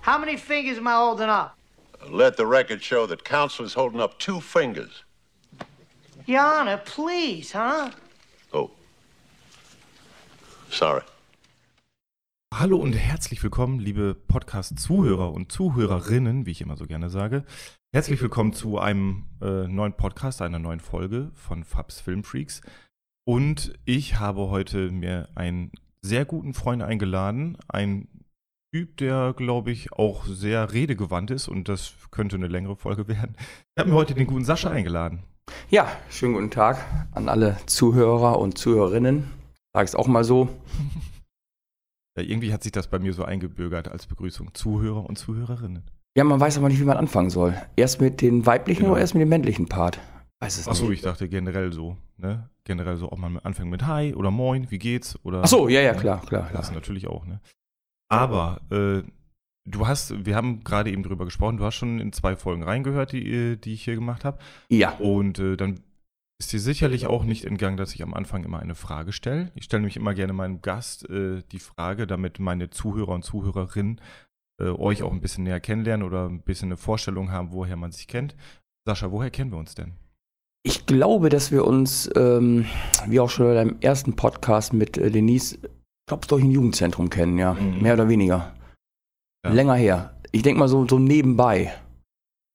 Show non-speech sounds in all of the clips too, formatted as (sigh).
50 feet. How many fingers am I holding up? Let the record show that counsel is holding up two fingers. Your Honor, please, huh? Oh. Sorry. Hallo und herzlich willkommen, liebe Podcast-Zuhörer und Zuhörerinnen, wie ich immer so gerne sage. Herzlich willkommen zu einem äh, neuen Podcast, einer neuen Folge von Fabs Filmfreaks. Und ich habe heute mir einen sehr guten Freund eingeladen, ein Typ, der, glaube ich, auch sehr redegewandt ist und das könnte eine längere Folge werden. Ich habe mir heute den guten Sascha eingeladen. Ja, schönen guten Tag an alle Zuhörer und Zuhörerinnen. Sag es auch mal so. (laughs) Ja, irgendwie hat sich das bei mir so eingebürgert als Begrüßung. Zuhörer und Zuhörerinnen. Ja, man weiß aber nicht, wie man anfangen soll. Erst mit den weiblichen Genau. oder erst mit dem männlichen Part? Weiß es Achso, ich dachte generell so, ne? Generell so, ob man anfängt mit Hi oder Moin, wie geht's? Oder, Ach so, ja, ja, ne? klar, klar, Das klar. natürlich auch, ne? Aber äh, du hast, wir haben gerade eben drüber gesprochen, du hast schon in zwei Folgen reingehört, die, äh, die ich hier gemacht habe. Ja, Und äh, dann ist dir sicherlich auch nicht entgangen, dass ich am Anfang immer eine Frage stelle. Ich stelle nämlich immer gerne meinem Gast äh, die Frage, damit meine Zuhörer und Zuhörerinnen äh, euch auch ein bisschen näher kennenlernen oder ein bisschen eine Vorstellung haben, woher man sich kennt. Sascha, woher kennen wir uns denn? ich glaube, dass wir uns, ähm, wie auch schon bei deinem ersten Podcast mit äh, Denise, glaubst du, durch ein Jugendzentrum kennen, ja. Mhm. Mehr oder weniger. Ja. Länger her. Ich denke mal so, so nebenbei,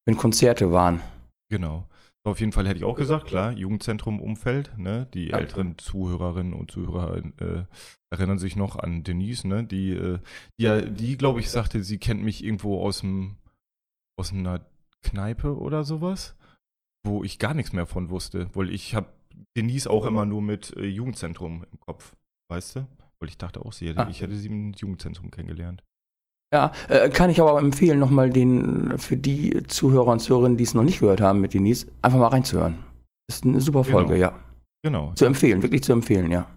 wenn Konzerte waren. Genau. Auf jeden Fall hätte ich auch gesagt, klar, Jugendzentrum Umfeld, ne? Die Ja. älteren Zuhörerinnen und Zuhörer äh, erinnern sich noch an Denise, ne? Die, äh, die, ja, die glaube ich, sagte, sie kennt mich irgendwo aus dem aus einer Kneipe oder sowas, wo ich gar nichts mehr von wusste, weil ich habe Denise auch immer nur mit äh, Jugendzentrum im Kopf, weißt du? Weil ich dachte auch, sie hätte, Ah. ich hätte sie im Jugendzentrum kennengelernt. Ja, äh, kann ich aber empfehlen, nochmal den, für die Zuhörer und Zuhörerinnen, die es noch nicht gehört haben mit Denise, einfach mal reinzuhören. Ist eine super Folge, Genau. ja. Genau. Zu empfehlen, wirklich zu empfehlen, ja.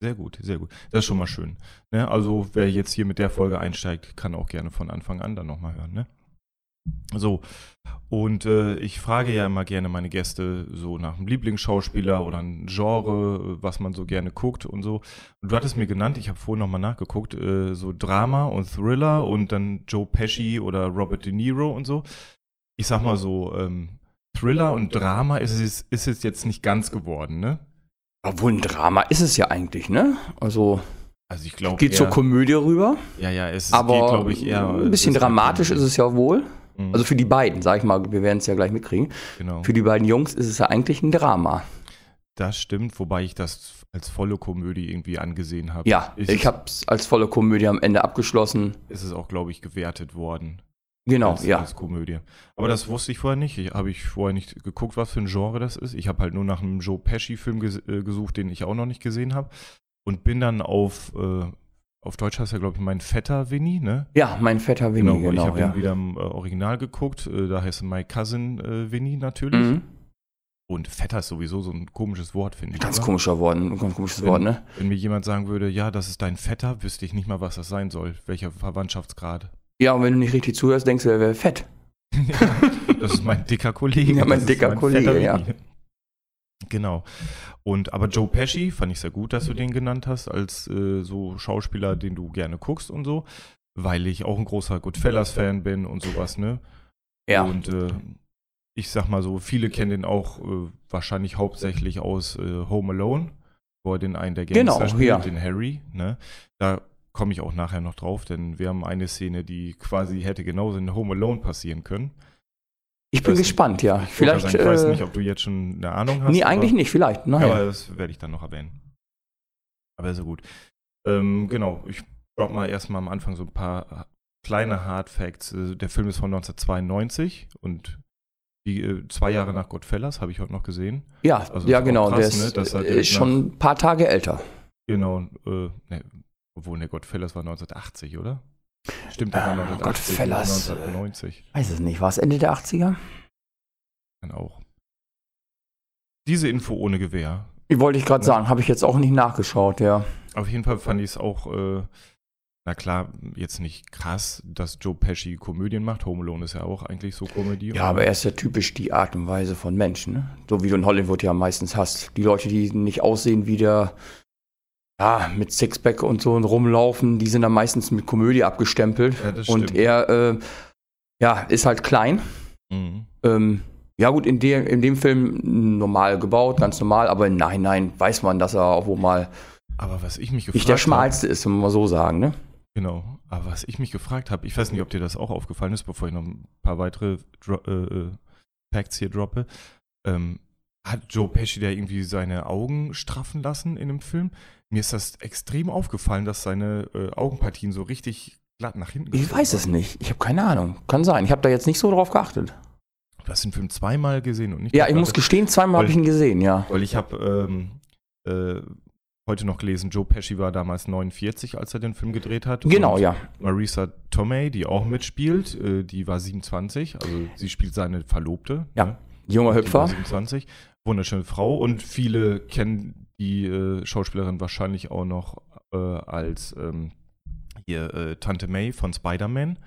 Sehr gut, sehr gut. Das ist schon mal schön. Ne? Also wer jetzt hier mit der Folge einsteigt, kann auch gerne von Anfang an dann nochmal hören. Ne? So, und äh, ich frage ja immer gerne meine Gäste so nach einem Lieblingsschauspieler oder ein Genre, äh, was man so gerne guckt und so. Und du hattest mir genannt, ich habe vorhin nochmal nachgeguckt, äh, so Drama und Thriller und dann Joe Pesci oder Robert De Niro und so. Ich sag mal so, ähm, Thriller und Drama ist es, ist es jetzt nicht ganz geworden, ne? Obwohl ein Drama ist es ja eigentlich, ne? Also Also ich glaube, geht zur Komödie rüber, Ja, ja, es aber geht, glaube ich, eher. ein bisschen dramatisch ist es ja wohl. Mhm, Also für die beiden, sag ich mal, wir werden es ja gleich mitkriegen. genau. Für die beiden Jungs ist es ja eigentlich ein Drama. Das stimmt, wobei ich das als volle Komödie irgendwie angesehen habe. Ja, ist ich habe es als volle Komödie am Ende abgeschlossen. Ist es auch, glaube ich, gewertet worden. Genau, als, ja. als Komödie. Aber das wusste ich vorher nicht. Ich, habe ich vorher nicht geguckt, was für ein Genre das ist. Ich habe halt nur nach einem Joe Pesci-Film ges äh, gesucht, den ich auch noch nicht gesehen habe. Und bin dann auf, äh, auf Deutsch heißt er, glaube ich, mein Vetter Winnie, ne? Ja, mein fetter Winnie, weil ich genau, habe ja. ihn wieder im äh, Original geguckt. Äh, da heißt er My Cousin äh, Winnie natürlich. Mhm. Und Vetter ist sowieso so ein komisches Wort, finde ich. Ganz oder? komischer Wort, ein ganz komisches Wenn- Wort, ne? Wenn mir jemand sagen würde, ja, das ist dein Vetter, wüsste ich nicht mal, was das sein soll. Welcher Verwandtschaftsgrad. Ja, und wenn du nicht richtig zuhörst, denkst du, er wäre fett. (laughs) Das ist mein dicker Kollege. Ja, mein dicker Kollege, Vetter ja. Winnie. Genau. Und aber Joe Pesci fand ich sehr gut, dass du den genannt hast, als äh, so Schauspieler, den du gerne guckst und so, weil ich auch ein großer Goodfellas-Fan bin und sowas, ne? Ja. Und äh, ich sag mal so, viele kennen den auch äh, wahrscheinlich hauptsächlich aus äh, Home Alone, wo er den einen der Gangster Genau, spielt, ja. den Harry. Ne? Da komme ich auch nachher noch drauf, denn wir haben eine Szene, die quasi hätte genauso in Home Alone passieren können. Ich bin gespannt, ja. Vielleicht. ich weiß äh, nicht, ob du jetzt schon eine Ahnung hast. nee, eigentlich aber, nicht, vielleicht. Nein. Aber das werde ich dann noch erwähnen. Aber so gut. Ähm, genau, ich drop mal erstmal am Anfang so ein paar kleine Hard Facts. Äh, Der Film ist von 1992 und die, äh, zwei Jahre nach Goodfellas habe ich heute noch gesehen. ja, also ja, ist genau. krass, der ne, ist, äh, direkt ist schon ein paar Tage älter. Genau, äh, ne, obwohl, ne, Goodfellas war 1980, oder? Stimmt, war Ah, 1980. Goodfellas, äh, 1990. Weiß es nicht. War es Ende der 80er? Dann auch. Diese Info ohne Gewehr. Ich wollte ich gerade sagen, habe ich jetzt auch nicht nachgeschaut, ja. Auf jeden Fall fand ich es auch, äh, na klar, jetzt nicht krass, dass Joe Pesci Komödien macht. Home Alone ist ja auch eigentlich so Komödie. Ja, aber er ist ja typisch die Art und Weise von Menschen, ne? So wie du in Hollywood ja meistens hast. Die Leute, die nicht aussehen wie der ja, mit Sixpack und so rumlaufen, die sind dann meistens mit Komödie abgestempelt. Ja, und er, äh, ja, ist halt klein. Mhm. Ähm, ja gut, in, der, in dem Film normal gebaut, ganz normal, aber im Nachhinein weiß man, dass er auch wohl mal Aber was ich mich gefragt nicht der schmalste ist, wenn man mal so sagen, ne? Genau. Aber was ich mich gefragt habe, ich weiß nicht, ob dir das auch aufgefallen ist, bevor ich noch ein paar weitere Dro äh, äh, Facts hier droppe. Ähm, hat Joe Pesci da irgendwie seine Augen straffen lassen in dem Film? Mir ist das extrem aufgefallen, dass seine äh, Augenpartien so richtig glatt nach hinten Ich weiß es nicht. Ich habe keine Ahnung. Kann sein. Ich habe da jetzt nicht so drauf geachtet. Du hast den Film zweimal gesehen und nicht Ja, ich muss gestehen, zweimal habe ich ihn gesehen, ja. Weil ich habe ähm, äh, heute noch gelesen, Joe Pesci war damals 49, als er den Film gedreht hat. Genau, Und ja. Marisa Tomei, die auch mitspielt, äh, die war 27, also sie spielt seine Verlobte. Ja, ne? Junger Hüpfer. 27. Wunderschöne Frau und viele kennen die äh, Schauspielerin wahrscheinlich auch noch äh, als ähm, hier äh, Tante May von Spider-Man.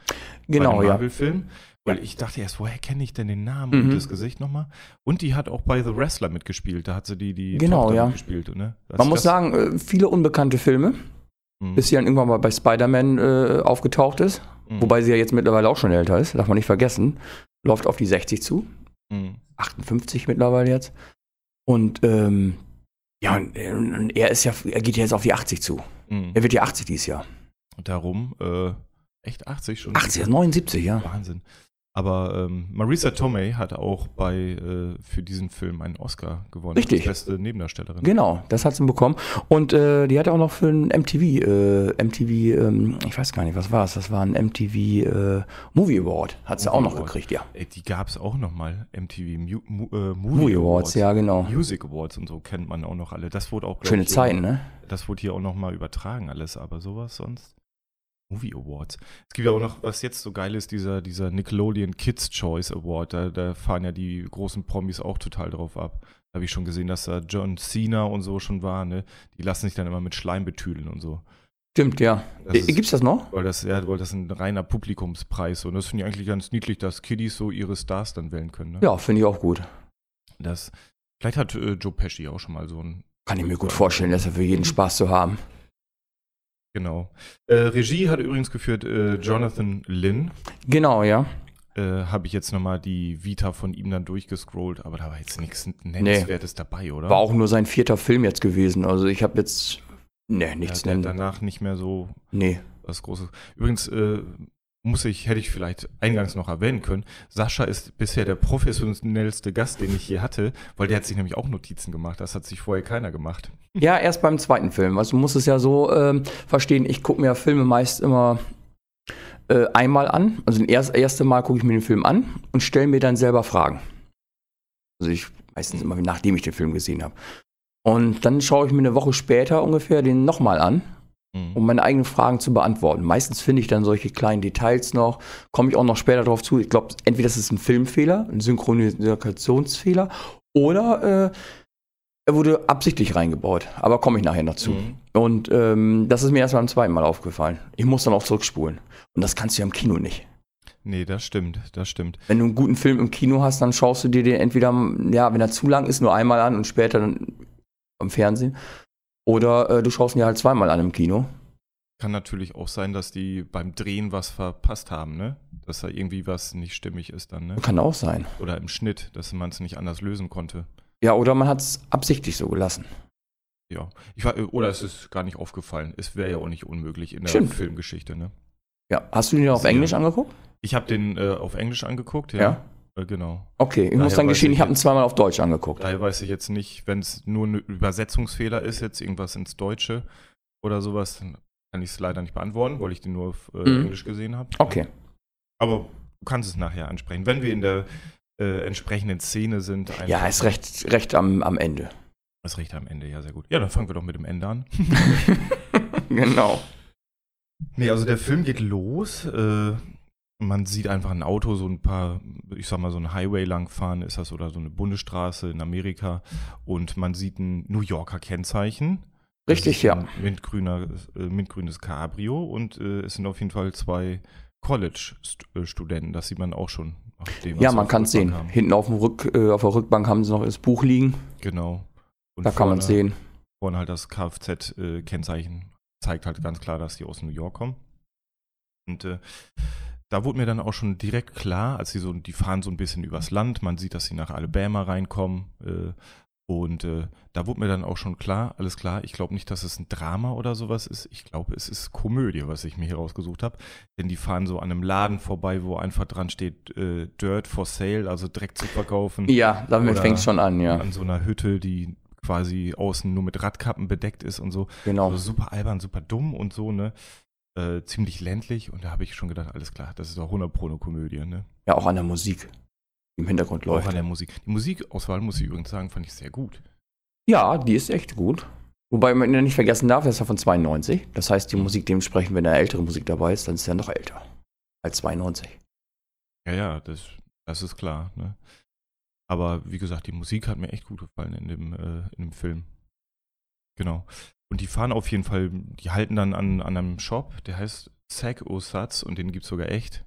Genau, bei dem ja. Marvel-Film. Weil Ja. ich dachte erst, woher kenne ich denn den Namen Mhm. und das Gesicht nochmal? Und die hat auch bei The Wrestler mitgespielt. Da hat sie die, die Genau, Tochter ja. mitgespielt. Ne? Man muss sagen, äh, viele unbekannte Filme, Mhm. bis sie dann irgendwann mal bei Spider-Man äh, aufgetaucht ist. Mhm. Wobei sie ja jetzt mittlerweile auch schon älter ist, darf man nicht vergessen. Läuft auf die 60 zu. Mhm. 58 mittlerweile jetzt. Und ähm, ja, und, und er ist ja, er geht ja jetzt auf die 80 zu. Mhm. Er wird ja 80 dieses Jahr. Darum, äh, echt 80 schon? 80, 79, ja. Wahnsinn. Aber ähm, Marisa Tomei hat auch bei äh, für diesen Film einen Oscar gewonnen. Richtig. Als beste Nebendarstellerin. Genau, das hat sie bekommen. Und äh, die hat auch noch für ein MTV, äh, MTV, ähm, ich weiß gar nicht, was war es? Das war ein MTV äh, Movie Award. Hat sie auch noch Award. gekriegt, ja. Ey, die gab es auch nochmal. MTV Mu Mu äh, Movie, Movie Awards, ja, genau. Music Awards und so kennt man auch noch alle. Das wurde auch Schöne Zeiten, ne? Das wurde hier auch nochmal übertragen alles, aber sowas sonst. Movie Awards. Es gibt ja auch noch, was jetzt so geil ist, dieser, dieser Nickelodeon Kids Choice Award. Da, da fahren ja die großen Promis auch total drauf ab. Da habe ich schon gesehen, dass da John Cena und so schon war, ne? Die lassen sich dann immer mit Schleim betüdeln und so. Stimmt, ja. Das Äh, ist- Gibt's das noch? Weil das, ja, weil das ein reiner Publikumspreis und das finde ich eigentlich ganz niedlich, dass Kiddies so ihre Stars dann wählen können. Ne? Ja, finde ich auch gut. Das, vielleicht hat äh, Joe Pesci auch schon mal so ein. Kann ich mir gut vorstellen, dass er für jeden Spaß zu haben. Genau. Äh, Regie hat übrigens geführt äh, Jonathan Lynn. Genau, ja. Äh, Habe ich jetzt nochmal die Vita von ihm dann durchgescrollt, aber da war jetzt nichts Nennenswertes dabei, oder? War auch nur sein vierter Film jetzt gewesen. Also ich habe jetzt, ne, nichts ja. Danach nicht mehr so Nee. was Großes. Übrigens äh, muss ich, hätte ich vielleicht eingangs noch erwähnen können, Sascha ist bisher der professionellste Gast, den ich hier hatte, weil der hat sich nämlich auch Notizen gemacht. Das hat sich vorher keiner gemacht. Ja, erst beim zweiten Film. Also du musst es ja so ähm, verstehen, ich gucke mir Filme meist immer äh, einmal an. Also das erste, Mal gucke ich mir den Film an und stelle mir dann selber Fragen. Also ich meistens immer, nachdem ich den Film gesehen habe. Und dann schaue ich mir eine Woche später ungefähr den nochmal an. Um meine eigenen Fragen zu beantworten. Meistens finde ich dann solche kleinen Details noch, komme ich auch noch später darauf zu. Ich glaube, entweder das ist ein Filmfehler, ein Synchronisationsfehler oder äh, er wurde absichtlich reingebaut. Aber komme ich nachher noch zu. Mhm. Und ähm, das ist mir erst beim zweiten Mal aufgefallen. Ich muss dann auch zurückspulen. Und das kannst du ja im Kino nicht. Nee, das stimmt, das stimmt. Wenn du einen guten Film im Kino hast, dann schaust du dir den entweder, ja, wenn er zu lang ist, nur einmal an und später dann am Fernsehen. Oder äh, du schaust ihn dir halt zweimal an im Kino. Kann natürlich auch sein, dass die beim Drehen was verpasst haben, ne? Dass da irgendwie was nicht stimmig ist dann, ne? Kann auch sein. Oder im Schnitt, dass man es nicht anders lösen konnte. Ja, oder man hat es absichtlich so gelassen. Ja. Ich war, oder es ist gar nicht aufgefallen. Es wäre ja auch nicht unmöglich in der Stimmt. Filmgeschichte, ne? Ja, hast du den auf. Englisch angeguckt? Ich habe den äh, auf Englisch angeguckt, ja. Ja. Äh, genau. Okay, ich Daher muss dann weiß gestehen, ich ich habe ihn zweimal auf Deutsch angeguckt. Daher weiß ich jetzt nicht, wenn es nur ein Übersetzungsfehler ist, jetzt irgendwas ins Deutsche oder sowas, dann kann ich es leider nicht beantworten, weil ich den nur auf äh, Mhm. Englisch gesehen habe. Okay. Aber du kannst es nachher ansprechen. Wenn wir in der äh, entsprechenden Szene sind, Ja, ist recht, recht am, am Ende. Ist recht am Ende, ja, sehr gut. Ja, dann fangen wir doch mit dem Ende an. (laughs) genau. Nee, also der Film geht los. Äh, man sieht einfach ein Auto, so ein paar, ich sag mal, so ein Highway langfahren ist das oder so eine Bundesstraße in Amerika. Und man sieht ein New Yorker Kennzeichen. Richtig, ja. Mintgrüner, äh, mintgrünes Cabrio und äh, es sind auf jeden Fall zwei College-Studenten. Das sieht man auch schon. auf dem, Ja, man kann es sehen. Haben. Hinten auf, dem Rück, äh, auf der Rückbank haben sie noch das Buch liegen. Genau. Und Da kann man es sehen. Vorne halt das Kfz-Kennzeichen zeigt halt ganz klar, dass die aus New York kommen. Und äh, da wurde mir dann auch schon direkt klar, als sie so, die fahren so ein bisschen übers Land, man sieht, dass sie nach Alabama reinkommen. Äh, und äh, da wurde mir dann auch schon klar, alles klar, ich glaube nicht, dass es ein Drama oder sowas ist. Ich glaube, es ist Komödie, was ich mir hier rausgesucht habe. Denn die fahren so an einem Laden vorbei, wo einfach dran steht, äh, Dirt for Sale, also Dreck zu verkaufen. Ja, damit fängt es schon an, ja. An so einer Hütte, die quasi außen nur mit Radkappen bedeckt ist und so. Genau. Also super albern, super dumm und so, ne? Äh, ziemlich ländlich. Und da habe ich schon gedacht, alles klar, das ist doch 100 Pro eine Komödie, ne? Ja, auch an der Musik. Im Hintergrund Auch läuft. an der Musik. Die Musikauswahl, muss ich übrigens sagen, fand ich sehr gut. Ja, die ist echt gut. Wobei man ja nicht vergessen darf, das ist ja von 92. Das heißt, die Musik dementsprechend, wenn da ältere Musik dabei ist, dann ist sie ja noch älter. Als 92. Ja, ja, das, das ist klar, ne? Aber wie gesagt, die Musik hat mir echt gut gefallen in dem, äh, in dem Film. Genau. Und die fahren auf jeden Fall, die halten dann an, an einem Shop, der heißt Sack Osatz und den gibt's sogar echt.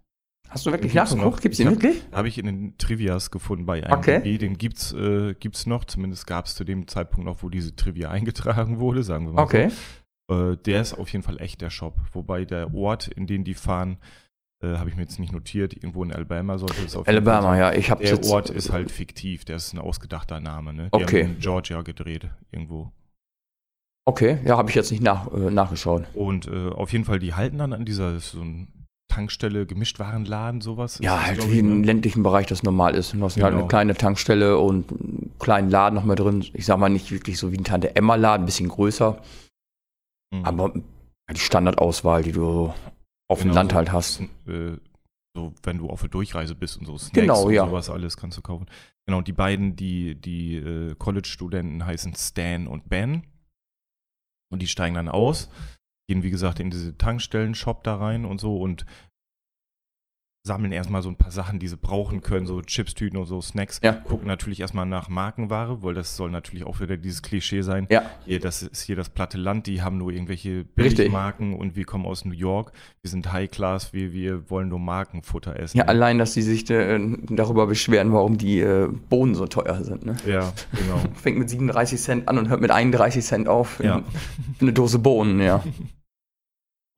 Hast du wirklich nachgeguckt? Gibt's den hab- wirklich? Habe ich in den Trivias gefunden bei IMDb. Okay. Den gibt's, äh, gibt's noch, zumindest gab es zu dem Zeitpunkt noch, wo diese Trivia (laughs) eingetragen wurde, sagen wir mal Okay. so. Äh, der ist auf jeden Fall echt der Shop. Wobei der Ort, in den die fahren, äh, habe ich mir jetzt nicht notiert, irgendwo in Alabama sollte es auf jeden Fall Alabama, ja. Ich habe Der. Ort ist halt fiktiv, der ist ein ausgedachter Name, ne? Die Okay. haben in Georgia gedreht, irgendwo. Okay, ja, habe ich jetzt nicht nach, äh, nachgeschaut. Und äh, auf jeden Fall, die halten dann an dieser, so Tankstelle, Gemischtwarenladen, sowas. Ja, das, halt wie im ne? ländlichen Bereich das normal ist. Du hast halt Genau. eine kleine Tankstelle und einen kleinen Laden noch mal drin. Ich sag mal nicht wirklich so wie ein Tante Emma Laden, ein bisschen größer, Mhm. aber die Standardauswahl, die du auf dem Genau, Land so- halt hast. äh, so, wenn du auf der Durchreise bist und so Snacks Genau, und ja. sowas alles kannst du kaufen. Genau, die beiden, die, die äh, College-Studenten heißen Stan und Ben. Und die steigen dann aus, gehen wie gesagt in diese Tankstellen-Shop da rein und so. Und sammeln erstmal so ein paar Sachen, die sie brauchen können, so Chipstüten und so Snacks. Ja. Gucken natürlich erstmal nach Markenware, weil das soll natürlich auch wieder dieses Klischee sein. Ja, Hier, das ist hier das platte Land, die haben nur irgendwelche. Billigmarken und wir kommen aus New York. Wir sind High Class, wir, wir wollen nur Markenfutter essen. ja allein, dass die sich äh, darüber beschweren, warum die äh, Bohnen so teuer sind. Ne? ja genau. (laughs) Fängt mit 37 Cent an und hört mit 31 Cent auf. für Ja. Eine Dose Bohnen, ja. (laughs)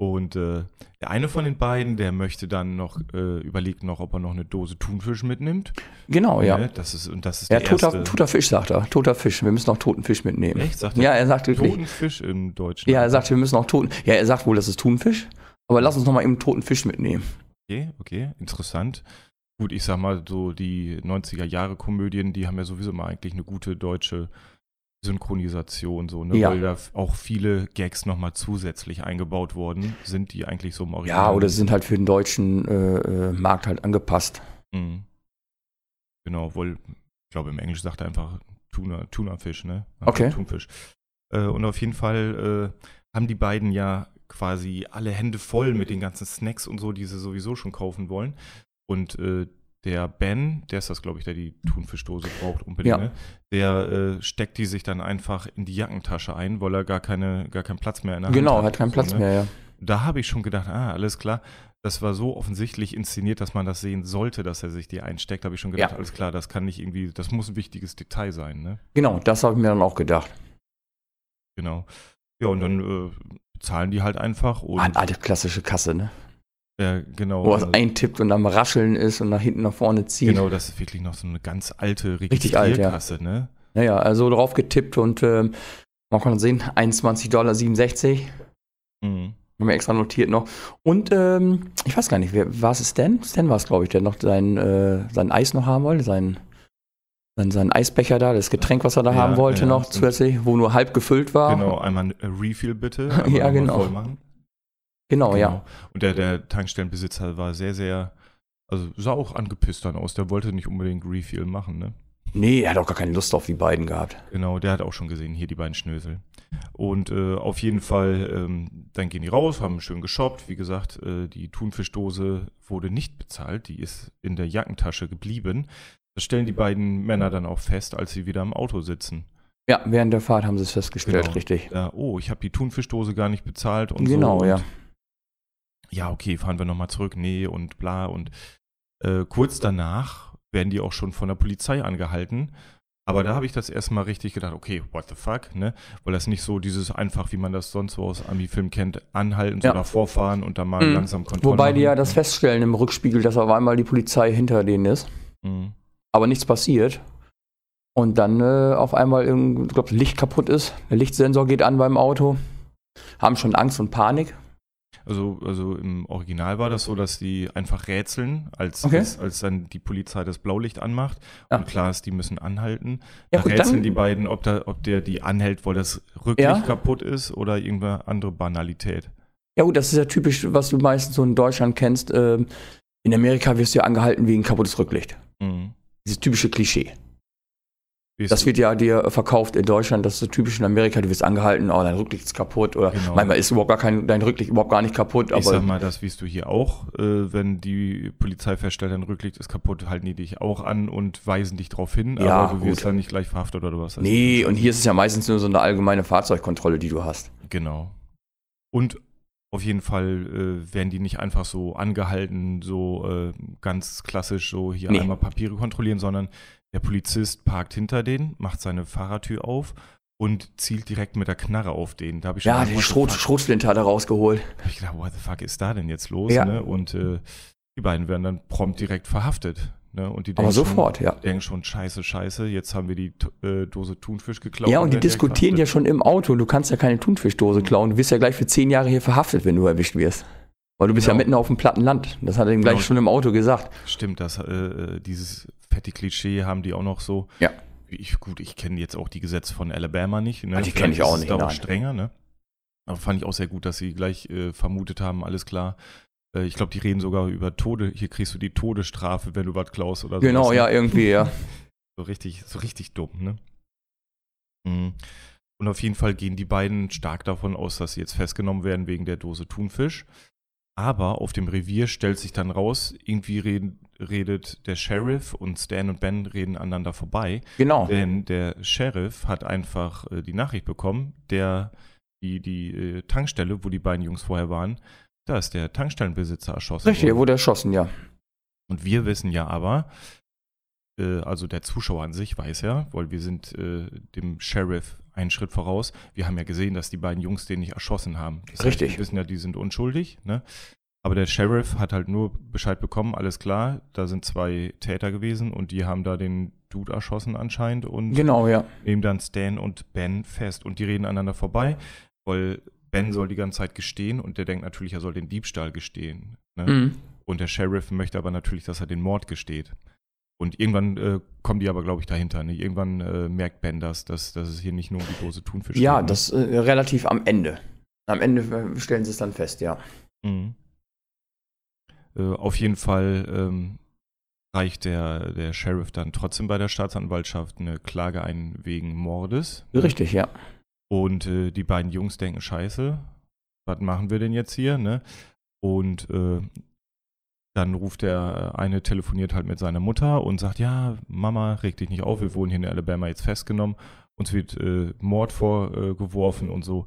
Und äh, der eine von den beiden, der möchte dann noch, äh, überlegt noch, ob er noch eine Dose Thunfisch mitnimmt. Genau, ja. Ne? Das ist, und das ist Ja, der toter, erste. toter Fisch, sagt er. Toter Fisch. Wir müssen auch toten Fisch mitnehmen. Echt? Sagt Ja, er sagt wirklich. Toten Fisch im Deutschen. Ja, er sagt, wir müssen auch toten. Ja, er sagt wohl, das ist Thunfisch. Aber lass uns noch mal eben toten Fisch mitnehmen. Okay, okay, interessant. Gut, ich sag mal, so die 90er-Jahre-Komödien, die haben ja sowieso mal eigentlich eine gute deutsche Synchronisation, so, ne? Ja. Weil da auch viele Gags nochmal zusätzlich eingebaut worden sind, die eigentlich so im Original. Ja, oder sind halt für den deutschen äh, äh, Markt halt angepasst. Mhm. Genau, wohl, ich glaube, im Englisch sagt er einfach Tuna, Tunafisch, ne? Okay. Thunfisch. Äh, und auf jeden Fall äh, haben die beiden ja quasi alle Hände voll mit den ganzen Snacks und so, die sie sowieso schon kaufen wollen. Und äh, der Ben, der ist das, glaube ich, der die Thunfischdose braucht unbedingt, Ja. ne? der äh, steckt die sich dann einfach in die Jackentasche ein, weil er gar, keine, gar keinen Platz mehr in der Genau, Hand hat keinen So, Platz ne? mehr, ja. Da habe ich schon gedacht, ah, alles klar. Das war so offensichtlich inszeniert, dass man das sehen sollte, dass er sich die einsteckt. Da habe ich schon gedacht, Ja. alles klar, das kann nicht irgendwie, das muss ein wichtiges Detail sein, ne? Genau, das habe ich mir dann auch gedacht. Genau. Ja, und dann äh, zahlen die halt einfach und Ah, eine alte klassische Kasse, ne? Ja, genau. Wo was äh, eintippt und am Rascheln ist und nach hinten nach vorne zieht. genau, das ist wirklich noch so eine ganz alte Richtig alt, ja. Registrierkasse, ne? Naja, also drauf getippt und ähm, man kann sehen, 21,67 Dollar. Mhm. Haben wir extra notiert noch. Und ähm, ich weiß gar nicht, wer war es Stan? Stan war es, glaube ich, der noch sein, äh, sein Eis noch haben wollte, sein, sein, sein Eisbecher da, das Getränk, was er da Ja, haben wollte ja, noch zusätzlich, wo nur halb gefüllt war. Genau, einmal ein Refill bitte. (laughs) Ja, genau. voll machen. Genau, ja. Und der, der Tankstellenbesitzer war sehr, sehr, also sah auch angepisst dann aus. Der wollte nicht unbedingt Refill machen, ne? Nee, er hat auch gar keine Lust auf die beiden gehabt. Genau, der hat auch schon gesehen, hier die beiden Schnösel. Und äh, auf jeden Fall, ähm, dann gehen die raus, haben schön geshoppt. Wie gesagt, äh, die Thunfischdose wurde nicht bezahlt, die ist in der Jackentasche geblieben. Das stellen die beiden Männer dann auch fest, als sie wieder im Auto sitzen. Ja, während der Fahrt haben sie es festgestellt, Genau. richtig. Ja, oh, ich habe die Thunfischdose gar nicht bezahlt und Genau, so. Und, ja. Ja, okay, fahren wir nochmal zurück. Nee, und bla. Und äh, kurz danach werden die auch schon von der Polizei angehalten, Aber da habe ich das erstmal richtig gedacht, okay, what the fuck, ne? Weil das nicht so dieses einfach, wie man das sonst so aus Ami-Filmen kennt, anhalten, Ja. davor fahren und dann mal Mhm. langsam Kontrolle Wobei die ja das feststellen im Rückspiegel, dass auf einmal die Polizei hinter denen ist, Mhm. aber nichts passiert. Und dann äh, auf einmal, ich glaube, Licht kaputt ist, der Lichtsensor geht an beim Auto, haben schon Angst und Panik. Also, also im Original war das so, dass die einfach rätseln, als, Okay. als, als dann die Polizei das Blaulicht anmacht. Und klar ist, die müssen anhalten. Ja, da gut, rätseln dann- die beiden, ob, da, ob der die anhält, weil das Rücklicht Ja. kaputt ist oder irgendeine andere Banalität. Ja gut, das ist ja typisch, was du meistens so in Deutschland kennst. Ähm, in Amerika wirst du ja angehalten wegen kaputtes Rücklicht. Mhm. Dieses typische Klischee. Das wird ja dir verkauft in Deutschland, das ist so typisch in Amerika, du wirst angehalten, oh, dein Rücklicht ist kaputt oder Genau. manchmal ist überhaupt gar kein, dein Rücklicht überhaupt gar nicht kaputt, ich sag mal, das wiest du hier auch. Äh, wenn die Polizei feststellt, dein Rücklicht ist kaputt, halten die dich auch an und weisen dich darauf hin. Ja, aber du wirst gut. dann nicht gleich verhaftet oder was. nee, und hier ist es ja meistens nur so eine allgemeine Fahrzeugkontrolle, die du hast. Genau. Und auf jeden Fall äh, werden die nicht einfach so angehalten, so äh, ganz klassisch so hier Nee. einmal Papiere kontrollieren, sondern der Polizist parkt hinter denen, macht seine Fahrertür auf und zielt direkt mit der Knarre auf den. Da habe ich Ja, die the Schrot? Schrotflinte hat er rausgeholt. Da hab ich gedacht, what the fuck ist da denn jetzt los? Ja. Ne? Und äh, die beiden werden dann prompt direkt verhaftet. Ne? Und die Aber sofort, ja. Schon, denken schon, scheiße, scheiße, jetzt haben wir die äh, Dose Thunfisch geklaut. Ja, und die werden direkt diskutieren ja schon im Auto. Du kannst ja keine Thunfischdose klauen. Du wirst ja gleich für zehn Jahre hier verhaftet, wenn du erwischt wirst. Weil du bist ja Genau. mitten auf dem platten Land. Das hat er ihm gleich Genau. schon im Auto gesagt. Stimmt, das, äh, dieses fette Klischee haben die auch noch so. Ja. Ich, gut, ich kenne jetzt auch die Gesetze von Alabama nicht. Ne? Ah, die kenn ich auch nicht, Da auch strenger, ne? Aber fand ich auch sehr gut, dass sie gleich äh, vermutet haben, alles klar. Äh, ich glaube, die reden sogar über Tode. Hier kriegst du die Todesstrafe, wenn du was klaust oder so. Genau, ja, irgendwie, ja. (laughs) So richtig, so richtig dumm, ne? Mhm. Und auf jeden Fall gehen die beiden stark davon aus, dass sie jetzt festgenommen werden wegen der Dose Thunfisch. Aber auf dem Revier stellt sich dann raus, irgendwie reden, redet der Sheriff und Stan und Ben reden aneinander vorbei. Genau. Denn der Sheriff hat einfach äh, die Nachricht bekommen, der die, die äh, Tankstelle, wo die beiden Jungs vorher waren, da ist der Tankstellenbesitzer erschossen Richtig, er wurde erschossen, ja. Und wir wissen ja aber, äh, also der Zuschauer an sich weiß ja, weil wir sind äh, dem Sheriff einen Schritt voraus. Wir haben ja gesehen, dass die beiden Jungs den nicht erschossen haben. Das Richtig. wir wissen ja, die sind unschuldig, ne? Aber der Sheriff hat halt nur Bescheid bekommen, alles klar, da sind zwei Täter gewesen und die haben da den Dude erschossen anscheinend und Genau, ja. nehmen dann Stan und Ben fest und die reden aneinander vorbei, weil Ben soll die ganze Zeit gestehen und der denkt natürlich, er soll den Diebstahl gestehen. Ne? Mhm. Und der Sheriff möchte aber natürlich, dass er den Mord gesteht. Und irgendwann äh, kommen die aber, glaube ich, dahinter. Ne? Irgendwann äh, merkt Ben das, dass, dass es hier nicht nur um die Dose Thunfisch Ja, geht, ne? das äh, relativ am Ende. Am Ende äh, stellen sie es dann fest, ja. Mhm. Äh, auf jeden Fall ähm, reicht der, der Sheriff dann trotzdem bei der Staatsanwaltschaft eine Klage ein wegen Mordes. Richtig, ja. Und äh, die beiden Jungs denken, scheiße, was machen wir denn jetzt hier, ne? Und dann ruft der eine, telefoniert halt mit seiner Mutter und sagt, ja, Mama, reg dich nicht auf, wir wurden hier in Alabama jetzt festgenommen, uns wird äh, Mord vorgeworfen und so.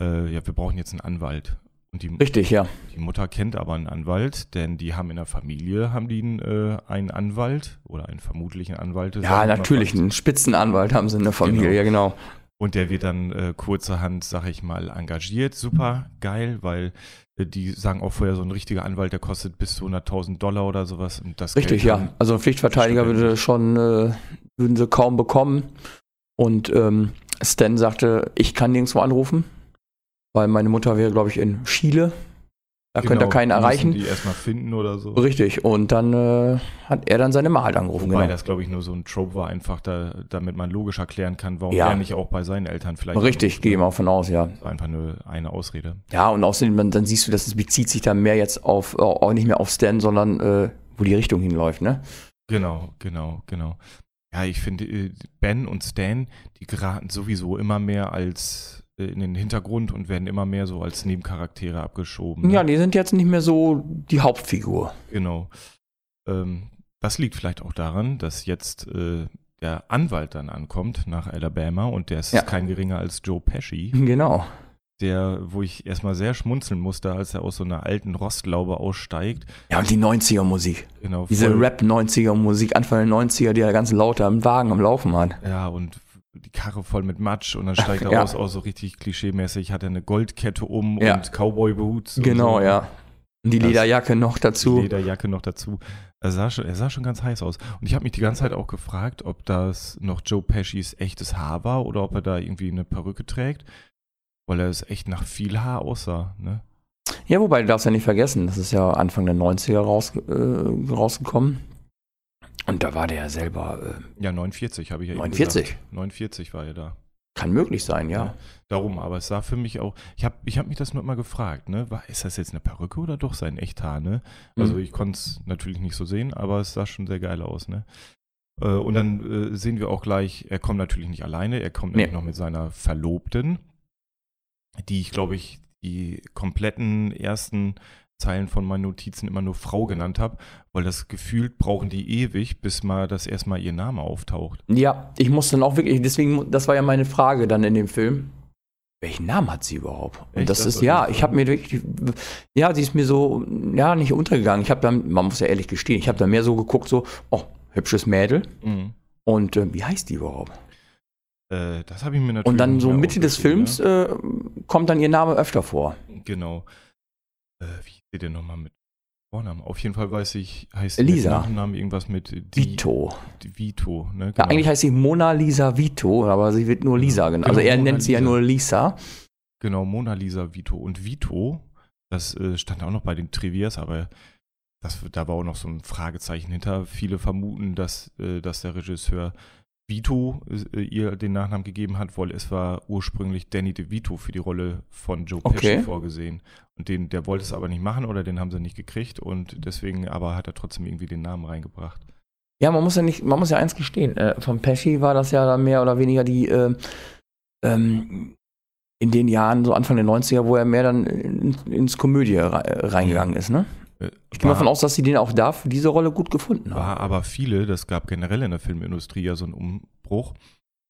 Äh, ja, wir brauchen jetzt einen Anwalt. Und die, Richtig, ja. die Mutter kennt aber einen Anwalt, denn die haben in der Familie, haben die einen, äh, einen Anwalt oder einen vermutlichen Anwalt. Ja, natürlich. Einen Spitzenanwalt haben sie in der Familie, Genau. ja, genau. Und der wird dann äh, kurzerhand, sag ich mal, engagiert. Super geil, weil äh, die sagen auch vorher, so ein richtiger Anwalt, der kostet bis zu 100.000 Dollar oder sowas. Und das Richtig, ja. Also ein Pflichtverteidiger würde schon, äh, würden sie kaum bekommen. Und ähm, Stan sagte, ich kann nirgendwo anrufen, weil meine Mutter wäre, glaube ich, in Chile. Da könnte er keinen erreichen. Die erstmal finden oder so. Richtig. Und dann äh, hat er dann seine Mal halt angerufen. Wobei Genau. das, glaube ich, nur so ein Trope war, einfach da, damit man logisch erklären kann, warum Ja. er nicht auch bei seinen Eltern vielleicht. Richtig, gehe ich mal von aus, ja. Einfach nur eine Ausrede. Ja, und außerdem, dann, dann siehst du, dass es bezieht sich dann mehr jetzt auf, äh, auch nicht mehr auf Stan, sondern äh, wo die Richtung hinläuft, ne? Genau, genau, genau. Ja, ich finde, äh, Ben und Stan, die geraten sowieso immer mehr als in den Hintergrund und werden immer mehr so als Nebencharaktere abgeschoben. ne? Ja, die sind jetzt nicht mehr so die Hauptfigur. Genau. Ähm, das liegt vielleicht auch daran, dass jetzt äh, der Anwalt dann ankommt nach Alabama und der ist Ja. kein geringer als Joe Pesci. Genau. der, wo ich erstmal sehr schmunzeln musste, als er aus so einer alten Rostlaube aussteigt. Ja, und die 90er-Musik. Genau. Diese voll- Rap-90er-Musik, Anfang der 90er, die er ganz lauter im Wagen am Laufen hat. Ja, und die Karre voll mit Matsch und dann steigt er Ja. aus, auch so richtig klischeemäßig, hat er eine Goldkette um Ja. und Cowboy-Boots. Genau, so. ja. Und die Das- Lederjacke noch Die dazu. Lederjacke noch dazu. Er sah schon, er sah schon ganz heiß aus. Und ich habe mich die ganze Zeit auch gefragt, ob das noch Joe Pescis echtes Haar war oder ob er da irgendwie eine Perücke trägt, weil er es echt nach viel Haar aussah. Ne? Ja, wobei, du darfst ja nicht vergessen, das ist ja Anfang der 90er raus, äh, rausgekommen. Und da war der ja selber, äh, Ja, 49 habe ich ja eben 49? gesagt. 49 war er da. kann möglich sein, ja. Ja. Darum, aber es sah für mich auch, ich habe ich hab mich das nur immer gefragt, ne? War, ist das jetzt eine Perücke oder doch sein Echthaar, ne? Also Mhm. ich konnte es natürlich nicht so sehen, aber es sah schon sehr geil aus, ne? Äh, und dann äh, sehen wir auch gleich, er kommt natürlich nicht alleine, er kommt Nee. noch mit seiner Verlobten, die ich glaube ich die kompletten ersten Zeilen von meinen Notizen immer nur Frau genannt habe, weil das gefühlt brauchen die ewig, bis mal das erstmal ihr Name auftaucht. Ja, ich muss dann auch wirklich, deswegen, das war ja meine Frage dann in dem Film. Welchen Namen hat sie überhaupt? Und Echt? das Das ist, ja, ich habe mir wirklich, ja, sie ist mir so, ja, nicht untergegangen. Ich habe dann, man muss ja ehrlich gestehen, ich habe da mehr so geguckt, so, oh, hübsches Mädel. Mhm. Und äh, wie heißt die überhaupt? Äh, das habe ich mir natürlich Und dann so Mitte des Films äh, kommt dann ihr Name öfter vor. Genau. Äh, wie steht der nochmal mit Vornamen? Auf jeden Fall weiß ich, heißt Lisa. mit Nachnamen irgendwas mit Di- Vito. Di- Vito, ne? Ja, Genau. eigentlich heißt sie Mona Lisa Vito, aber sie wird nur Lisa genannt. Also Genau, er Mona nennt sie ja Lisa. nur Lisa. Genau, Mona Lisa Vito. Und Vito, das äh, stand auch noch bei den Trivias, aber das, da war auch noch so ein Fragezeichen hinter. Viele vermuten, dass, äh, dass der Regisseur Vito äh, ihr den Nachnamen gegeben hat, weil es war ursprünglich Danny DeVito für die Rolle von Joe Pesci Okay. vorgesehen. Und den, der wollte es aber nicht machen oder den haben sie nicht gekriegt und deswegen aber hat er trotzdem irgendwie den Namen reingebracht. Ja, man muss ja nicht, man muss ja eins gestehen. Äh, von Pesci war das ja dann mehr oder weniger die äh, ähm, in den Jahren, so Anfang der 90er, wo er mehr dann in, ins Komödie rei- reingegangen ist, ne? Äh, Ich gehe mal davon aus, dass sie den auch da für diese Rolle gut gefunden haben. War aber viele, das gab generell in der Filmindustrie ja so einen Umbruch.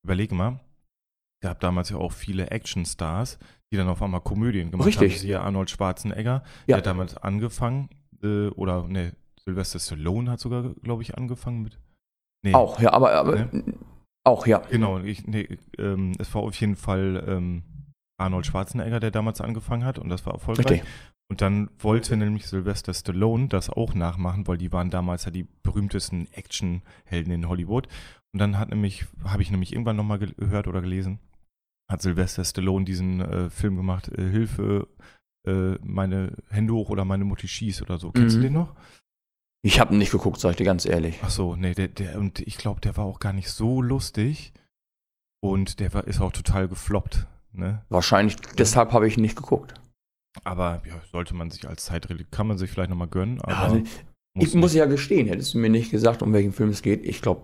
Überlege mal, gab damals ja auch viele Actionstars, die dann auf einmal Komödien gemacht Richtig. haben. Siehe Arnold Schwarzenegger, Ja. der hat damals angefangen, äh, oder ne, Sylvester Stallone hat sogar, glaube ich, angefangen mit. Nee, Auch, ja, aber, aber auch, ja. Genau, ich, nee, ähm, es war auf jeden Fall ähm, Arnold Schwarzenegger, der damals angefangen hat und das war erfolgreich. Richtig. Und dann wollte nämlich Sylvester Stallone das auch nachmachen, weil die waren damals ja die berühmtesten Actionhelden in Hollywood. Und dann hat nämlich, habe ich nämlich irgendwann nochmal gehört oder gelesen, hat Sylvester Stallone diesen äh, Film gemacht, äh, Hilfe, äh, meine Hände hoch oder meine Mutti schießt oder so. Kennst Mhm. du den noch? Ich habe nicht geguckt, sag ich dir ganz ehrlich. Ach so, nee, der, der, und ich glaube, der war auch gar nicht so lustig. Und der war, ist auch total gefloppt, ne? Wahrscheinlich, deshalb habe ich nicht geguckt. Aber ja, sollte man sich als Zeitrelikt, kann man sich vielleicht nochmal gönnen, aber also, ich muss muss nicht. ja gestehen, hättest du mir nicht gesagt, um welchen Film es geht, ich glaube,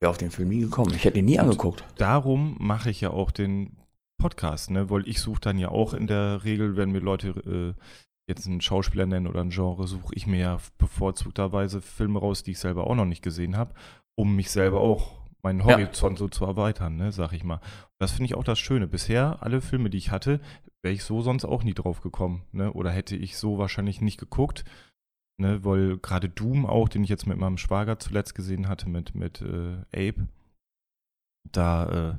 wäre auf den Film nie gekommen. Ich hätte ihn nie Und- angeguckt. darum mache ich ja auch den Podcast, ne? Weil ich suche dann ja auch in der Regel, wenn mir Leute äh, jetzt einen Schauspieler nennen oder ein Genre, suche ich mir ja bevorzugterweise Filme raus, die ich selber auch noch nicht gesehen habe, um mich selber auch meinen Ja. Horizont so zu erweitern, ne, sag ich mal. Das finde ich auch das Schöne. Bisher, alle Filme, die ich hatte, wäre ich so sonst auch nie drauf gekommen, ne? Oder hätte ich so wahrscheinlich nicht geguckt. Ne, weil gerade Doom auch, den ich jetzt mit meinem Schwager zuletzt gesehen hatte, mit, mit äh, Abe, da, äh,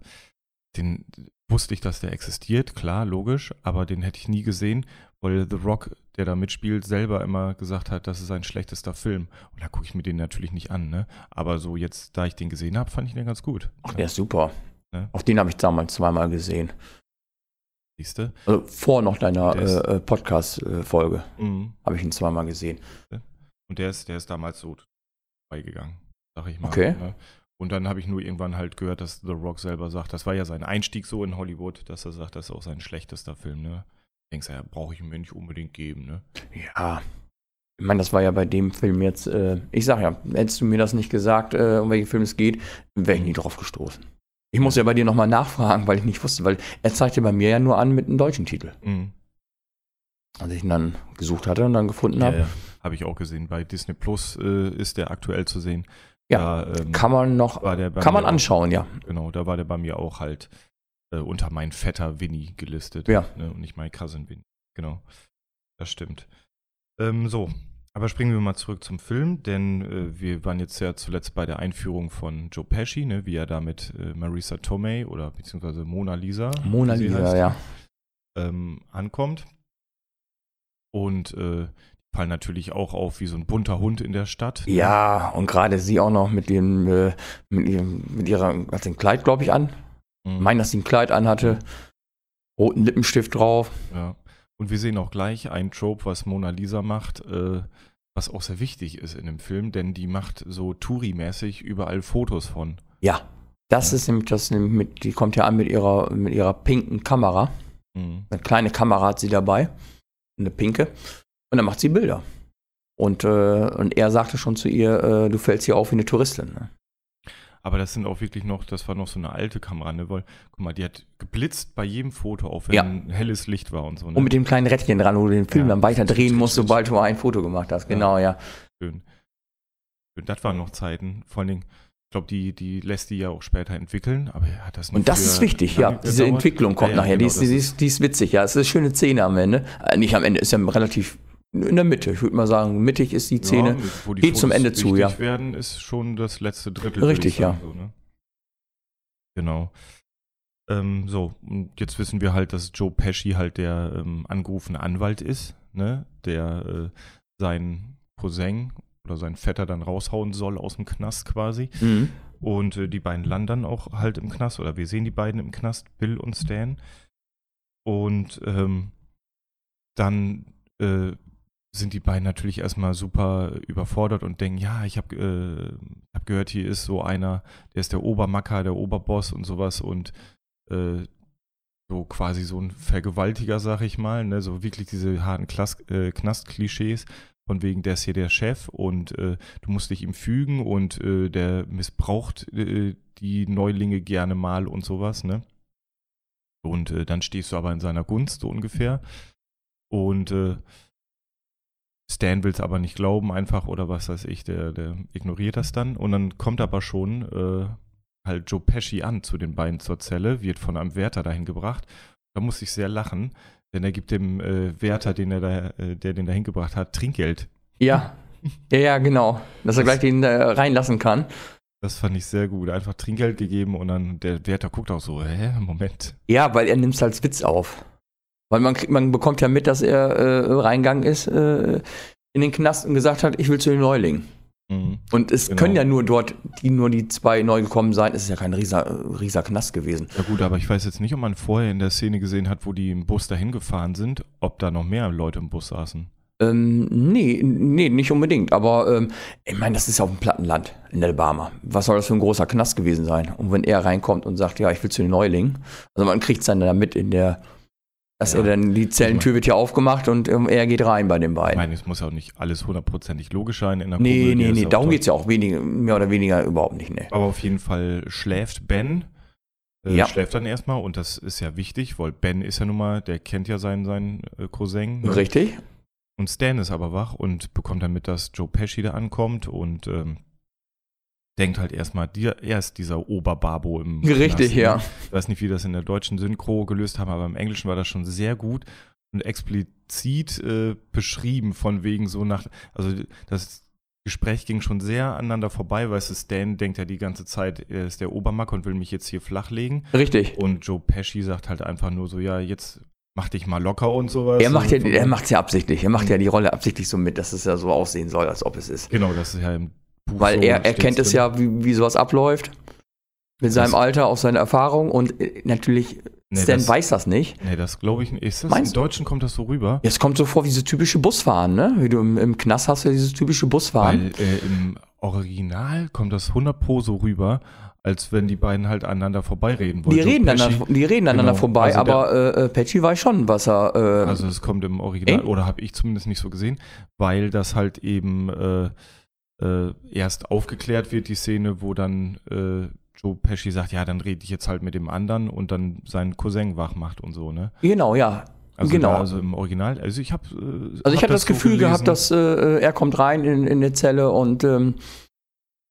den wusste ich, dass der existiert, klar, logisch, aber den hätte ich nie gesehen, weil The Rock, der da mitspielt, selber immer gesagt hat, das ist sein schlechtester Film. Und da gucke ich mir den natürlich nicht an, ne? Aber so jetzt, da ich den gesehen habe, fand ich den ganz gut. Ach, der ist super. Ja. Auch den habe ich damals zweimal gesehen. Siehst du? Also vor noch deiner äh, äh, Podcast-Folge Mhm. habe ich ihn zweimal gesehen. Und der ist, der ist damals so beigegangen, sag ich mal. Okay. Ne? Und dann habe ich nur irgendwann halt gehört, dass The Rock selber sagt, das war ja sein Einstieg so in Hollywood, dass er sagt, das ist auch sein schlechtester Film, ne? Denkst du, ja, brauche ich mir nicht unbedingt geben, ne? Ja. Ich meine, das war ja bei dem Film jetzt, äh, ich sag ja, hättest du mir das nicht gesagt, äh, um welchen Film es geht, wäre ich nie drauf gestoßen. Ich muss ja bei dir nochmal nachfragen, weil ich nicht wusste, weil er zeigte bei mir ja nur an mit einem deutschen Titel. Mhm. Als ich ihn dann gesucht hatte und dann gefunden Ja, habe, ja. Habe ich auch gesehen. Bei Disney Plus äh, ist der aktuell zu sehen. Ja, Da, ähm, kann man noch, kann man mir auch- anschauen, ja. Genau, da war der bei mir auch halt äh, unter mein Vetter Winnie gelistet. Ja. Ne, und nicht mein Cousin Winnie. Genau. Das stimmt. Ähm, so, aber springen wir mal zurück zum Film, denn äh, wir waren jetzt ja zuletzt bei der Einführung von Joe Pesci, ne, wie er da mit äh, Marisa Tomei oder beziehungsweise Mona Lisa, Mona Lisa, heißt, ja. ähm, ankommt. Und äh, fallen natürlich auch auf wie so ein bunter Hund in der Stadt. ne? Ja, und gerade sie auch noch mit dem, äh, mit, ihrem, mit ihrer, hat ein Kleid, glaube ich, an. Mhm. Ich meine, dass sie ein Kleid anhatte. Roten Lippenstift drauf. Ja. Und wir sehen auch gleich ein Trope, was Mona Lisa macht, äh, was auch sehr wichtig ist in dem Film, denn die macht so Touri-mäßig überall Fotos von. Ja. Das ist nämlich das, nämlich mit, die kommt ja an mit ihrer, mit ihrer pinken Kamera. Mhm. Eine kleine Kamera hat sie dabei. Eine pinke. Und dann macht sie Bilder. Und, äh, und er sagte schon zu ihr, äh, du fällst hier auf wie eine Touristin. Ne? Aber das sind auch wirklich noch, das war noch so eine alte Kamera, ne? Weil, guck mal, die hat geblitzt bei jedem Foto, auch wenn Ja. ein helles Licht war und so. Ne? Und mit dem kleinen Rädchen dran, wo du den Film Ja. dann weiter drehen musst, sobald du ein Foto gemacht hast. Genau, ja. Schön. Schön. Das waren noch Zeiten. Vor allen Dingen, ich glaube, die, die lässt die ja auch später entwickeln, aber er hat das nicht Und das ist wichtig, ja. Diese. Entwicklung kommt Ja, ja, nachher. die, genau, ist, das die, ist, die ist witzig, ja. Es ist eine schöne Szene am Ende. Äh, nicht am Ende, ist ja relativ in der Mitte. Ich würde mal sagen, mittig ist die Szene. Ja, wo die geht zum Fotos Ende zu, ja. werden, ist schon das letzte Drittel. Richtig, ich sagen, So, ne? Genau. Ähm, so, und jetzt wissen wir halt, dass Joe Pesci halt der ähm, angerufene Anwalt ist, ne? Der äh, seinen Cousin oder seinen Vetter dann raushauen soll aus dem Knast quasi. Mhm. Und äh, die beiden landen dann auch halt im Knast, oder wir sehen die beiden im Knast, Bill und Stan. Und ähm, dann äh, sind die beiden natürlich erstmal super überfordert und denken, ja, ich habe äh, hab gehört, hier ist so einer, der ist der Obermacker, der Oberboss und sowas und äh, so quasi so ein Vergewaltiger, sag ich mal, ne? so wirklich diese harten Klas äh, Knast-Klischees, von wegen, der ist hier der Chef und äh, du musst dich ihm fügen und äh, der missbraucht äh, die Neulinge gerne mal und sowas, ne? Und äh, dann stehst du aber in seiner Gunst, so ungefähr. Und Stan will es aber nicht glauben, einfach, oder was weiß ich, der, der ignoriert das dann. Und dann kommt aber schon äh, halt Joe Pesci an zu den beiden zur Zelle, wird von einem Wärter dahin gebracht. Da muss ich sehr lachen, denn er gibt dem äh, Wärter, den er da, äh, der den dahin gebracht hat, Trinkgeld. Ja. Ja, ja, genau. Dass er gleich den äh, reinlassen kann. Das fand ich sehr gut. Einfach Trinkgeld gegeben und dann der Wärter guckt auch so, hä, Moment. Ja, weil er nimmt es als Witz auf. Weil man, man bekommt ja mit, dass er äh, reingegangen ist äh, in den Knast und gesagt hat, ich will zu den Neulingen. Mhm. Und es Genau. können ja nur dort, die nur die zwei neu gekommen sein. Es ist ja kein rieser, rieser Knast gewesen. Ja gut, aber ich weiß jetzt nicht, ob man vorher in der Szene gesehen hat, wo die im Bus dahin gefahren sind, ob da noch mehr Leute im Bus saßen. Ähm, nee, nee, nicht unbedingt. Aber ähm, ich meine, das ist ja auf dem Plattenland in Alabama. Was soll das für ein großer Knast gewesen sein? Und wenn er reinkommt und sagt, ja, ich will zu den Neulingen, also man kriegt es dann damit in der, dass Ja. er dann, die Zellentür wird ja aufgemacht und ähm, er geht rein bei den Ich beiden. meine, es muss ja auch nicht alles hundertprozentig logisch sein in der Nee, Komödie, nee, nee, darum geht es ja auch weniger, mehr oder weniger überhaupt nicht, ne. Aber auf jeden Fall schläft Ben. Äh, Ja. Schläft dann erstmal und das ist ja wichtig, weil Ben ist ja nun mal, der kennt ja seinen, seinen äh, Cousin. ne? Richtig? Und Stan ist aber wach und bekommt dann mit, dass Joe Pesci da ankommt und ähm, denkt halt erstmal, dir, er ist dieser Oberbabo im (laughs) Richtig, Knast, ne? ja. Ich weiß nicht, wie das in der deutschen Synchro gelöst haben, aber im Englischen war das schon sehr gut und explizit äh, beschrieben von wegen so nach, also das Gespräch ging schon sehr aneinander vorbei, weißt du, Stan denkt ja die ganze Zeit, er ist der Obermacker und will mich jetzt hier flachlegen Richtig. und Joe Pesci sagt halt einfach nur so, ja, jetzt mach dich mal locker und sowas. Er macht ja, er macht's ja absichtlich. Er macht ja die Rolle absichtlich so mit, dass es ja so aussehen soll, als ob es ist. Genau, das ist ja im Buch Weil so, er, er kennt es drin. ja, wie, wie sowas abläuft. Mit seinem Das- Alter, aus seiner Erfahrung und äh, natürlich, Nee, Stan das- weiß das nicht. Nee, das glaube ich nicht. Ist das Meinst Im Deutschen kommt das so rüber? Es kommt so vor wie dieses typische Busfahren, ne? Wie du im, im Knast hast, ja dieses typische Busfahren. Weil äh, im Original kommt das 100 Pro so rüber, als wenn die beiden halt aneinander vorbeireden wollen. die, reden Pesci- aneinander, die reden aneinander Genau. vorbei, Also der- aber äh, äh, Patchy weiß schon, was er. Äh, Also es kommt im Original, Ey. oder habe ich zumindest nicht so gesehen, weil das halt eben äh, äh, erst aufgeklärt wird, die Szene, wo dann äh, Joe Pesci sagt, ja, dann rede ich jetzt halt mit dem anderen und dann seinen Cousin wach macht und so, ne? genau, ja. Also genau. Da, also im Original, also ich habe äh, Also ich hab hatte das so Gefühl gelesen. gehabt, dass äh, er kommt rein in, in eine Zelle und ähm,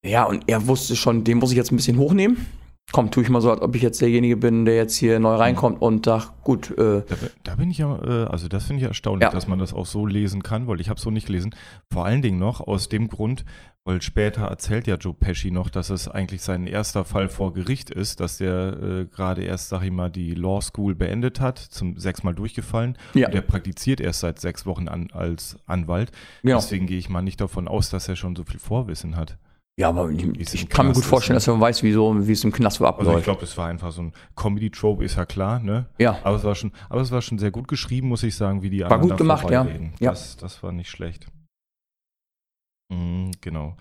ja, und er wusste schon, den muss ich jetzt ein bisschen hochnehmen. Komm, tue ich mal so, als ob ich jetzt derjenige bin, der jetzt hier neu reinkommt und sagt, gut, äh, Da, da bin ich ja, äh, also das finde ich erstaunlich, Ja. dass man das auch so lesen kann, weil ich habe es so nicht gelesen. Vor allen Dingen noch aus dem Grund, weil später erzählt ja Joe Pesci noch, dass es eigentlich sein erster Fall vor Gericht ist, dass der äh, gerade erst, sag ich mal, die Law School beendet hat, zum sechsmal durchgefallen. Ja. Und der praktiziert erst seit sechs Wochen an, als Anwalt. genau. Deswegen gehe ich mal nicht davon aus, dass er schon so viel Vorwissen hat. Ja, aber ich, es ich kann mir gut vorstellen, ne? dass man weiß, wie, so, wie es im Knast so Also ich abläuft. glaube, das war einfach so ein Comedy-Trope, ist ja klar, ne? ja, Aber es war schon, aber es war schon sehr gut geschrieben, muss ich sagen, wie die War gut gemacht, ja. Ja. Das, das war nicht schlecht. Mhm, genau.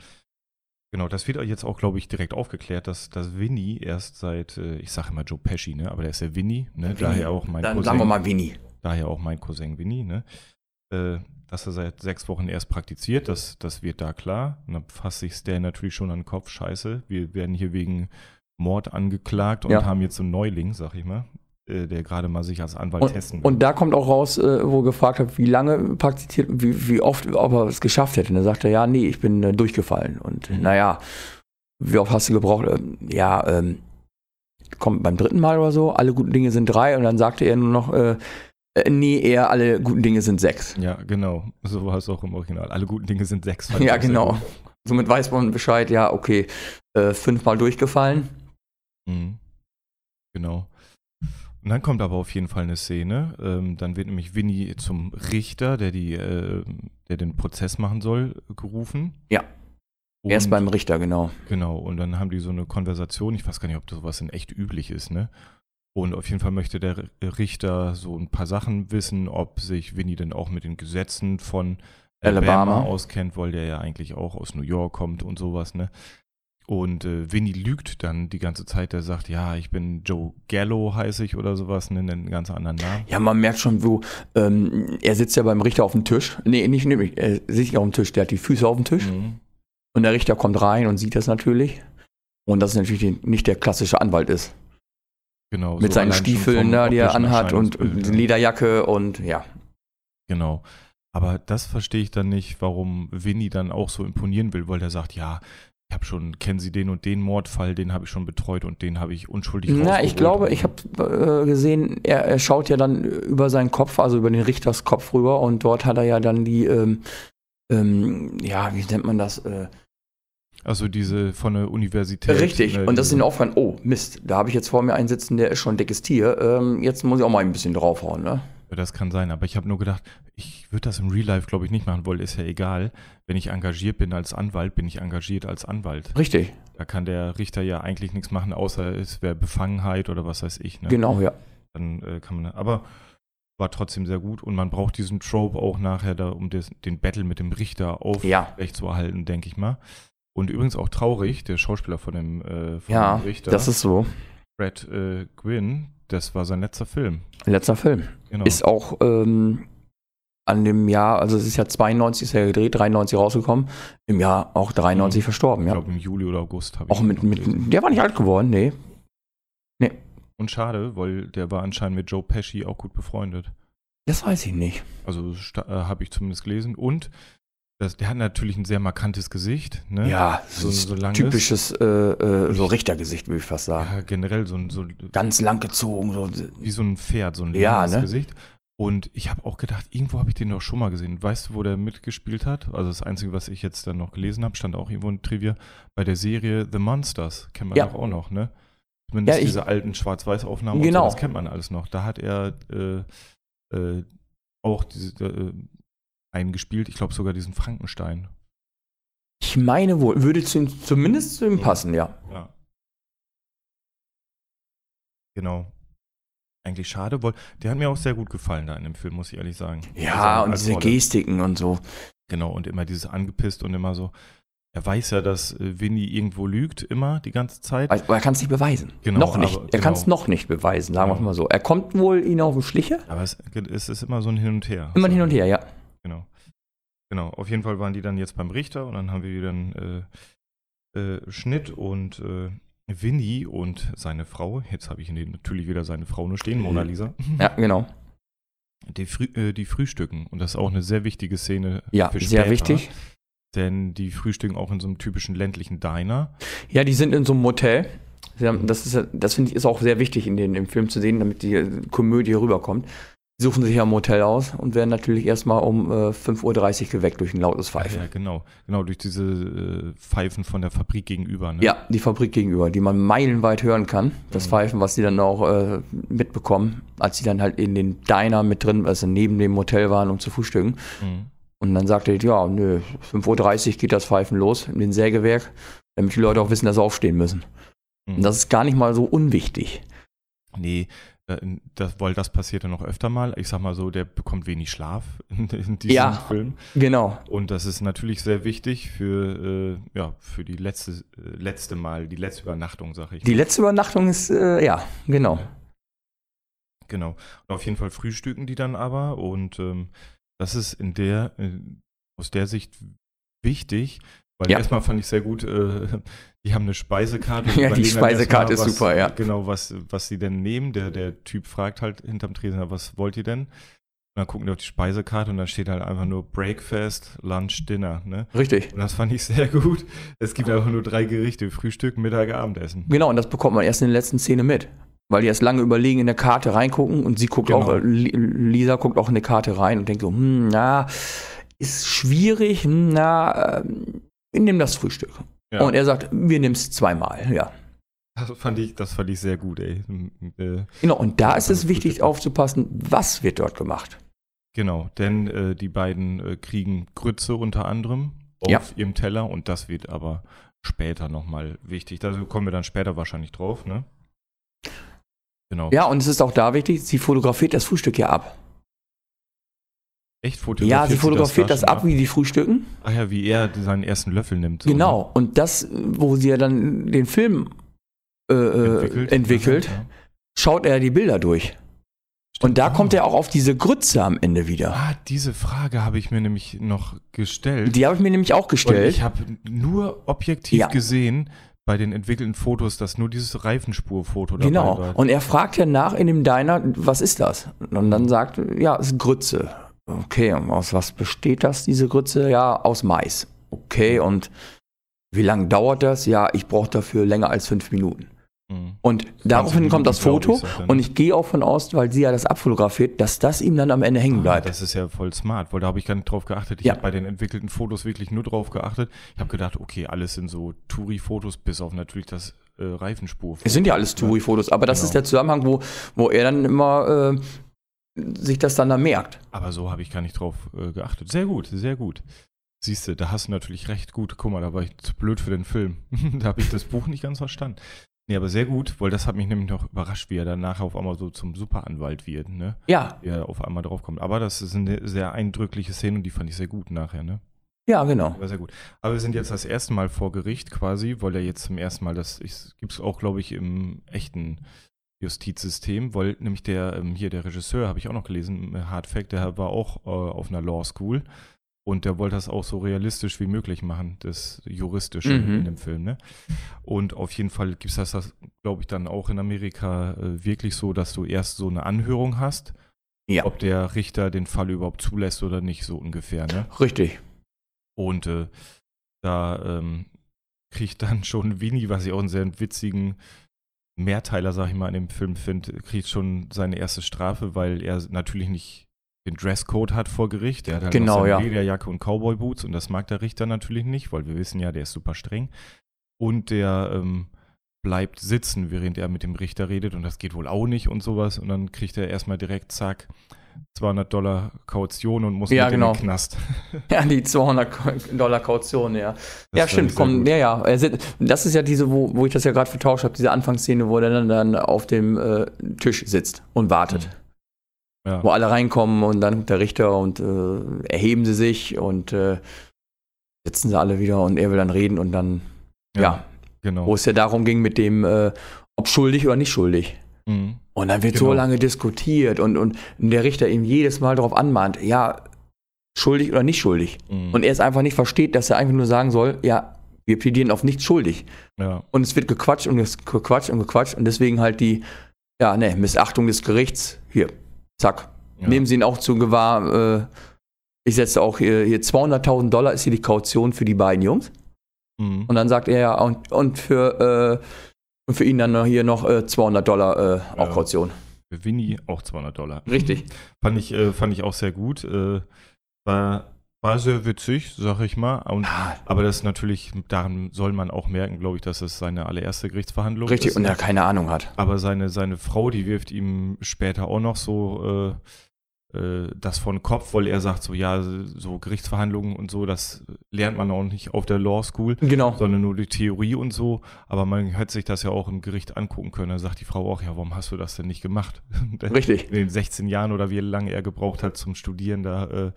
Genau, das wird jetzt auch, glaube ich, direkt aufgeklärt, dass, dass Winnie erst seit, äh, ich sage immer Joe Pesci, ne? Aber der ist ja Winnie, ne? Winnie. Daher auch mein dann Cousin. sagen wir mal Winnie. Daher auch mein Cousin Winnie, ne? Äh, dass er seit sechs Wochen erst praktiziert, das, das wird da klar. Und dann fasst sich Stan natürlich schon an den Kopf, scheiße, wir werden hier wegen Mord angeklagt und Ja. haben jetzt so einen Neuling, sag ich mal, äh, der gerade mal sich als Anwalt Und, testen will. und da kommt auch raus, äh, wo gefragt hat, wie lange praktiziert, wie, wie oft, ob er es geschafft hätte. Und dann sagt er, ja, nee, ich bin äh, durchgefallen. Und Mhm. naja, wie oft hast du gebraucht? Ähm, ja, ähm, kommt beim dritten Mal oder so, alle guten Dinge sind drei. Und dann sagte er nur noch, äh, äh, nee, eher alle guten Dinge sind sechs. Ja, genau. So war es auch im Original. Alle guten Dinge sind sechs. Ja, genau. Somit weiß man Bescheid, ja, okay, äh, fünfmal durchgefallen. Mhm. Genau. Und dann kommt aber auf jeden Fall eine Szene. Ähm, dann wird nämlich Winnie zum Richter, der die, äh, der den Prozess machen soll, gerufen. Ja. Und, Erst beim Richter, genau. Genau. Und dann haben die so eine Konversation. Ich weiß gar nicht, ob das sowas in echt üblich ist, ne? Und auf jeden Fall möchte der Richter so ein paar Sachen wissen, ob sich Winnie denn auch mit den Gesetzen von Alabama, Alabama. auskennt, weil der ja eigentlich auch aus New York kommt und sowas, ne? Und äh, Winnie lügt dann die ganze Zeit, der sagt, ja, ich bin Joe Gallo, heiße ich oder sowas, ne, einen ganz anderen Namen. Ja, man merkt schon, wo ähm, er sitzt ja beim Richter auf dem Tisch. Nee, nicht nämlich, er sitzt nicht auf dem Tisch, der hat die Füße auf dem Tisch. Mhm. Und der Richter kommt rein und sieht das natürlich. Und dass es natürlich nicht der klassische Anwalt ist. Genau. Mit so seinen Stiefeln da, die er anhat und. Lederjacke und ja. Genau. Aber das verstehe ich dann nicht, warum Winnie dann auch so imponieren will, weil der sagt, ja, ich habe schon, kennen Sie den und den Mordfall, den habe ich schon betreut und den habe ich unschuldig Na, ich glaube, ich habe äh, gesehen, er, er schaut ja dann über seinen Kopf, also über den Richters Kopf rüber und dort hat er ja dann die, ähm, ähm, ja, wie nennt man das? Äh, Also diese von der Universität. richtig. ne, Und das ist ihnen aufgefallen, oh Mist, da habe ich jetzt vor mir einen sitzen, der ist schon ein dickes Tier. Ähm, jetzt muss ich auch mal ein bisschen draufhauen, ne? Ja, Das kann sein, aber ich habe nur gedacht, ich würde das im Real Life, glaube ich, nicht machen wollen. Ist ja egal. Wenn ich engagiert bin als Anwalt, bin ich engagiert als Anwalt. Richtig, Da kann der Richter ja eigentlich nichts machen, außer es wäre Befangenheit oder was weiß ich. Ne? genau, ja. Dann äh, kann man, aber war trotzdem sehr gut und man braucht diesen Trope auch nachher, da, um des, den Battle mit dem Richter aufrecht Ja, denke ich mal. Und übrigens auch traurig, der Schauspieler von dem, äh, von ja, dem Richter, das ist so. Fred äh, Gwynn, das war sein letzter Film. Letzter Film. Genau. Ist auch ähm, an dem Jahr, also es ist ja 92 ist ja gedreht, 93 rausgekommen, im Jahr auch 93 Mhm. verstorben, ich ja. glaube im Juli oder August habe ich Auch mit, mit, der war nicht alt geworden, nee. Und schade, weil der war anscheinend mit Joe Pesci auch gut befreundet. Das weiß ich nicht. Also äh, habe ich zumindest gelesen. Und das, der hat natürlich ein sehr markantes Gesicht. Ne? Ja, so, so, so typisches äh, äh, so Richtergesicht, würde ich fast sagen. Ja, generell so, ein- so Ganz lang gezogen. So. wie so ein Pferd, so ein Ja, langes ne? Gesicht. Und ich habe auch gedacht, irgendwo habe ich den doch schon mal gesehen. Weißt du, wo der mitgespielt hat? Also das Einzige, was ich jetzt dann noch gelesen habe, stand auch irgendwo in Trivia, bei der Serie The Monsters. Kennt man Ja. doch auch noch, ne? Zumindest Ja, ich- diese alten Schwarz-Weiß-Aufnahmen. Genau. So, das kennt man alles noch. Da hat er äh, äh, auch diese, äh, einen gespielt, ich glaube sogar diesen Frankenstein. Ich meine wohl, würde zu zumindest zu ihm passen, ja. Ja. Genau. Eigentlich schade, weil der hat mir auch sehr gut gefallen da in dem Film, muss ich ehrlich sagen. Ja, Also und diese Rolle. Gestiken und so. Genau, und immer dieses angepisst und immer so. Er weiß ja, dass äh, Winnie irgendwo lügt, immer die ganze Zeit. Aber er kann es nicht beweisen. Genau, noch nicht. aber- er kann es genau. noch nicht beweisen, sagen wir es Genau. mal so. Er kommt wohl ihn auf die Schliche. Aber es, es ist immer so ein Hin und Her. Immer hin und her, ja. Genau. Genau. Auf jeden Fall waren die dann jetzt beim Richter und dann haben wir wieder einen äh, äh, Schnitt und äh, Winnie und seine Frau, jetzt habe ich natürlich wieder seine Frau nur stehen, Mona Lisa, Ja, genau. die, frü äh, die frühstücken. Und das ist auch eine sehr wichtige Szene. Ja, für sehr später, wichtig. Denn die frühstücken auch in so einem typischen ländlichen Diner. Ja, die sind in so einem Motel. Das ist, das finde ich ist auch sehr wichtig in den, im Film zu sehen, damit die äh, Komödie rüberkommt. Suchen sich ja ein Motel aus und werden natürlich erstmal um äh, 5.30 Uhr geweckt durch ein lautes Pfeifen. Ja, genau. Genau, durch diese äh, Pfeifen von der Fabrik gegenüber. Ne? Ja, die Fabrik gegenüber, die man meilenweit hören kann. Das Pfeifen, was sie dann auch äh, mitbekommen, als sie dann halt in den Diner mit drin, also neben dem Motel waren, um zu frühstücken. Mhm. Und dann sagte er, ja, nö, 5.30 Uhr geht das Pfeifen los in den Sägewerk, damit die Leute auch wissen, dass sie aufstehen müssen. Mhm. Und das ist gar nicht mal so unwichtig. Nee, das, weil das passiert ja noch öfter mal. Ich sag mal so, der bekommt wenig Schlaf (laughs) in, in diesem Ja. Film. Genau. Und das ist natürlich sehr wichtig für, äh, ja, für die letzte, äh, letzte Mal, die letzte Übernachtung, sag ich. Die letzte Übernachtung ist, äh, ja, genau. Genau. Und auf jeden Fall frühstücken die dann aber und ähm, das ist in der, äh, aus der Sicht wichtig, weil Ja. erstmal fand ich sehr gut, äh, (laughs) die haben eine Speisekarte. (laughs) Ja, die Speisekarte ist super, ja. Genau, was, was sie denn nehmen. Der, der Typ fragt halt hinterm Tresen, "Ja, was wollt ihr denn? Und dann gucken die auf die Speisekarte und da steht halt einfach nur Breakfast, Lunch, Dinner. Ne? Richtig. Und das fand ich sehr gut. Es gibt einfach nur drei Gerichte: Frühstück, Mittag, Abendessen. Genau, und das bekommt man erst in der letzten Szene mit. Weil die erst lange überlegen, in der Karte reingucken und sie guckt Genau. auch, äh, Li- Lisa guckt auch in die Karte rein und denkt so, hm, na, ist schwierig, hm, na, wir nehmen das Frühstück. Ja. Und er sagt, wir nehmen es zweimal, ja. Das fand ich, das fand ich sehr gut, ey. Äh, Genau, und da ist es wichtig Frühstück. aufzupassen, was wird dort gemacht. Genau, denn äh, die beiden äh, kriegen Grütze unter anderem auf Ja. ihrem Teller und das wird aber später nochmal wichtig. Da kommen wir dann später wahrscheinlich drauf, ne? Genau. Ja, und es ist auch da wichtig, sie fotografiert das Frühstück ja ab. Echt fotografiert Ja, sie fotografiert da das, schon ab, wie die frühstücken. Ach ja, wie er seinen ersten Löffel nimmt. so, Genau, und das, wo sie ja dann den Film äh, Ne? äh, Entwickelt. entwickelt, Ja. schaut er die Bilder durch. Und da Ah. kommt er auch auf diese Grütze am Ende wieder. Ah, diese Frage habe ich mir nämlich noch gestellt. Die habe ich mir nämlich auch und gestellt. ich habe nur objektiv Ja. gesehen bei den entwickelten Fotos, dass nur dieses Reifenspurfoto dabei Genau. war. Und er fragt ja nach in dem Diner, was ist das? Und dann sagt, ja, es ist Grütze. Okay, und aus was besteht das, diese Grütze? Ja, aus Mais. Okay, und wie lange dauert das? Ja, ich brauche dafür länger als fünf Minuten. Mhm. Und daraufhin kommt das Foto ich, und ich gehe auch von aus, weil sie ja das abfotografiert, dass das ihm dann am Ende hängen Ah, bleibt. Das ist ja voll smart, weil da habe ich gar nicht drauf geachtet. Ich Ja. habe bei den entwickelten Fotos wirklich nur drauf geachtet. Ich habe gedacht, okay, alles sind so Touri-Fotos, bis auf natürlich das äh, Reifenspur. Es sind ja alles Touri-Fotos, aber das Genau. ist der Zusammenhang, wo, wo er dann immer äh, sich das dann da merkt. Aber so habe ich gar nicht drauf äh, geachtet. Sehr gut, sehr gut. Siehst du, da hast du natürlich recht gut. Guck mal, da war ich zu blöd für den Film. (laughs) da habe ich das Buch nicht ganz verstanden. Nee, aber sehr gut, weil das hat mich nämlich noch überrascht, wie er dann nachher auf einmal so zum Superanwalt wird, ne? Ja, Wie er auf einmal drauf kommt. Aber das ist eine sehr eindrückliche Szene und die fand ich sehr gut nachher, ne? ja, genau. War sehr gut. Aber wir sind jetzt das erste Mal vor Gericht quasi, weil er jetzt zum ersten Mal, das gibt es auch, glaube ich, im echten Justizsystem, weil nämlich der, ähm, hier der Regisseur, habe ich auch noch gelesen, äh, Hard Fact, der war auch äh, auf einer Law School und der wollte das auch so realistisch wie möglich machen, das Juristische Mhm. in dem Film, ne? Und auf jeden Fall gibt es das, das glaube ich, dann auch in Amerika äh, wirklich so, dass du erst so eine Anhörung hast, Ja, ob der Richter den Fall überhaupt zulässt oder nicht, so ungefähr, ne? richtig. Und äh, da ähm, kriegt dann schon Winnie, was ich auch einen sehr witzigen Mehrteiler, sag ich mal, in dem Film finde, kriegt schon seine erste Strafe, weil er natürlich nicht den Dresscode hat vor Gericht. Der hat halt Genau, ja. Lederjacke und Cowboy-Boots und das mag der Richter natürlich nicht, weil wir wissen ja, der ist super streng. Und der ähm, bleibt sitzen, während er mit dem Richter redet und das geht wohl auch nicht und sowas. Und dann kriegt er erstmal direkt, zack, 200 Dollar Kaution und muss Ja, mit genau. in den Knast. (laughs) Ja, die 200 Dollar Kaution, ja. Das ja, stimmt. Komm, ja, ja. Das ist ja diese, wo, wo ich das ja gerade vertauscht habe, diese Anfangsszene, wo er dann, dann auf dem äh, Tisch sitzt und wartet. Ja. Wo alle reinkommen und dann kommt der Richter und äh, erheben sie sich und äh, sitzen sie alle wieder und er will dann reden und dann, ja, genau. wo es ja darum ging mit dem, äh, ob schuldig oder nicht schuldig. Mhm. Und dann wird so Genau. lange diskutiert und, und der Richter ihm jedes Mal darauf anmahnt, ja, schuldig oder nicht schuldig. Mhm. Und er es einfach nicht versteht, dass er einfach nur sagen soll, ja, wir plädieren auf nicht schuldig. ja. Und es wird gequatscht und gequatscht und gequatscht und deswegen halt die, ja, ne, Missachtung des Gerichts, hier, zack. Ja. Nehmen Sie ihn auch zu Gewahr, äh, ich setze auch hier, hier 200.000 Dollar ist hier die Kaution für die beiden Jungs. Mhm. Und dann sagt er ja, und, und für, äh, Und für ihn dann noch hier noch äh, 200 Dollar äh, auch Ja. Kaution. Für Winnie auch 200 Dollar. Richtig. Fand ich, äh, fand ich auch sehr gut. Äh, war, war sehr witzig, sag ich mal. Und, aber das ist natürlich, daran soll man auch merken, glaube ich, dass es seine allererste Gerichtsverhandlung Richtig, ist. und er keine Ahnung hat. Aber seine, seine Frau, die wirft ihm später auch noch so äh, äh, das von Kopf, weil er sagt so, ja, so Gerichtsverhandlungen und so, das lernt man auch nicht auf der Law School, Genau. sondern nur die Theorie und so. Aber man hätte sich das ja auch im Gericht angucken können. Da sagt die Frau auch, ja, warum hast du das denn nicht gemacht? (laughs) Richtig. In den 16 Jahren oder wie lange er gebraucht hat zum Studieren, da, äh,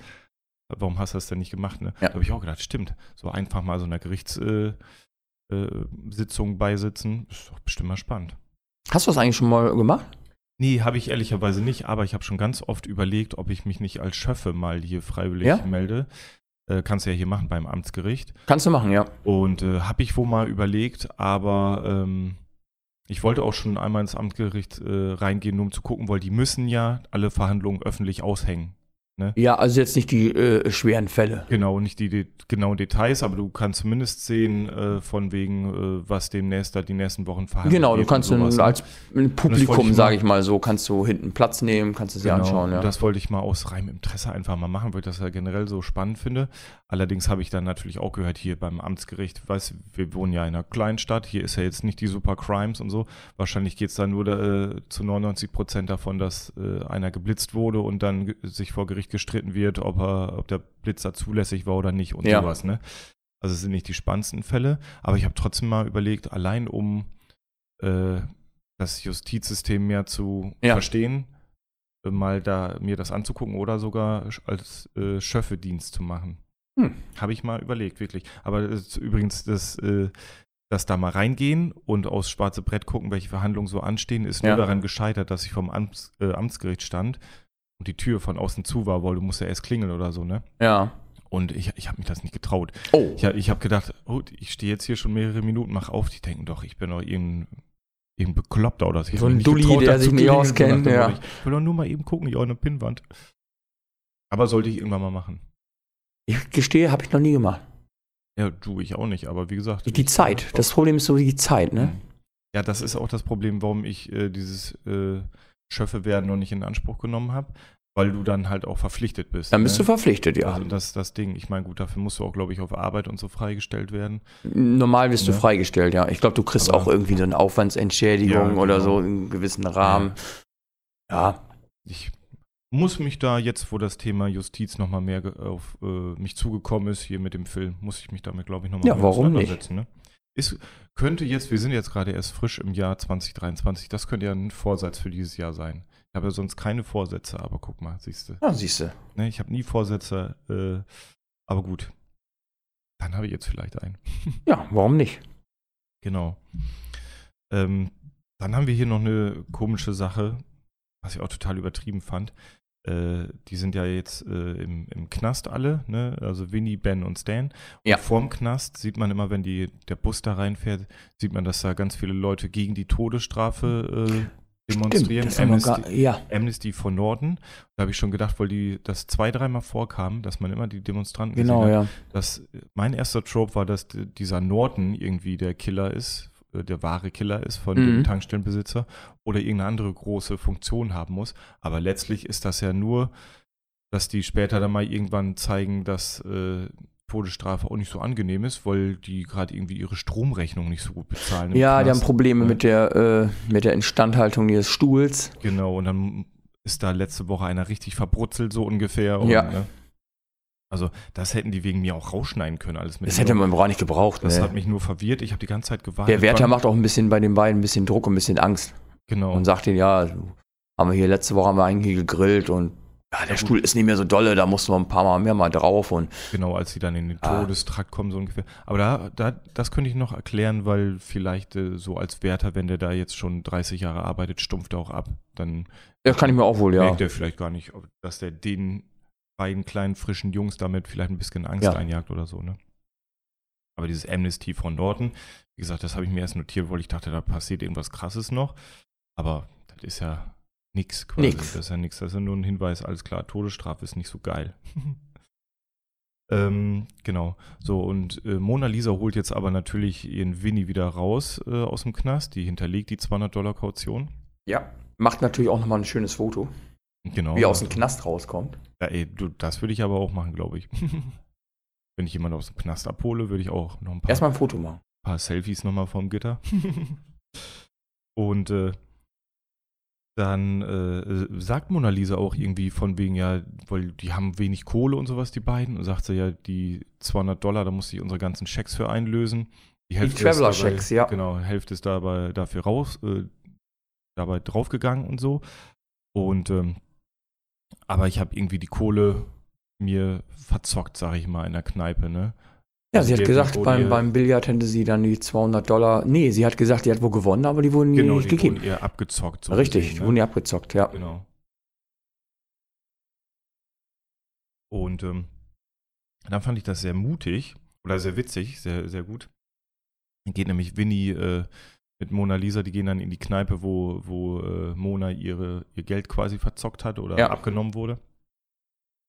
warum hast du das denn nicht gemacht? Ne? Ja. Da habe ich auch gedacht, stimmt. So einfach mal so einer Gerichtssitzung äh, äh, beisitzen, ist doch bestimmt mal spannend. Hast du das eigentlich schon mal gemacht? Nee, habe ich ehrlicherweise nicht, aber ich habe schon ganz oft überlegt, ob ich mich nicht als Schöffe mal hier freiwillig Ja? melde. Äh, kannst du ja hier machen beim Amtsgericht. Kannst du machen, ja. Und äh, habe ich wohl mal überlegt, aber ähm, ich wollte auch schon einmal ins Amtsgericht äh, reingehen, nur um zu gucken, weil die müssen ja alle Verhandlungen öffentlich aushängen. Ja, also jetzt nicht die äh, schweren Fälle. Genau, nicht die de genauen Details, aber du kannst zumindest sehen, äh, von wegen, äh, was demnächst da die nächsten Wochen verhandelt Genau, du wird kannst sowas, ne? als Publikum, sage ich mal so, kannst du hinten Platz nehmen, kannst es dir anschauen, ja. das wollte ich mal aus reinem Interesse einfach mal machen, weil ich das ja generell so spannend finde. Allerdings habe ich dann natürlich auch gehört, hier beim Amtsgericht, weißt wir wohnen ja in einer Kleinstadt, hier ist ja jetzt nicht die Super Crimes und so. Wahrscheinlich geht es dann nur äh, zu 99 Prozent davon, dass äh, einer geblitzt wurde und dann sich vor Gericht gestritten wird, ob, er, ob der Blitzer zulässig war oder nicht und Ja. sowas, ne? Also es sind nicht die spannendsten Fälle, aber ich habe trotzdem mal überlegt, allein um äh, das Justizsystem mehr zu Ja. verstehen, äh, mal da mir das anzugucken oder sogar als äh, Schöffedienst zu machen. Hm. Habe ich mal überlegt, wirklich. Aber das übrigens das, äh, das da mal reingehen und aufs schwarze Brett gucken, welche Verhandlungen so anstehen, ist Ja. nur daran gescheitert, dass ich vom Amts, äh, Amtsgericht stand und die Tür von außen zu war, weil du musst ja erst klingeln oder so, ne? Ja. Und ich, ich habe mich das nicht getraut. Oh, Ich, hab- ich habe gedacht, oh, ich stehe jetzt hier schon mehrere Minuten, mach auf. Die denken doch, ich bin doch irgendein, irgendein Bekloppter oder so. Ich So ein Dulli, getraut, der sich nicht auskennt, ja. Ich will doch nur mal eben gucken, hier eine Pinnwand. Aber sollte ich irgendwann mal machen. ich gestehe, habe ich noch nie gemacht. Ja, du, ich auch nicht, aber wie gesagt. Die ich- Zeit. Das Problem ist so die Zeit, ne? Ja, das ist auch das Problem, warum ich äh, dieses äh, Schöffe werden noch nicht in Anspruch genommen habe, weil du dann halt auch verpflichtet bist. Dann bist ne? du verpflichtet, ja. Also das das Ding. Ich meine, gut, dafür musst du auch, glaube ich, auf Arbeit und so freigestellt werden. Normal wirst du Ne? freigestellt, ja. Ich glaube, du kriegst Aber- auch irgendwie so eine Aufwandsentschädigung Ja, oder genau. so in einem gewissen Rahmen. Ja, Ich muss mich da jetzt, wo das Thema Justiz nochmal mehr auf äh, mich zugekommen ist, hier mit dem Film, muss ich mich damit, glaube ich, nochmal Ja, warum nicht? auseinandersetzen. Ne? Ist, könnte jetzt, wir sind jetzt gerade erst frisch im Jahr 2023, das könnte ja ein Vorsatz für dieses Jahr sein. Ich habe ja sonst keine Vorsätze, aber guck mal, siehst du. ja siehst du. Ne, ich habe nie Vorsätze, äh, aber gut. Dann habe ich jetzt vielleicht einen. (laughs) Ja, warum nicht? Genau. Ähm, dann haben wir hier noch eine komische Sache, was ich auch total übertrieben fand. Äh, die sind ja jetzt äh, im, im Knast alle, ne? also Winnie, Ben und Stan. Ja. Und vorm Knast sieht man immer, wenn die, der Bus da reinfährt, sieht man, dass da ganz viele Leute gegen die Todesstrafe äh, demonstrieren. wir Amnesty, gar, ja, Amnesty von Norden. Da habe ich schon gedacht, weil die das zwei, dreimal vorkam, dass man immer die Demonstranten genau, gesehen hat, ja. dass mein erster Trope war, dass dieser Norton irgendwie der Killer ist, äh, der wahre Killer ist von Mhm. dem Tankstellenbesitzer oder irgendeine andere große Funktion haben muss. Aber letztlich ist das ja nur, dass die später dann mal irgendwann zeigen, dass äh, Todesstrafe auch nicht so angenehm ist, weil die gerade irgendwie ihre Stromrechnung nicht so gut bezahlen. Ja, die haben Knast. Probleme Ja. mit der, äh, mit der Instandhaltung ihres Stuhls. Genau, und dann ist da letzte Woche einer richtig verbrutzelt, so ungefähr. Und, Ja. Ne? Also, das hätten die wegen mir auch rausschneiden können, alles mit. Das hätte man gar nicht gebraucht. Das ne? hat mich nur verwirrt. Ich habe die ganze Zeit gewartet. Der Wärter macht auch ein bisschen bei den beiden ein bisschen Druck und ein bisschen Angst. Genau. Und sagt ihnen, ja, haben wir hier letzte Woche haben wir eigentlich gegrillt und ja, der Stuhl ist nicht mehr so dolle, da mussten wir ein paar Mal mehr mal drauf und Genau, als sie dann in den Ah. Todestrakt kommen, so ungefähr. Aber da, da, das könnte ich noch erklären, weil vielleicht äh, so als Wärter, wenn der da jetzt schon 30 Jahre arbeitet, stumpft er auch ab. Dann ja, kann ich mir auch wohl, ja. merkt er vielleicht gar nicht, dass der den beiden kleinen frischen Jungs damit vielleicht ein bisschen Angst Ja. einjagt oder so, ne? Aber dieses Amnesty von Norton, wie gesagt, das habe ich mir erst notiert, weil ich dachte, da passiert irgendwas krasses noch. Aber das ist ja nix quasi. Nix. Das ist ja nix. Das ist ja nur ein Hinweis, alles klar, Todesstrafe ist nicht so geil. (laughs) Ähm, genau. So, und äh, Mona Lisa holt jetzt aber natürlich ihren Winnie wieder raus äh, aus dem Knast. Die hinterlegt die 200 Dollar Kaution. Ja. Macht natürlich auch nochmal ein schönes Foto, Genau. wie er aus dem Knast rauskommt. Ja, ey, du, das würde ich aber auch machen, glaube ich. (laughs) Wenn ich jemanden aus dem Knast abhole, würde ich auch noch ein paar, Erstmal ein Foto machen. paar Selfies nochmal vorm Gitter. (laughs) und äh, dann äh, sagt Mona Lisa auch irgendwie von wegen, ja, weil die haben wenig Kohle und sowas, die beiden. Und sagt sie ja, die 200 Dollar, da muss ich unsere ganzen Schecks für einlösen. Die Hälfte ist Traveler-Schecks, dabei- ja. Genau, Hälfte ist dabei dafür raus, äh, dabei draufgegangen und so. Und ähm, aber ich habe irgendwie die Kohle mir verzockt, sage ich mal, in der Kneipe, ne? Ja, sie hat Die- gesagt, die- beim, die- beim Billard hätte sie dann die 200 Dollar. Nee, sie hat gesagt, die hat wohl gewonnen, aber die wurden ihr Genau, nicht die gegeben. wurden eher abgezockt. so Richtig, gesehen, die ne? wurden ihr abgezockt, ja. Genau. Und ähm, dann fand ich das sehr mutig oder sehr witzig, sehr, sehr gut. Dann geht nämlich Winnie äh, mit Mona Lisa, die gehen dann in die Kneipe, wo, wo äh, Mona ihre, ihr Geld quasi verzockt hat oder Ja. abgenommen wurde.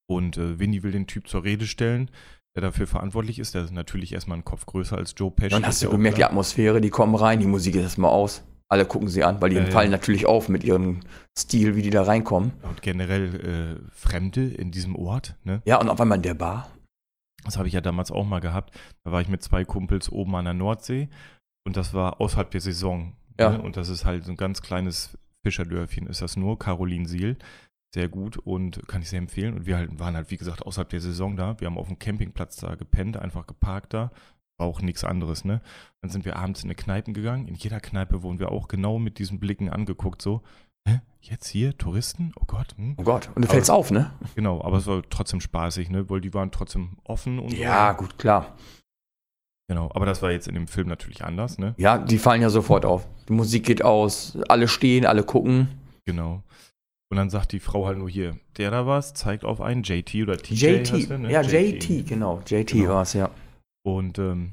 Und äh, Winnie will den Typ zur Rede stellen, der dafür verantwortlich ist. Der ist natürlich erstmal einen Kopf größer als Joe Pesci. Dann hast du gemerkt, die. Atmosphäre, die kommen rein, die Musik ist erstmal aus. Alle gucken sie an, weil die ja. fallen natürlich auf mit ihrem Stil, wie die da reinkommen. Und generell äh, Fremde in diesem Ort, ne? Ja, und auf einmal in der Bar. Das habe ich ja damals auch mal gehabt. Da war ich mit zwei Kumpels oben an der Nordsee und das war außerhalb der Saison. Ja. Ne? Und das ist halt so ein ganz kleines Fischerdörfchen, ist das nur. Carolinsiel. Sehr gut und kann ich sehr empfehlen. Und wir halt, waren halt, wie gesagt, außerhalb der Saison da. Wir haben auf dem Campingplatz da gepennt, einfach geparkt da. War auch nichts anderes, ne? Dann sind wir abends in eine Kneipen gegangen. In jeder Kneipe wurden wir auch genau mit diesen Blicken angeguckt, so. Hä? Jetzt hier? Touristen? Oh Gott. Hm? Oh Gott, und du fällst auf, ne? Genau, aber es war trotzdem spaßig, ne? Weil die waren trotzdem offen und so. Ja, gut, klar. Genau, aber das war jetzt in dem Film natürlich anders, ne? Ja, die fallen ja sofort auf. Die Musik geht aus, alle stehen, alle gucken. Genau. Und dann sagt die Frau halt nur hier, der da was, zeigt auf einen JT oder TJ. JT, der, ne? ja, JT, genau. JT Genau. war es, ja. Und ähm,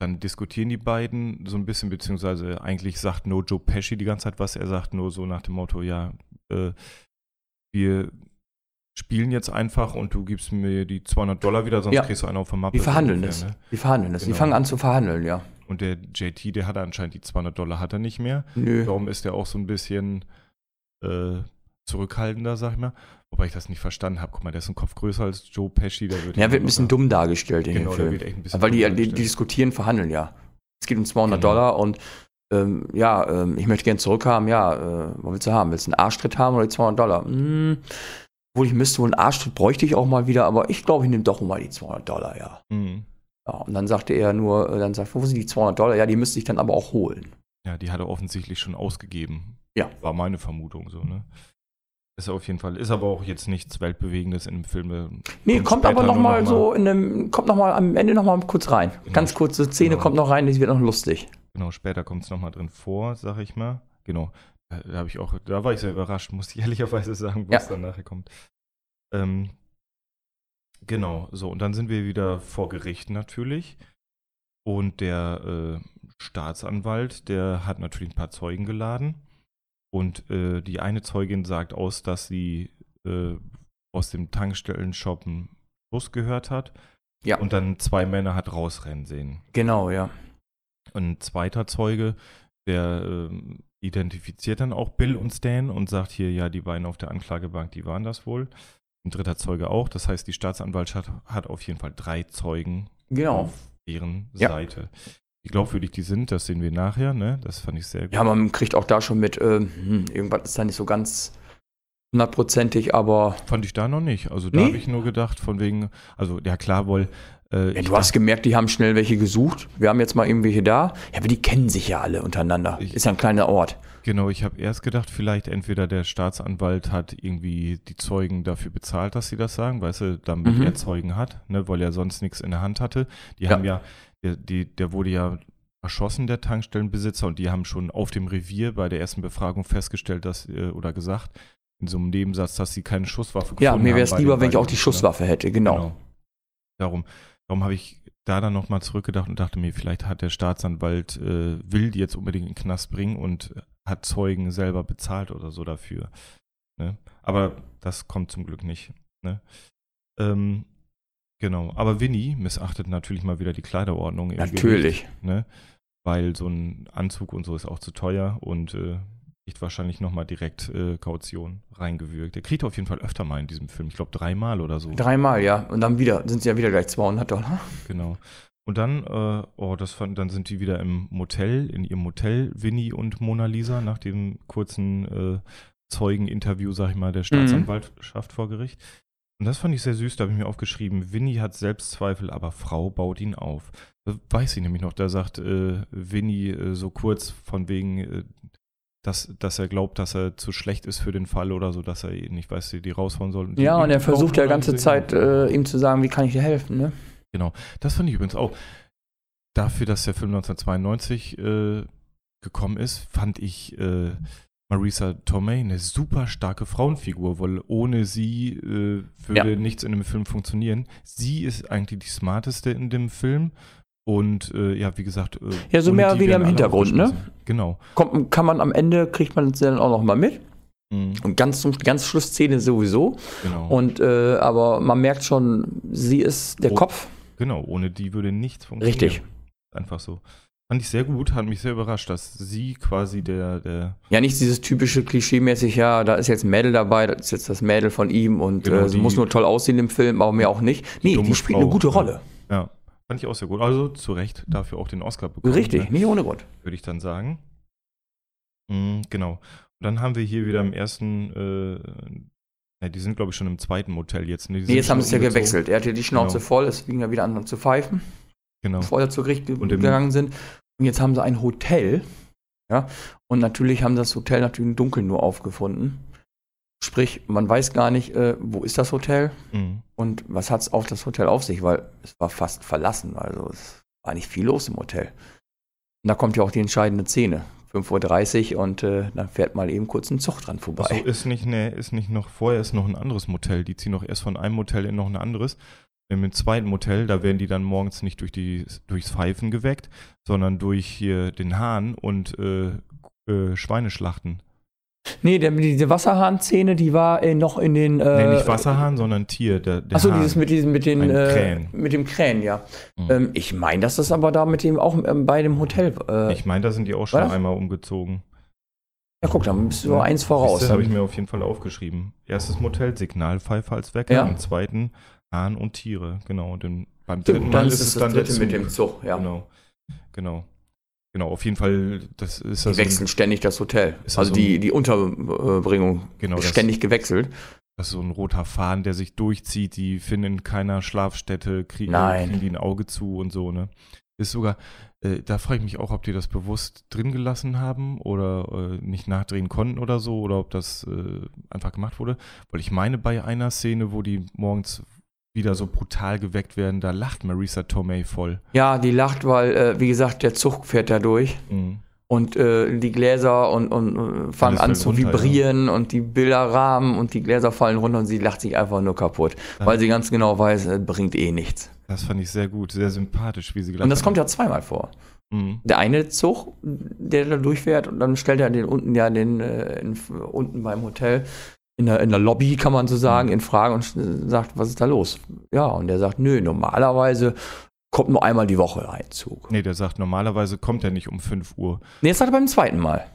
dann diskutieren die beiden so ein bisschen, beziehungsweise eigentlich sagt nur Joe Pesci die ganze Zeit was. Er sagt nur so nach dem Motto, ja, äh, wir spielen jetzt einfach und du gibst mir die 200 Dollar wieder, sonst Ja. kriegst du einen auf der Mappe. Die verhandeln das. Ne? Die verhandeln das. Die Genau. fangen an zu verhandeln, ja. Und der JT, der hat anscheinend die 200 Dollar, hat er nicht mehr. Nö. Darum ist er auch so ein bisschen äh, zurückhaltender, sag ich mal. Wobei ich das nicht verstanden habe. Guck mal, der ist ein Kopf größer als Joe Pesci. Der wird Ja, wird ein bisschen dumm dargestellt in Genau, dem Film. wird echt ein bisschen Weil die, die, die diskutieren, verhandeln ja. Es geht um 200 Genau. Dollar und ähm, ja, ähm, ich möchte gerne zurückhaben. Ja, äh, was willst du haben? Willst du einen Arschtritt haben oder die 200 Dollar? Hm, wohl, ich müsste wohl einen Arschtritt bräuchte ich auch mal wieder, aber ich glaube, ich nehme doch mal die 200 Dollar, ja. Mhm. ja. Und dann sagte er nur, äh, dann sagt, wo sind die 200 Dollar? Ja, die müsste ich dann aber auch holen. Ja, die hat er offensichtlich schon ausgegeben. Ja. War meine Vermutung so, ne? Ist auf jeden Fall, ist aber auch jetzt nichts Weltbewegendes in dem Film. äh, Nee, kommt aber später noch mal so in einem, kommt noch mal am Ende noch mal kurz rein. Genau. Ganz kurze Szene Genau. kommt noch rein, die wird noch lustig. Genau, später kommt es nochmal drin vor, sag ich mal. Genau. Da, da habe ich auch, da war ich sehr überrascht, muss ich ehrlicherweise sagen, was Ja. dann nachher kommt. Ähm, genau, so, und dann sind wir wieder vor Gericht natürlich. Und der äh, Staatsanwalt, der hat natürlich ein paar Zeugen geladen. Und äh, die eine Zeugin sagt aus, dass sie äh, aus dem Tankstellenshop einen Schuss gehört hat. Ja. Und dann zwei Männer hat rausrennen sehen. Genau, ja. Und ein zweiter Zeuge, der ähm, identifiziert dann auch Bill und Stan und sagt hier, ja, die beiden auf der Anklagebank, die waren das wohl. Ein dritter Zeuge auch. Das heißt, die Staatsanwaltschaft hat auf jeden Fall drei Zeugen Genau. auf deren Ja. Seite. Wie glaubwürdig die sind, das sehen wir nachher, ne? Das fand ich sehr gut. Ja, man kriegt auch da schon mit, ähm, hm, irgendwas ist da nicht so ganz hundertprozentig, aber Fand ich da noch nicht. Also da Nee? habe ich nur gedacht, von wegen, also ja klar wohl. Äh, ja, du hast gemerkt, die haben schnell welche gesucht. Wir haben jetzt mal irgendwelche da. Ja, aber die kennen sich ja alle untereinander. Ich- ist ja ein kleiner Ort. Genau, ich habe erst gedacht, vielleicht entweder der Staatsanwalt hat irgendwie die Zeugen dafür bezahlt, dass sie das sagen, weißt du, damit Mhm. er Zeugen hat, ne, weil er sonst nichts in der Hand hatte. Die Ja. haben ja, der, die, der wurde ja erschossen, der Tankstellenbesitzer, und die haben schon auf dem Revier bei der ersten Befragung festgestellt, dass, äh, oder gesagt, in so einem Nebensatz, dass sie keine Schusswaffe Ja, gefunden mir wäre haben es lieber, wenn ich auch die ne? Schusswaffe hätte, genau. Darum, darum habe ich da dann nochmal zurückgedacht und dachte mir, vielleicht hat der Staatsanwalt, äh, will die jetzt unbedingt in den Knast bringen und hat Zeugen selber bezahlt oder so dafür. Ne? Aber das kommt zum Glück nicht. Ne? Ähm, Genau. Aber Winnie missachtet natürlich mal wieder die Kleiderordnung. Im Natürlich. Gericht, ne? Weil so ein Anzug und so ist auch zu teuer und äh, kriegt wahrscheinlich nochmal direkt äh, Kaution reingewürgt. Der kriegt auf jeden Fall öfter mal in diesem Film. Ich glaube dreimal oder so. Dreimal, ja. Und dann wieder, sind sie ja wieder gleich 200 Dollar. Genau. Und dann, äh, oh, das fand, dann sind die wieder im Motel, in ihrem Motel, Winnie und Mona Lisa, nach dem kurzen äh, Zeugeninterview, sag ich mal, der Staatsanwaltschaft vor Gericht. Und das fand ich sehr süß, da habe ich mir aufgeschrieben, Winnie hat Selbstzweifel, aber Frau baut ihn auf. Das weiß ich nämlich noch, da sagt äh, Winnie äh, so kurz von wegen, äh, dass, dass er glaubt, dass er zu schlecht ist für den Fall oder so, dass er nicht weiß, die raushauen soll. Die- Ja, und die er versucht ja tauchen ganze Zeit, äh, ihm zu sagen, wie kann ich dir helfen, ne? Genau, das fand ich übrigens auch. Dafür, dass der Film 1992 äh, gekommen ist, fand ich äh, Marisa Tomei eine super starke Frauenfigur, weil ohne sie äh, würde Ja. nichts in dem Film funktionieren. Sie ist eigentlich die smarteste in dem Film und äh, ja, wie gesagt, äh, Ja, so mehr oder weniger im Hintergrund, ne? Genau. Kommt, kann man am Ende, kriegt man es dann auch noch mal mit. Mhm, Und ganz zum ganz Schlussszene sowieso. genau. Und äh, aber man merkt schon, sie ist der Oh. Kopf. genau, ohne die würde nichts funktionieren. Richtig. Einfach so. Fand ich sehr gut, hat mich sehr überrascht, dass sie quasi der, der Ja, nicht dieses typische Klischee-mäßig, ja, da ist jetzt ein Mädel dabei, das ist jetzt das Mädel von ihm und Genau, äh, sie die- muss nur toll aussehen im Film, aber mehr auch nicht. Nee, dumme die spielt Frau, eine gute ja. Rolle. Ja, fand ich auch sehr gut. Also zu Recht dafür auch den Oscar bekommen. Richtig, Ne? nicht ohne Grund. Würde ich dann sagen. Mhm, genau. Und dann haben wir hier wieder im ersten, äh, ja, die sind glaube ich schon im zweiten Motel jetzt. Ne? Die Nee, jetzt haben sie es ja gewechselt. Er hatte die Schnauze Genau. voll, es fing ja wieder an zu pfeifen, Genau. bevor er zu Gericht ge gegangen sind. Und jetzt haben sie ein Hotel, ja, und natürlich haben das Hotel natürlich im Dunkeln nur aufgefunden. Sprich, man weiß gar nicht, äh, wo ist das Hotel Mhm. und was hat es auf das Hotel auf sich, weil es war fast verlassen, also es war nicht viel los im Hotel. Und da kommt ja auch die entscheidende Szene. 5.30 Uhr und äh, dann fährt mal eben kurz ein Zug dran vorbei. Achso, ist nicht, ne, ist nicht noch, vorher ist noch ein anderes Motel. Die ziehen noch erst von einem Motel in noch ein anderes. Im zweiten Motel, da werden die dann morgens nicht durch die, durchs Pfeifen geweckt, sondern durch hier den Hahn und äh, äh, Schweineschlachten. Nee, der, diese Wasserhahn-Szene, die war äh, noch in den. Äh, nee, nicht Wasserhahn, sondern Tier. Der, der Achso, dieses mit diesen, mit den, äh, Krähen. mit dem Krähen, ja. Mhm. Ähm, ich meine, dass das aber da mit dem auch ähm, bei dem Hotel. Äh, Ich meine, da sind die auch schon Was? einmal umgezogen. ja, guck, dann bist du eins voraus. Das habe ich mir auf jeden Fall aufgeschrieben. Erstes Motel, Signalpfeife als Wecker. Ja. Im zweiten Hahn und Tiere. Genau. Und im, beim dritten dann Mal ist es das dritte mit dem Zug, ja. Genau. Genau. Genau, auf jeden Fall, das ist Die also wechseln ständig das Hotel. Das Also so die, ein- die Unterbringung genau, ist das, ständig gewechselt. das ist so ein roter Faden, der sich durchzieht. Die finden in keiner Schlafstätte, kriegen, Nein. kriegen die ein Auge zu und so, ne? Ist sogar, äh, da frage ich mich auch, ob die das bewusst drin gelassen haben oder äh, nicht nachdrehen konnten oder so, oder ob das äh, einfach gemacht wurde. Weil ich meine, bei einer Szene, wo die morgens wieder so brutal geweckt werden, da lacht Marisa Tomei voll. Ja, die lacht, weil, äh, wie gesagt, der Zug fährt da durch. Mhm. Und äh, die Gläser und, und, und fangen an zu runter, vibrieren und die Bilderrahmen und die Gläser fallen runter und sie lacht sich einfach nur kaputt. Weil sie ganz genau weiß, es bringt eh nichts. Das fand ich sehr gut, sehr sympathisch, wie sie gelacht Und das kommt ja zweimal vor. Mhm. Der eine Zug, der da durchfährt und dann stellt er den unten ja den äh, in, unten beim Hotel in der, in der Lobby, kann man so sagen, in Frage und sagt, was ist da los? Ja, und der sagt, nö, normalerweise kommt nur einmal die Woche ein Zug. Nee, der sagt, normalerweise kommt er nicht um 5 Uhr. Nee, das sagt er beim zweiten Mal.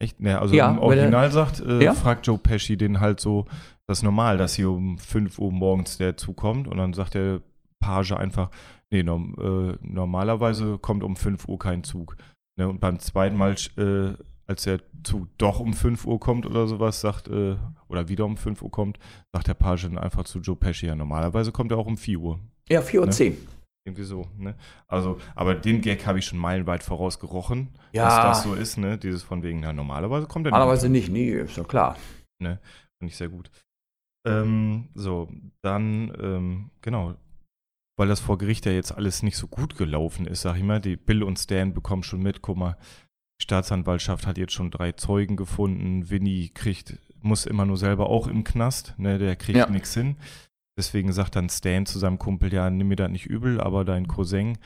Echt? Ne, also Ja, im weil er- Original sagt, äh, Ja. fragt Joe Pesci den halt so, das ist normal, dass hier um 5 Uhr morgens der Zug kommt. Und dann sagt der Page einfach, nee, norm, äh, normalerweise kommt um 5 Uhr kein Zug. Ne, und beim zweiten Mal, äh, als der Zug doch um 5 Uhr kommt oder sowas, sagt, äh, oder wieder um 5 Uhr kommt, sagt der Page dann einfach zu Joe Pesci, ja, normalerweise kommt er auch um 4 Uhr. Ja, 4 Uhr Ne? 10. Irgendwie so, ne? Also, aber den Gag habe ich schon meilenweit vorausgerochen, Ja. dass das so ist, ne? Dieses von wegen, na, normalerweise kommt er nicht. Normalerweise nicht, nee, ist doch klar. Fand ich sehr gut. Ähm, so, dann, ähm, genau, weil das vor Gericht ja jetzt alles nicht so gut gelaufen ist, sag ich mal, die Bill und Stan bekommen schon mit, guck mal, die Staatsanwaltschaft hat jetzt schon drei Zeugen gefunden, Winnie kriegt, muss immer nur selber auch im Knast, ne, der kriegt Ja. nichts hin. Deswegen sagt dann Stan zu seinem Kumpel, ja, nimm mir das nicht übel, aber dein Cousin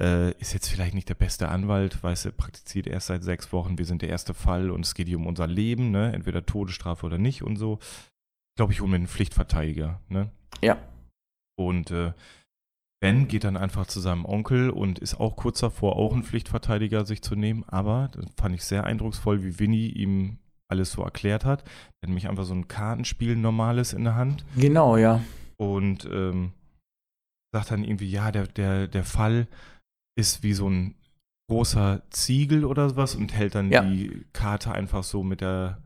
äh, ist jetzt vielleicht nicht der beste Anwalt, weißt du, praktiziert erst seit sechs Wochen, wir sind der erste Fall und es geht hier um unser Leben, ne? Entweder Todesstrafe oder nicht und so. Glaube, ich mir einen Pflichtverteidiger, ne? Ja. Und äh, Ben geht dann einfach zu seinem Onkel und ist auch kurz davor, auch einen Pflichtverteidiger sich zu nehmen. Aber das fand ich sehr eindrucksvoll, wie Winnie ihm alles so erklärt hat. Er hat nämlich einfach so ein Kartenspiel normales in der Hand Genau, ja. und ähm, sagt dann irgendwie, ja, der, der, der Fall ist wie so ein großer Ziegel oder sowas und hält dann Ja. die Karte einfach so mit der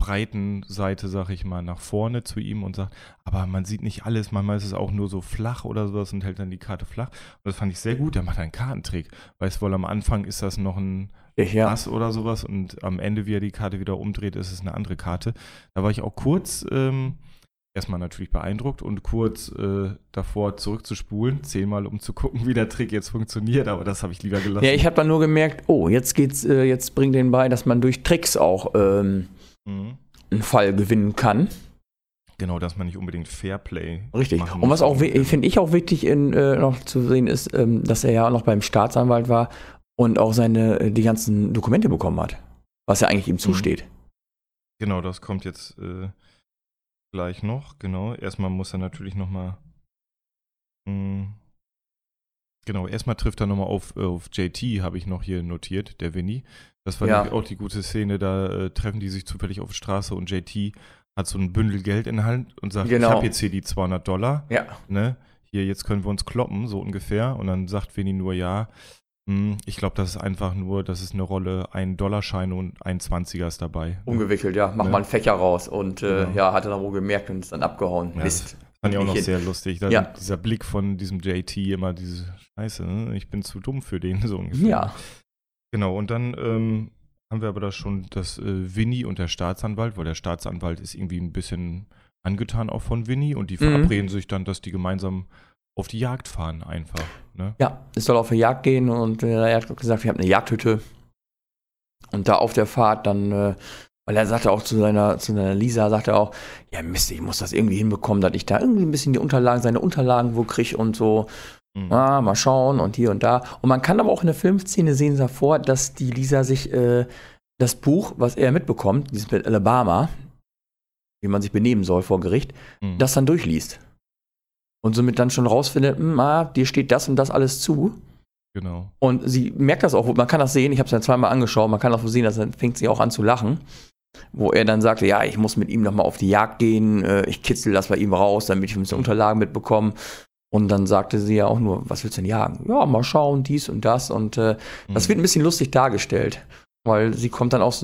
breiten Seite, sag ich mal, nach vorne zu ihm und sagt, aber man sieht nicht alles, manchmal ist es auch nur so flach oder sowas und hält dann die Karte flach. Und das fand ich sehr gut, der macht einen Kartentrick. Weißt wohl, am Anfang ist das noch ein Ja, Ass oder sowas und am Ende, wie er die Karte wieder umdreht, ist es eine andere Karte. Da war ich auch kurz, ähm, erstmal natürlich beeindruckt und kurz äh, davor zurückzuspulen, zehnmal, um zu gucken, wie der Trick jetzt funktioniert, aber das habe ich lieber gelassen. ja ich habe dann nur gemerkt, oh, jetzt geht's, äh, jetzt bringt den bei, dass man durch Tricks auch ähm, Mhm. einen Fall gewinnen kann. Genau, dass man nicht unbedingt Fairplay Richtig. Und was auch finde ich auch wichtig in, äh, noch zu sehen ist, ähm, dass er ja noch beim Staatsanwalt war und auch seine äh, die ganzen Dokumente bekommen hat, was ja eigentlich ihm zusteht. Genau, das kommt jetzt äh, gleich noch. Genau, erstmal muss er natürlich nochmal. Genau, erstmal trifft er nochmal auf, äh, auf JT, habe ich noch hier notiert, der Winnie. Das war Ja. auch die gute Szene, da äh, treffen die sich zufällig auf der Straße und JT hat so ein Bündel Geld in der Hand und sagt, Genau. ich habe jetzt hier die 200 Dollar, Ja. ne? Hier, jetzt können wir uns kloppen, so ungefähr. Und dann sagt Winnie nur, ja, hm, ich glaube, das ist einfach nur, das ist eine Rolle, ein Dollarschein und ein 20er ist dabei. ne? Umgewickelt, ja. Mach Ja. mal einen Fächer raus und äh, Genau. ja, hat er dann wohl gemerkt und ist dann abgehauen. Ja, Mist. Fand ich auch noch sehr lustig. Da Ja. Dieser Blick von diesem JT immer diese Scheiße, ne? ich bin zu dumm für den, (laughs) so ungefähr. Ja. Genau, und dann ähm, haben wir aber da schon das äh, Winnie und der Staatsanwalt, weil der Staatsanwalt ist irgendwie ein bisschen angetan auch von Winnie und die Mhm. verabreden sich dann, dass die gemeinsam auf die Jagd fahren einfach. Ne? Ja, es soll auf die Jagd gehen und äh, er hat gesagt, wir haben eine Jagdhütte. Und da auf der Fahrt dann, äh, weil er sagte auch zu seiner, zu seiner Lisa, sagte er auch, ja Mist, ich muss das irgendwie hinbekommen, dass ich da irgendwie ein bisschen die Unterlagen, seine Unterlagen wo kriege und so. Mhm. Ah, mal schauen und hier und da. Und man kann aber auch in der Filmszene sehen davor, dass die Lisa sich äh, das Buch, was er mitbekommt, dieses mit Alabama, wie man sich benehmen soll vor Gericht, Mhm. das dann durchliest. Und somit dann schon rausfindet, hm, ah, dir steht das und das alles zu. Genau. Und sie merkt das auch, man kann das sehen, ich habe es ja zweimal angeschaut, man kann auch so sehen, dass dann fängt sie auch an zu lachen. Wo er dann sagte, ja, ich muss mit ihm nochmal auf die Jagd gehen, äh, ich kitzel das bei ihm raus, damit ich ein bisschen Unterlagen mitbekomme. Und dann sagte sie ja auch nur, was willst du denn jagen? Ja, mal schauen, dies und das. Und äh, das Mhm. wird ein bisschen lustig dargestellt. Weil sie kommt dann aus,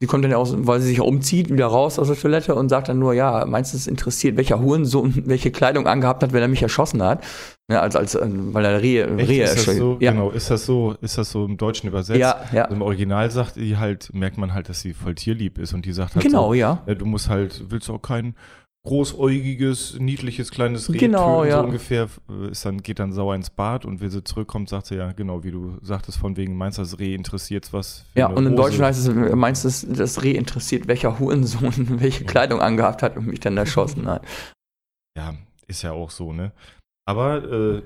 sie kommt dann aus, weil sie sich umzieht, wieder raus aus der Toilette und sagt dann nur, ja, meinst du, es interessiert, welcher Hurensohn (laughs) welche Kleidung angehabt hat, wenn er mich erschossen hat? Ja, als, als, äh, weil er Rehe, Echt? Rehe ist das so, erschossen ja. Genau, ist das so, ist das so im Deutschen übersetzt? ja, ja. Also Im Original sagt die halt, merkt man halt, dass sie voll tierlieb ist und die sagt halt Genau, so, ja. Ja, du musst halt, willst auch kein großäugiges, niedliches, kleines Reh Genau, ja. so ungefähr, äh, ist dann, geht dann sauer ins Bad und wenn sie zurückkommt, sagt sie ja, genau, wie du sagtest, von wegen, meinst du, das Reh interessiert was? Ja, und Hose? Deutschen heißt es, meinst du, das- das Reh interessiert, welcher Hurensohn (laughs) welche Kleidung angehabt hat und mich dann erschossen hat. Ja, ist ja auch so, ne? Aber, äh,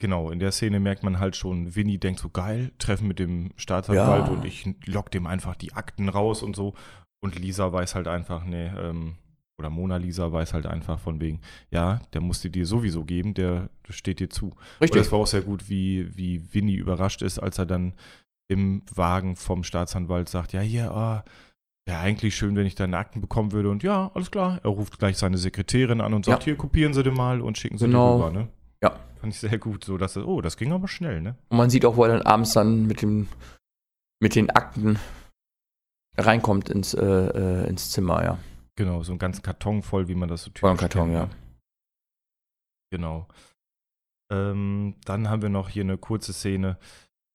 genau, in der Szene merkt man halt schon, Winnie denkt so, geil, Treffen mit dem Staatsanwalt Ja. und ich lock dem einfach die Akten raus und so. Und Lisa weiß halt einfach, nee, ähm, oder Mona Lisa weiß halt einfach von wegen, ja, der muss die dir sowieso geben, der steht dir zu. Und Richtig. das war auch sehr gut, wie, wie Winnie überrascht ist, als er dann im Wagen vom Staatsanwalt sagt, ja, hier, ah, wäre eigentlich schön, wenn ich deine Akten bekommen würde. Und ja, alles klar. Er ruft gleich seine Sekretärin an und sagt, Ja. hier, kopieren Sie den mal und schicken Sie Genau. die rüber, ne? Ja. Fand ich sehr gut, so dass er, oh, das ging aber schnell, ne? Und man sieht auch, wo er dann abends dann mit dem, mit den Akten reinkommt ins, äh, äh, ins Zimmer, ja. Genau, so ein ganzen Karton voll, wie man das so typisch Voll ein Karton, kennt, ja. ne? Genau. Ähm, dann haben wir noch hier eine kurze Szene,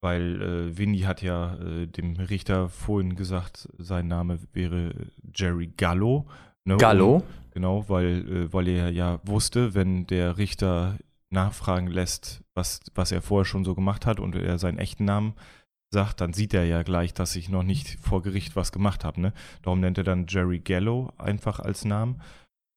weil äh, Winnie hat ja äh, dem Richter vorhin gesagt, sein Name wäre Jerry Gallo. Ne? Gallo. Und, genau, weil, äh, weil er ja wusste, wenn der Richter nachfragen lässt, was, was er vorher schon so gemacht hat und er seinen echten Namen sagt, dann sieht er ja gleich, dass ich noch nicht vor Gericht was gemacht habe. Ne? Darum nennt er dann Jerry Gallo einfach als Namen.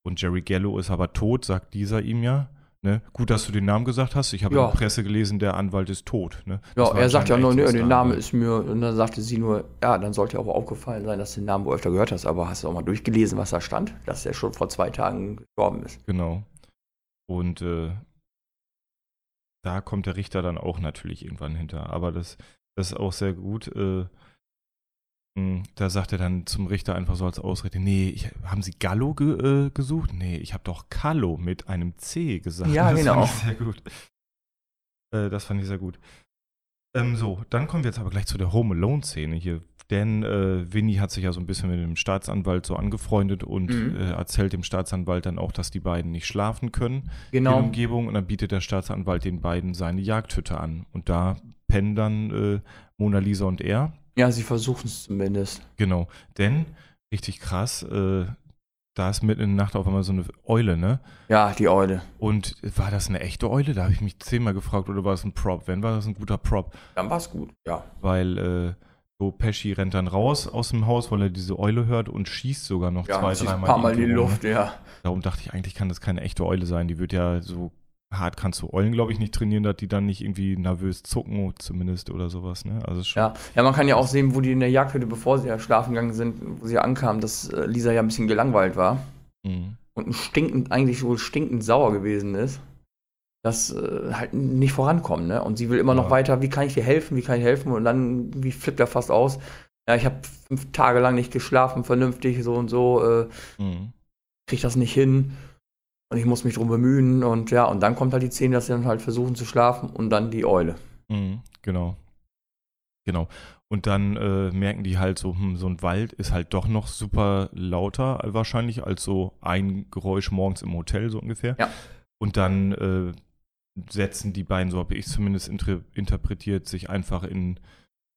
Und Jerry Gallo ist aber tot, sagt dieser ihm ja. Ne? Gut, dass du den Namen gesagt hast. Ich habe Ja. in der Presse gelesen, der Anwalt ist tot. Ne? Ja, er sagt ja nur, nee, der Name ist mir, und dann sagte sie nur, ja, dann sollte auch aufgefallen sein, dass du den Namen wohl öfter gehört hast, aber hast du auch mal durchgelesen, was da stand? Dass er schon vor zwei Tagen gestorben ist. Genau. Und äh, da kommt der Richter dann auch natürlich irgendwann hinter. Aber das, das ist auch sehr gut. Äh, mh, da sagt er dann zum Richter einfach so als Ausrede, nee, ich, haben Sie Gallo ge, äh, gesucht? Nee, ich habe doch Callo mit einem C gesagt. Ja, das genau. Fand ich sehr gut. Äh, das fand ich sehr gut. Ähm, so, dann kommen wir jetzt aber gleich zu der Home Alone-Szene hier. Denn äh, Winnie hat sich ja so ein bisschen mit dem Staatsanwalt so angefreundet und Mhm. äh, erzählt dem Staatsanwalt dann auch, dass die beiden nicht schlafen können in Genau. der Umgebung. Und dann bietet der Staatsanwalt den beiden seine Jagdhütte an. Und da pennen dann äh, Mona Lisa und er. Ja, sie versuchen es zumindest. Genau. Denn, richtig krass, äh, da ist mitten in der Nacht auf einmal so eine Eule, ne? Ja, die Eule. Und war das eine echte Eule? Da habe ich mich zehnmal gefragt, oder war es ein Prop? Wenn, war das ein guter Prop? Dann war's gut, ja. Weil äh, so Pesci rennt dann raus aus dem Haus, weil er diese Eule hört und schießt sogar noch Ja, zwei, dreimal ein paar Mal in die? Luft, ja. Darum dachte ich, eigentlich kann das keine echte Eule sein. Die wird ja so hart kannst du Eulen, glaube ich, nicht trainieren, dass die dann nicht irgendwie nervös zucken, zumindest oder sowas, ne? Also schon. Ja. ja, man kann ja auch sehen, wo die in der Jagdhütte, bevor sie ja schlafen gegangen sind, wo sie ankamen, dass äh, Lisa ja ein bisschen gelangweilt war Mhm. und ein stinkend, eigentlich wohl stinkend sauer gewesen ist, dass äh, halt nicht vorankommen, ne? Und sie will immer noch Ja. weiter, wie kann ich dir helfen, wie kann ich helfen? Und dann, wie flippt er fast aus? Ja, ich habe fünf Tage lang nicht geschlafen, vernünftig, so und so, äh, Mhm. krieg das nicht hin und ich muss mich drum bemühen und ja, und dann kommt halt die Szene, dass sie dann halt versuchen zu schlafen und dann die Eule. Mhm. Genau. Genau. Und dann äh, merken die halt so, hm, so ein Wald ist halt doch noch super lauter wahrscheinlich als so ein Geräusch morgens im Hotel, so ungefähr. Ja. Und dann äh, setzen die beiden, so habe ich zumindest inter interpretiert, sich einfach in,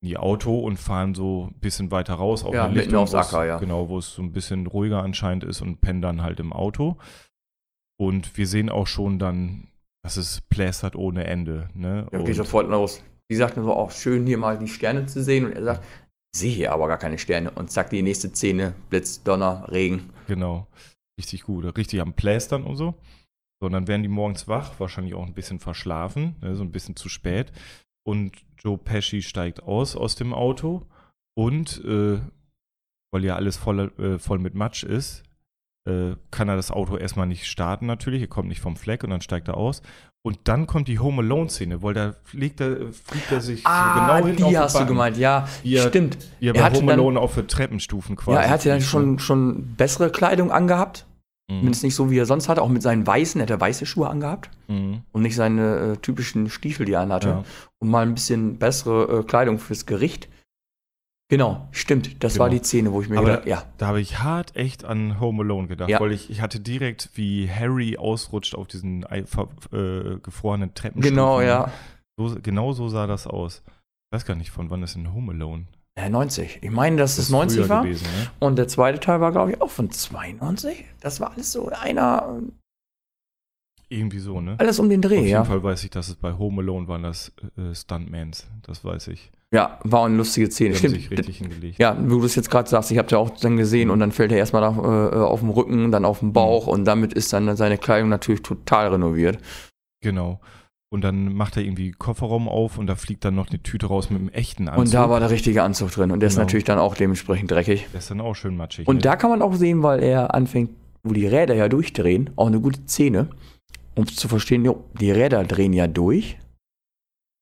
in die Auto und fahren so ein bisschen weiter raus auf Ja, mitten Lichtung, es- Acker, ja. Genau, wo es so ein bisschen ruhiger anscheinend ist und pennen dann halt im Auto. Und wir sehen auch schon dann, dass es plästert ohne Ende. Ne? Ja, geht sofort los. Die sagt nur so, auch schön hier mal die Sterne zu sehen und er sagt, sehe hier aber gar keine Sterne und zack, die nächste Szene, Blitz, Donner, Regen. Genau. Richtig gut. Richtig am Plästern und so. So, und dann werden die morgens wach, wahrscheinlich auch ein bisschen verschlafen, ne, so ein bisschen zu spät. Und Joe Pesci steigt aus aus dem Auto und, äh, weil ja alles voll, äh, voll mit Matsch ist, äh, kann er das Auto erstmal nicht starten natürlich, er kommt nicht vom Fleck und dann steigt er aus. Und dann kommt die Home Alone-Szene, weil da fliegt er, fliegt er sich so genau hin Ah, die hast du gemeint, ja, er- stimmt. Er Er bei hatte Home dann- Alone auf für Treppenstufen quasi. Ja, er hatte dann schon, schon bessere Kleidung angehabt, ne? zumindest nicht so, wie er sonst hatte, auch mit seinen weißen, er hat ja weiße Schuhe angehabt Mhm. und nicht seine äh, typischen Stiefel, die er anhatte. Ja. Und mal ein bisschen bessere äh, Kleidung fürs Gericht. Genau, stimmt, das Genau. war die Szene, wo ich mir Aber gedacht, ja, Da habe ich hart echt an Home Alone gedacht, Ja. weil ich, ich hatte direkt, wie Harry ausrutscht auf diesen äh, gefrorenen Treppenstufen. genau, ja. So, genau so sah das aus. Ich weiß gar nicht, von wann ist denn Home Alone? Äh, 90. Ich meine, dass es ist 90 früher war. Gewesen, ne? Und der zweite Teil war, glaube ich, auch von 92. Das war alles so einer, Irgendwie so, ne? alles um den Dreh, Auf jeden ja. Fall weiß ich, dass es bei Home Alone waren das äh, Stuntmans. Das weiß ich. Ja, war eine lustige Szene. Die Stimmt. sich richtig hingelegt. Ja, wo du es jetzt gerade sagst, ich habe ja auch dann gesehen und dann fällt er erstmal auf, äh, auf dem Rücken, dann auf den Bauch Mhm. und damit ist dann seine Kleidung natürlich total renoviert. Genau. Und dann macht er irgendwie Kofferraum auf und da fliegt dann noch eine Tüte raus mit einem echten Anzug. Und da war der richtige Anzug drin und der ist Genau. natürlich dann auch dementsprechend dreckig. Der ist dann auch schön matschig. Und ne? da kann man auch sehen, weil er anfängt, wo die Räder ja durchdrehen, auch eine gute Szene, um zu verstehen, jo, die Räder drehen ja durch.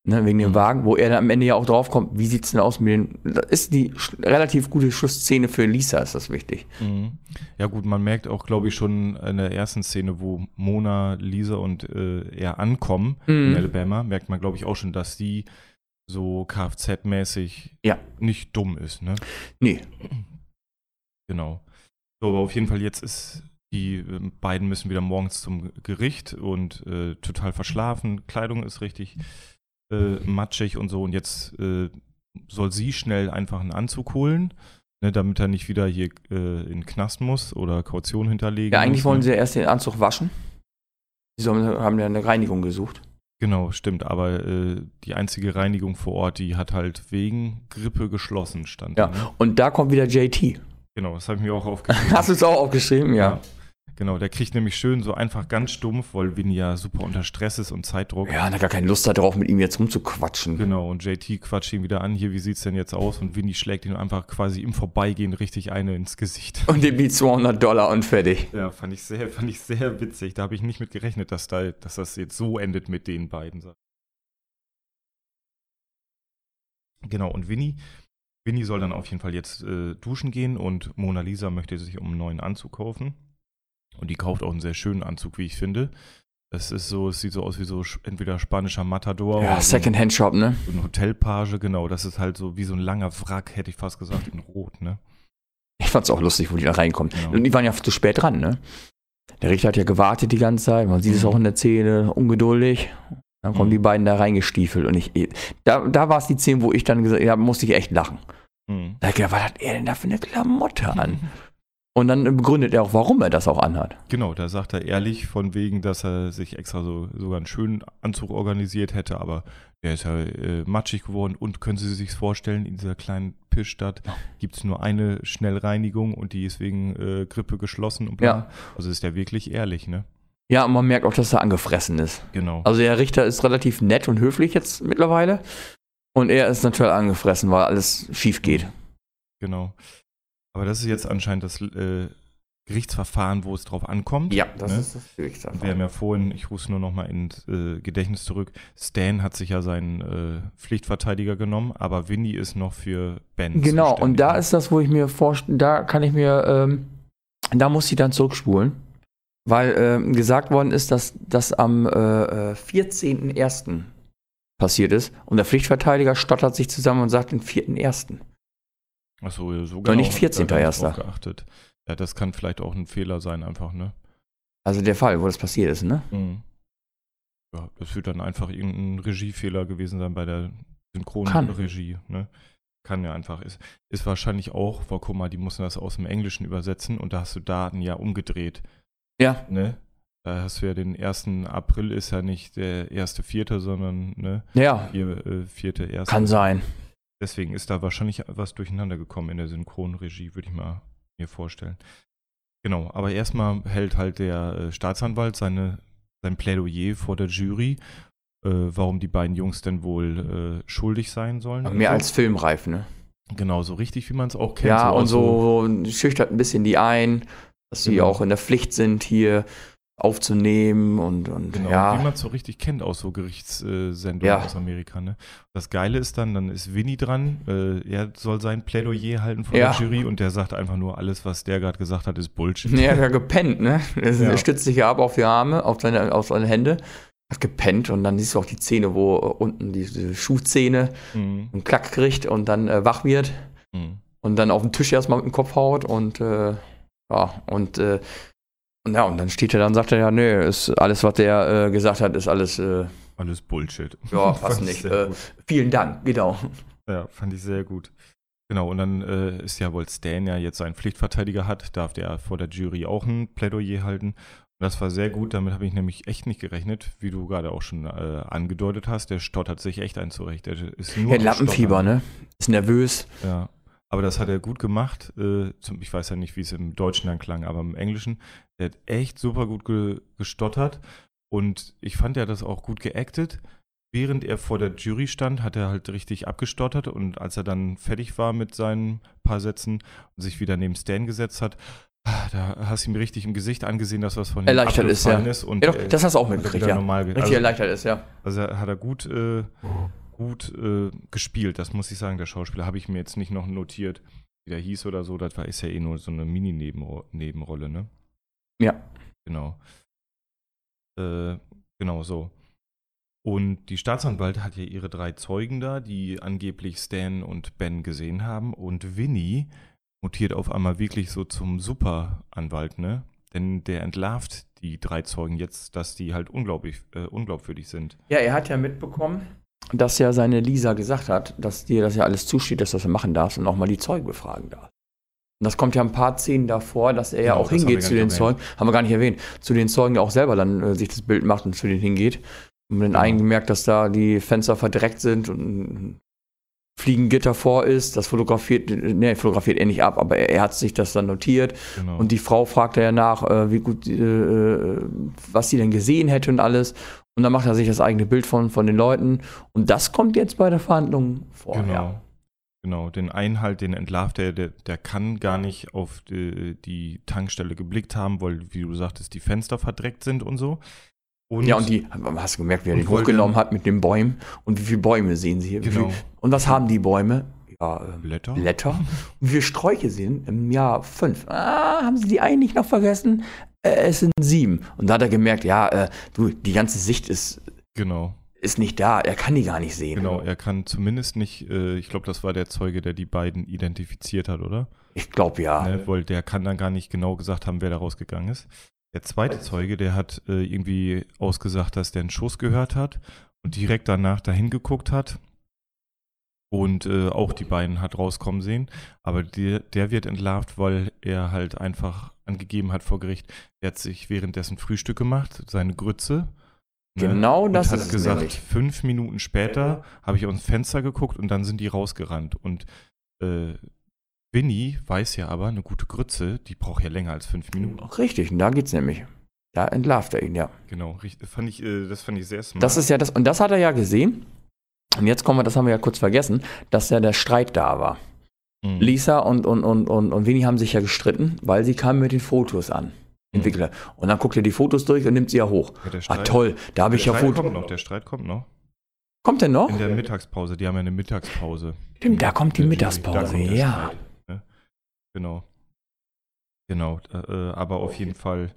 Ne, wegen dem Mhm. Wagen, wo er dann am Ende ja auch drauf kommt, wie sieht's denn aus mit den. Das ist die relativ gute Schlussszene für Lisa, ist das wichtig. Mhm. Ja gut, man merkt auch, glaube ich, schon in der ersten Szene, wo Mona, Lisa und äh, er ankommen in Mhm. Alabama, merkt man, glaube ich, auch schon, dass sie so Kfz-mäßig Ja. nicht dumm ist, ne? Nee, Genau. So, aber auf jeden Fall jetzt ist die äh, beiden müssen wieder morgens zum Gericht und äh, total verschlafen, Kleidung ist richtig äh, matschig und so und jetzt äh, soll sie schnell einfach einen Anzug holen, ne, damit er nicht wieder hier äh, in den Knast muss oder Kaution hinterlegen ja, eigentlich muss, wollen ne? sie ja erst den Anzug waschen. Sie sollen, haben ja eine Reinigung gesucht. Genau, stimmt. Aber äh, die einzige Reinigung vor Ort, die hat halt wegen Grippe geschlossen, stand Ja. Ne? Und da kommt wieder JT. Genau, das habe ich mir auch (laughs) aufgeschrieben. Hast du es auch aufgeschrieben? Ja. Genau, der kriegt nämlich schön so einfach ganz stumpf, weil Winnie ja super unter Stress ist und Zeitdruck. Ja, und hat gar keine Lust darauf, mit ihm jetzt rumzuquatschen. Genau, und JT quatscht ihn wieder an, hier, wie sieht's denn jetzt aus? Und Winnie schlägt ihn einfach quasi im Vorbeigehen richtig eine ins Gesicht. Und dem die 200 Dollar und fertig. Ja, fand ich sehr, fand ich sehr witzig. Da habe ich nicht mit gerechnet, dass, da, dass das jetzt so endet mit den beiden. Genau, und Winnie, Winnie soll dann auf jeden Fall jetzt äh, duschen gehen und Mona Lisa möchte sich um einen neuen Anzug kaufen. Und die kauft auch einen sehr schönen Anzug, wie ich finde. Es ist so, es sieht so aus wie so entweder spanischer Matador Ja, oder ein, Secondhand-Shop, ne? so ein Hotelpage, genau. Das ist halt so wie so ein langer Wrack, hätte ich fast gesagt, in Rot, ne? Ich fand's auch lustig, wo die da reinkommt. Genau. Und die waren ja zu spät dran, ne? Der Richter hat ja gewartet die ganze Zeit. Man sieht es Mhm. auch in der Szene, ungeduldig. Dann kommen Mhm. die beiden da reingestiefelt und ich, da, da war es die Szene, wo ich dann gesagt, ja, musste ich echt lachen. Hm. Da hab ich gedacht, was hat er denn da für eine Klamotte an? (laughs) Und dann begründet er auch, warum er das auch anhat. Genau, da sagt er ehrlich von wegen, dass er sich extra so sogar einen schönen Anzug organisiert hätte, aber der ist ja äh, matschig geworden und können Sie sich vorstellen, in dieser kleinen Pissstadt gibt es nur eine Schnellreinigung und die ist wegen äh, Grippe geschlossen und bla. Ja. Also ist der wirklich ehrlich, ne? Ja, und man merkt auch, dass er angefressen ist. Genau. Also der Richter ist relativ nett und höflich jetzt mittlerweile. Und er ist natürlich angefressen, weil alles schief geht. Genau. Aber das ist jetzt anscheinend das äh, Gerichtsverfahren, wo es drauf ankommt. Ja, das ne? ist das Und Wir haben ja vorhin, ich rufe es nur noch mal ins äh, Gedächtnis zurück, Stan hat sich ja seinen äh, Pflichtverteidiger genommen, aber Winnie ist noch für Ben Genau, und da ist das, wo ich mir vorstelle, da kann ich mir, ähm, da muss ich dann zurückspulen, weil ähm, gesagt worden ist, dass das am äh, äh, 14.01. passiert ist und der Pflichtverteidiger stottert sich zusammen und sagt den 4.01. Achso, so nicht genau, da ich 14. nicht Erster. geachtet. Ja, das kann vielleicht auch ein Fehler sein, einfach, ne? Also der Fall, wo das passiert ist, ne? Mhm. Ja, das wird dann einfach irgendein Regiefehler gewesen sein bei der. Synchronregie, ne? Kann ja einfach. Ist, ist wahrscheinlich auch, guck mal, die mussten das aus dem Englischen übersetzen und da hast du Daten ja umgedreht. Ja. ne? Da hast du ja den 1. April ist ja nicht der 1.4., sondern ne, Ja, vier, äh, 4.1. kann sein. Deswegen ist da wahrscheinlich was durcheinander gekommen in der Synchronregie, würde ich mal mir vorstellen. Genau, aber erstmal hält halt der äh, Staatsanwalt seine, sein Plädoyer vor der Jury, äh, warum die beiden Jungs denn wohl äh, schuldig sein sollen. und Mehr so. als filmreif, ne? Genau, so richtig, wie man es auch kennt. Ja, und aus so, so schüchtert ein bisschen die ein, dass sie Genau. auch in der Pflicht sind, hier aufzunehmen und, und Genau, ja. wie man es so richtig kennt aus so Gerichtssendungen Ja. aus Amerika. Ne? Das Geile ist dann, dann ist Winnie dran, äh, er soll sein Plädoyer halten vor Ja. der Jury und der sagt einfach nur, alles, was der gerade gesagt hat, ist Bullshit. Nee, er hat ja gepennt, ne? Er Ja. stützt sich ja ab auf die Arme, auf seine, auf seine Hände, hat gepennt und dann siehst du auch die Zähne, wo äh, unten diese Schuhzähne Mhm. einen Klack kriegt und dann äh, wach wird Mhm. und dann auf den Tisch erstmal mit dem Kopf haut und äh, ja, und äh, und ja, und dann steht er da und sagt er, ja, nee, ist alles, was der äh, gesagt hat, ist alles, äh, Alles Bullshit. ja, (laughs) fast ich nicht. Äh, vielen Dank, genau. Ja, fand ich sehr gut. Genau, und dann äh, ist ja wohl Stan ja jetzt seinen Pflichtverteidiger hat, darf der vor der Jury auch ein Plädoyer halten. Und das war sehr gut, damit habe ich nämlich echt nicht gerechnet, wie du gerade auch schon äh, angedeutet hast. Der stottert sich echt ein zurecht. Der ist nur Ja, Stottern. ne? Ist nervös. Ja, aber das hat er gut gemacht. Äh, ich weiß ja nicht, wie es im Deutschen dann klang, aber im Englischen. Der hat echt super gut ge gestottert. Und ich fand, er hat das auch gut geactet. Während er vor der Jury stand, hat er halt richtig abgestottert. Und als er dann fertig war mit seinen paar Sätzen und sich wieder neben Stan gesetzt hat, ah, da hast du ihm richtig im Gesicht angesehen, dass was von ihm Erleichtert ist, ja. ist. Und, Ja, doch, äh, das hast du auch er mitgekriegt, ja. normal ge- Richtig also, erleichtert ist, ja. also hat er gut, äh, gut äh, gespielt, das muss ich sagen, der Schauspieler. Habe ich mir jetzt nicht noch notiert, wie der hieß oder so. Das war ist ja eh nur so eine Mini-Nebenrolle, ne? Ja. Genau. Äh, genau so. Und die Staatsanwalt hat ja ihre drei Zeugen da, die angeblich Stan und Ben gesehen haben. Und Winnie mutiert auf einmal wirklich so zum Superanwalt, ne? Denn der entlarvt die drei Zeugen jetzt, dass die halt unglaublich, äh, unglaubwürdig sind. Ja, er hat ja mitbekommen, dass ja seine Lisa gesagt hat, dass dir das ja alles zusteht, dass du das machen darfst und auch mal die Zeugen befragen darfst. Und das kommt ja ein paar Szenen davor, dass er ja Genau, auch hingeht zu den Zeugen, haben wir gar nicht erwähnt, zu den Zeugen, der auch selber dann äh, sich das Bild macht und zu denen hingeht. Und dann Genau. eingemerkt, dass da die Fenster verdreckt sind und ein Fliegengitter vor ist, das fotografiert, ne, fotografiert er nicht ab, aber er, er hat sich das dann notiert. Genau. Und die Frau fragt er ja nach, äh, wie gut, äh, äh, was sie denn gesehen hätte und alles. Und dann macht er sich das eigene Bild von, von den Leuten. Und das kommt jetzt bei der Verhandlung vor. Genau. Ja. Genau, den einen halt, den entlarvt er, der, der kann gar nicht auf die, die Tankstelle geblickt haben, weil, wie du sagtest, die Fenster verdreckt sind und so. ja, und die, hast du gemerkt, wie er Und den wollte- hochgenommen hat mit den Bäumen? Und wie viele Bäume sehen sie hier? Genau. und was haben die Bäume? Ja, ähm, Blätter? Blätter. Und wie viele Sträuche sind im Jahr fünf? Ah, haben sie die eigentlich noch vergessen? Äh, es sind sieben. Und da hat er gemerkt, ja, äh, du, die ganze Sicht ist, Genau, ist nicht da. Er kann die gar nicht sehen. genau. Er kann zumindest nicht, äh, ich glaube, das war der Zeuge, der die beiden identifiziert hat, oder? Ich glaube ja. Ne, weil der kann dann gar nicht genau gesagt haben, wer da rausgegangen ist. Der zweite Zeuge, der hat äh, irgendwie ausgesagt, dass der einen Schuss gehört hat und direkt danach dahin geguckt hat und äh, auch die beiden hat rauskommen sehen. Aber der, der wird entlarvt, weil er halt einfach angegeben hat vor Gericht, er hat sich währenddessen Frühstück gemacht, seine Grütze. ne, Genau und das hat ist es gesagt, nämlich. fünf Minuten später habe ich dem Fenster geguckt und dann sind die rausgerannt. Und äh, Winnie weiß ja aber, eine gute Grütze, die braucht ja länger als fünf Minuten. Richtig, und da geht's nämlich. Da entlarvt er ihn, ja. Genau, fand ich, äh, das fand ich sehr smart. Das ist ja das, und das hat er ja gesehen. Und jetzt kommen wir, das haben wir ja kurz vergessen, dass ja der Streit da war. Mhm. Lisa und, und, und, und, und Winnie haben sich ja gestritten, weil sie kamen mit den Fotos an. Entwickler. Und dann guckt er die Fotos durch und nimmt sie ja hoch. Ja, Ah, toll, da habe ich ja Fotos. kommt noch, der Streit kommt noch. Kommt der noch? In der Mittagspause, die haben ja eine Mittagspause. Stimmt, da kommt die Der Mittagspause, da kommt ja. Streit, ne? Genau. Genau, äh, aber auf jeden Fall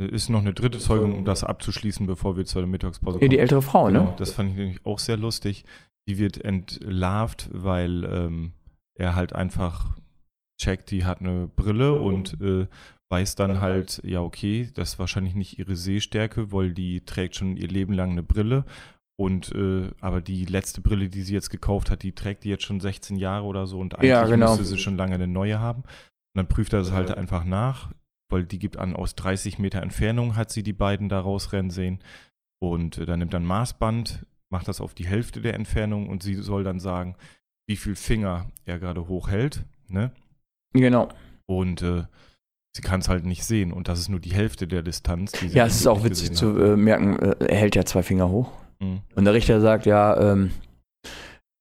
äh, ist noch eine dritte Zeugung, um das abzuschließen, bevor wir zur Mittagspause Ja, kommen. die ältere Frau, Genau, ne? das fand ich nämlich auch sehr lustig. Die wird entlarvt, weil ähm, er halt einfach checkt, die hat eine Brille und äh, weiß dann halt, ja, okay, das ist wahrscheinlich nicht ihre Sehstärke, weil die trägt schon ihr Leben lang eine Brille. Und äh, aber die letzte Brille, die sie jetzt gekauft hat, die trägt die jetzt schon 16 Jahre oder so und eigentlich Ja, genau. müsste sie schon lange eine neue haben. Und dann prüft er es halt einfach nach, weil die gibt an, aus 30 Meter Entfernung hat sie die beiden da rausrennen sehen. Und äh, dann nimmt er ein Maßband, macht das auf die Hälfte der Entfernung und sie soll dann sagen, wie viel Finger er gerade hochhält. Ne? Genau. Und äh, sie kann es halt nicht sehen. Und das ist nur die Hälfte der Distanz. Die sie Ja, es ist auch witzig zu äh, merken, äh, er hält ja zwei Finger hoch. Mhm. Und der Richter sagt, ja, ähm,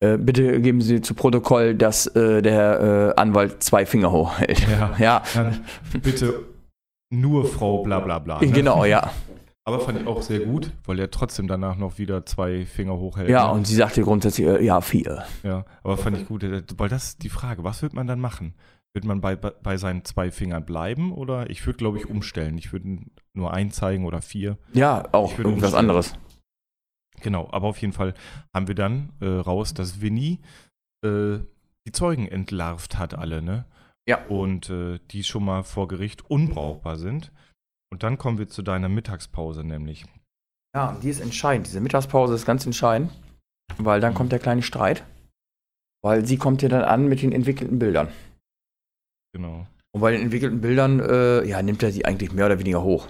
äh, bitte geben Sie zu Protokoll, dass äh, der äh, Anwalt zwei Finger hoch hält. Ja. (laughs) ja. Bitte nur Frau bla bla bla. Ne? Genau, ja. (laughs) Aber fand ich auch sehr gut, weil er trotzdem danach noch wieder zwei Finger hochhält. Ja, ne? und sie sagte grundsätzlich, äh, ja, vier. Ja, aber fand ich gut, äh, weil das ist die Frage, was wird man dann machen? Wird man bei, bei, seinen zwei Fingern bleiben oder ich würde, glaube ich, umstellen. Ich würde nur einen zeigen oder vier. Ja, auch Ich würde irgendwas umstellen. anderes. Genau, aber auf jeden Fall haben wir dann äh, raus, dass Winnie äh, die Zeugen entlarvt hat, alle, ne? Ja. Und äh, die schon mal vor Gericht unbrauchbar sind. Und dann kommen wir zu deiner Mittagspause, nämlich. Ja, die ist entscheidend. Diese Mittagspause ist ganz entscheidend, weil dann kommt der kleine Streit. Weil sie kommt ja dann an mit den entwickelten Bildern. Genau. Und bei den entwickelten Bildern, äh, ja, nimmt er sie eigentlich mehr oder weniger hoch.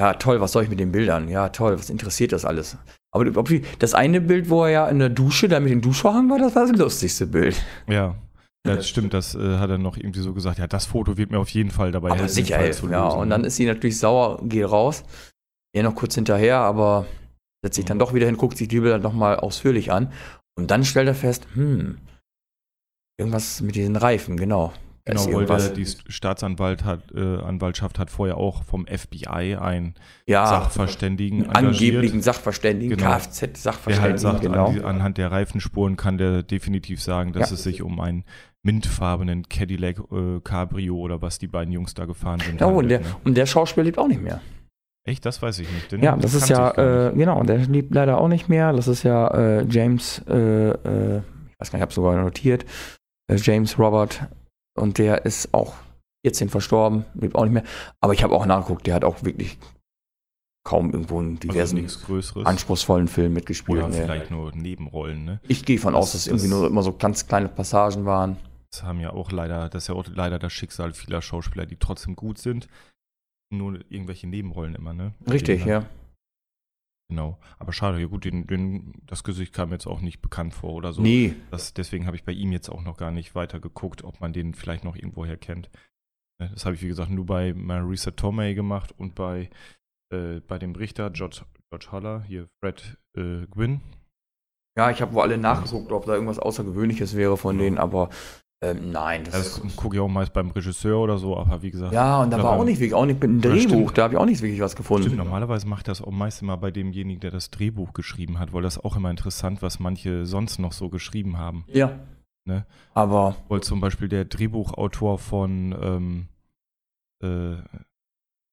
Ja, toll, was soll ich mit den Bildern? Ja, toll, was interessiert das alles? Aber das eine Bild, wo er ja in der Dusche da mit dem Duschvorhang war, das war das lustigste Bild. Ja. Ja, das stimmt, das äh, hat er noch irgendwie so gesagt. Ja, das Foto wird mir auf jeden Fall dabei helfen, sicher Fall zu ja. lösen, Und ne? dann ist sie natürlich sauer, geht raus. Er noch kurz hinterher, aber setzt sich dann Mhm. doch wieder hin, guckt sich die Bilder nochmal ausführlich an. Und dann stellt er fest, hm, irgendwas mit diesen Reifen, genau. Genau, weil der, die Staatsanwalt hat, äh, hat vorher auch vom FBI einen ja, Sachverständigen angeblichen engagiert, Sachverständigen, Genau. der Kfz-Sachverständigen, halt sagt, genau. an die, anhand der Reifenspuren kann der definitiv sagen, dass Ja. es sich um einen mintfarbenen Cadillac äh, Cabrio oder was die beiden Jungs da gefahren sind. Ja, und, der, ne? und der Schauspieler lebt auch nicht mehr. Echt, das weiß ich nicht. Den Ja, das ist ja, äh, genau, der lebt leider auch nicht mehr. Das ist ja äh, James, äh, äh, ich weiß gar nicht, ich habe sogar notiert, äh, James Robert. Und der ist auch 14 verstorben, lebt auch nicht mehr. Aber ich habe auch nachgeguckt, der hat auch wirklich kaum irgendwo in also diversen Größeres. anspruchsvollen Filmen mitgespielt. Oder Nee. vielleicht nur Nebenrollen, ne? Ich gehe von aus, Das- dass es irgendwie das- nur immer so ganz kleine Passagen waren. Das haben ja auch leider, das ist ja auch leider das Schicksal vieler Schauspieler, die trotzdem gut sind. Nur irgendwelche Nebenrollen immer, ne? Richtig, ja. Genau. Aber schade, ja gut, den, den, das Gesicht kam jetzt auch nicht bekannt vor oder so. Nee, Das, deswegen habe ich bei ihm jetzt auch noch gar nicht weiter geguckt, ob man den vielleicht noch irgendwoher kennt. Ne, Das habe ich, wie gesagt, nur bei Marisa Tomei gemacht und bei, äh, bei dem Richter George, George Haller, hier Fred äh, Gwynn. Ja, ich habe wohl alle nachgeguckt, ob da irgendwas Außergewöhnliches wäre von Ja. denen, aber Ähm, nein, Ja, das, Das gucke ich auch meist beim Regisseur oder so, aber wie gesagt. ja, und da war auch nicht wirklich, auch nicht mit dem Ja, Drehbuch, da habe ich auch nicht wirklich was gefunden. Stimmt, normalerweise macht das auch meist immer bei demjenigen, der das Drehbuch geschrieben hat, weil das auch immer interessant, was manche sonst noch so geschrieben haben. Ja. Ne? Aber Weil zum Beispiel der Drehbuchautor von ähm, äh,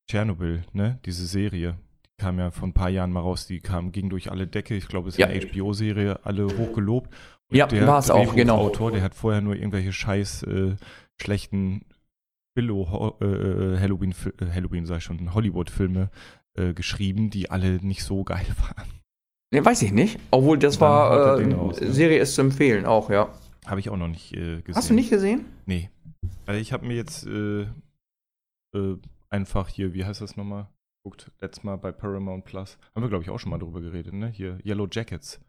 Tschernobyl, ne, diese Serie, die kam ja vor ein paar Jahren mal raus, die kam, ging durch alle Decke, ich glaube, es ist Ja. eine HBO-Serie, alle hochgelobt. Ja, der war's auch, genau. Drehbuchautor, der hat vorher nur irgendwelche scheiß äh, schlechten Billo äh, äh, Halloween, äh, Halloween sag ich schon, Hollywood-Filme äh, geschrieben, die alle nicht so geil (laughs) waren. ne, weiß ich nicht. Obwohl das war, äh, raus, ne? Serie ist zu empfehlen, auch, ja. Habe ich auch noch nicht gesehen. Hast du nicht gesehen? Nee. Also ich habe mir jetzt einfach hier, wie heißt das nochmal? Guckt letztes Mal bei Paramount Plus. Haben wir, glaube ich, auch schon mal drüber geredet, ne? Hier, Yellow Jackets.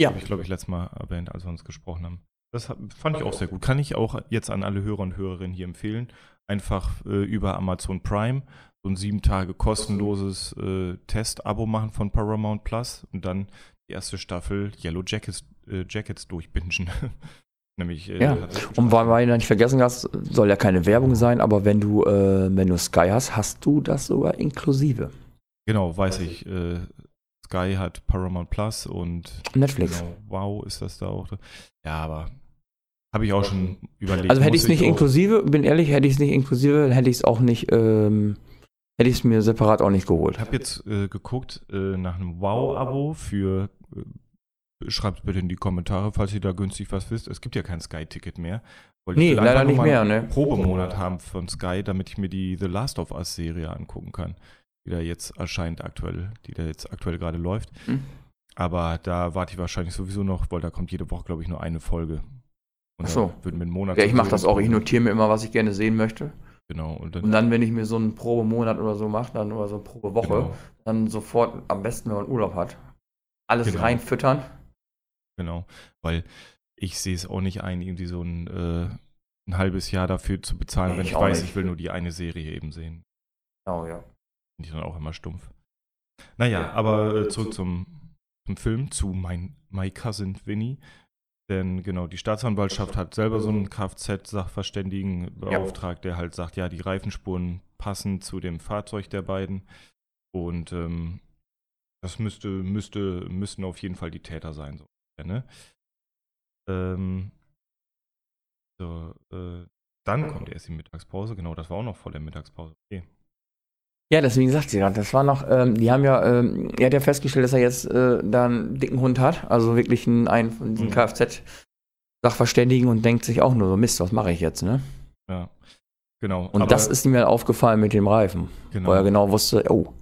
Ja. Habe ich, glaube ich, letztes Mal erwähnt, als wir uns gesprochen haben. Das fand ich auch sehr gut. Kann ich auch jetzt an alle Hörer und Hörerinnen hier empfehlen. Einfach äh, über Amazon Prime so ein sieben Tage kostenloses äh, Test-Abo machen von Paramount Plus und dann die erste Staffel Yellow Jackets, äh, Jackets durchbingen. (laughs) Nämlich, äh, Ja. Und weil, weil du nicht vergessen hast, soll ja keine Werbung sein, aber wenn du, äh, wenn du Sky hast, hast du das sogar inklusive. Genau, weiß ich. Äh, Sky hat Paramount Plus und Netflix. genau, wow, ist das da auch. Ja, aber habe ich auch schon überlegt. Also hätte ich es nicht inklusive, bin ehrlich, hätte ich es nicht inklusive, hätte ich es auch nicht, ähm, hätte ich es mir separat auch nicht geholt. Ich habe jetzt äh, geguckt äh, nach einem Wow-Abo für. Äh, schreibt bitte in die Kommentare, falls ihr da günstig was wisst. Es gibt ja kein Sky-Ticket mehr. Weil Nee, leider nicht mehr, einen ne? Probemonat haben von Sky, damit ich mir die The Last of Us-Serie angucken kann, die da jetzt erscheint aktuell, die da jetzt aktuell gerade läuft. Hm. Aber da warte ich wahrscheinlich sowieso noch, weil da kommt jede Woche, glaube ich, nur eine Folge. Und Ach so. würden wir einen Monat. Ja, ich mache das auch. Ich notiere mir immer, was ich gerne sehen möchte. Genau. Und dann, Und dann, wenn ich mir so einen Probemonat oder so mache, dann oder so eine Probewoche, genau, dann sofort, am besten, wenn man Urlaub hat, alles Genau. reinfüttern. genau. Weil ich sehe es auch nicht ein, irgendwie so ein, äh, ein halbes Jahr dafür zu bezahlen, Nee, wenn ich ich weiß, nicht. ich will nur die eine Serie eben sehen. Genau, ja. Finde ich dann auch immer stumpf. Naja, aber äh, zurück zum, zum Film, zu mein, My Cousin Vinny. Denn genau, die Staatsanwaltschaft hat selber so einen Kfz-Sachverständigen beauftragt, der halt sagt, ja, die Reifenspuren passen zu dem Fahrzeug der beiden. Und ähm, das müsste, müsste, müssten auf jeden Fall die Täter sein. So, ne? ähm, so, äh, dann kommt erst die Mittagspause. Genau, das war auch noch vor der Mittagspause. Okay. Ja, deswegen sagt sie gerade, das war noch, ähm, die haben ja, ähm, er hat ja festgestellt, dass er jetzt äh, da einen dicken Hund hat, also wirklich einen, einen von diesen Mhm. Kfz-Sachverständigen und denkt sich auch nur so, Mist, was mache ich jetzt, ne? Ja, genau. Und das ist ihm ja aufgefallen mit dem Reifen, genau, weil er genau wusste, oh,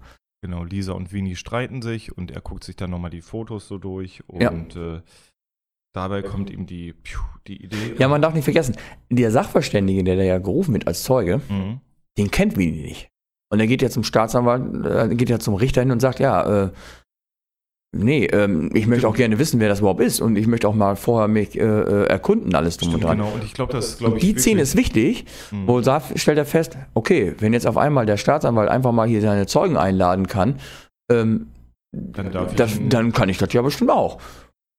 genau. Lisa und Winnie streiten sich und er guckt sich dann nochmal die Fotos so durch Ja. und äh, dabei kommt ihm die, die Idee. Ja, man darf nicht vergessen, der Sachverständige, der da ja gerufen wird als Zeuge, Mhm. den kennt Winnie nicht. Und er geht ja zum Staatsanwalt, äh, geht ja zum Richter hin und sagt, ja, äh, nee, ähm, ich möchte auch gerne wissen, wer das überhaupt ist und ich möchte auch mal vorher mich äh, äh, erkunden, alles drum Stimmt, und dran. genau. Und ich glaube, das glaube Und ich. die Szene ist wichtig, Mhm. wo da stellt er fest, okay, wenn jetzt auf einmal der Staatsanwalt einfach mal hier seine Zeugen einladen kann, ähm, Dann das, dann kann ich das ja bestimmt auch.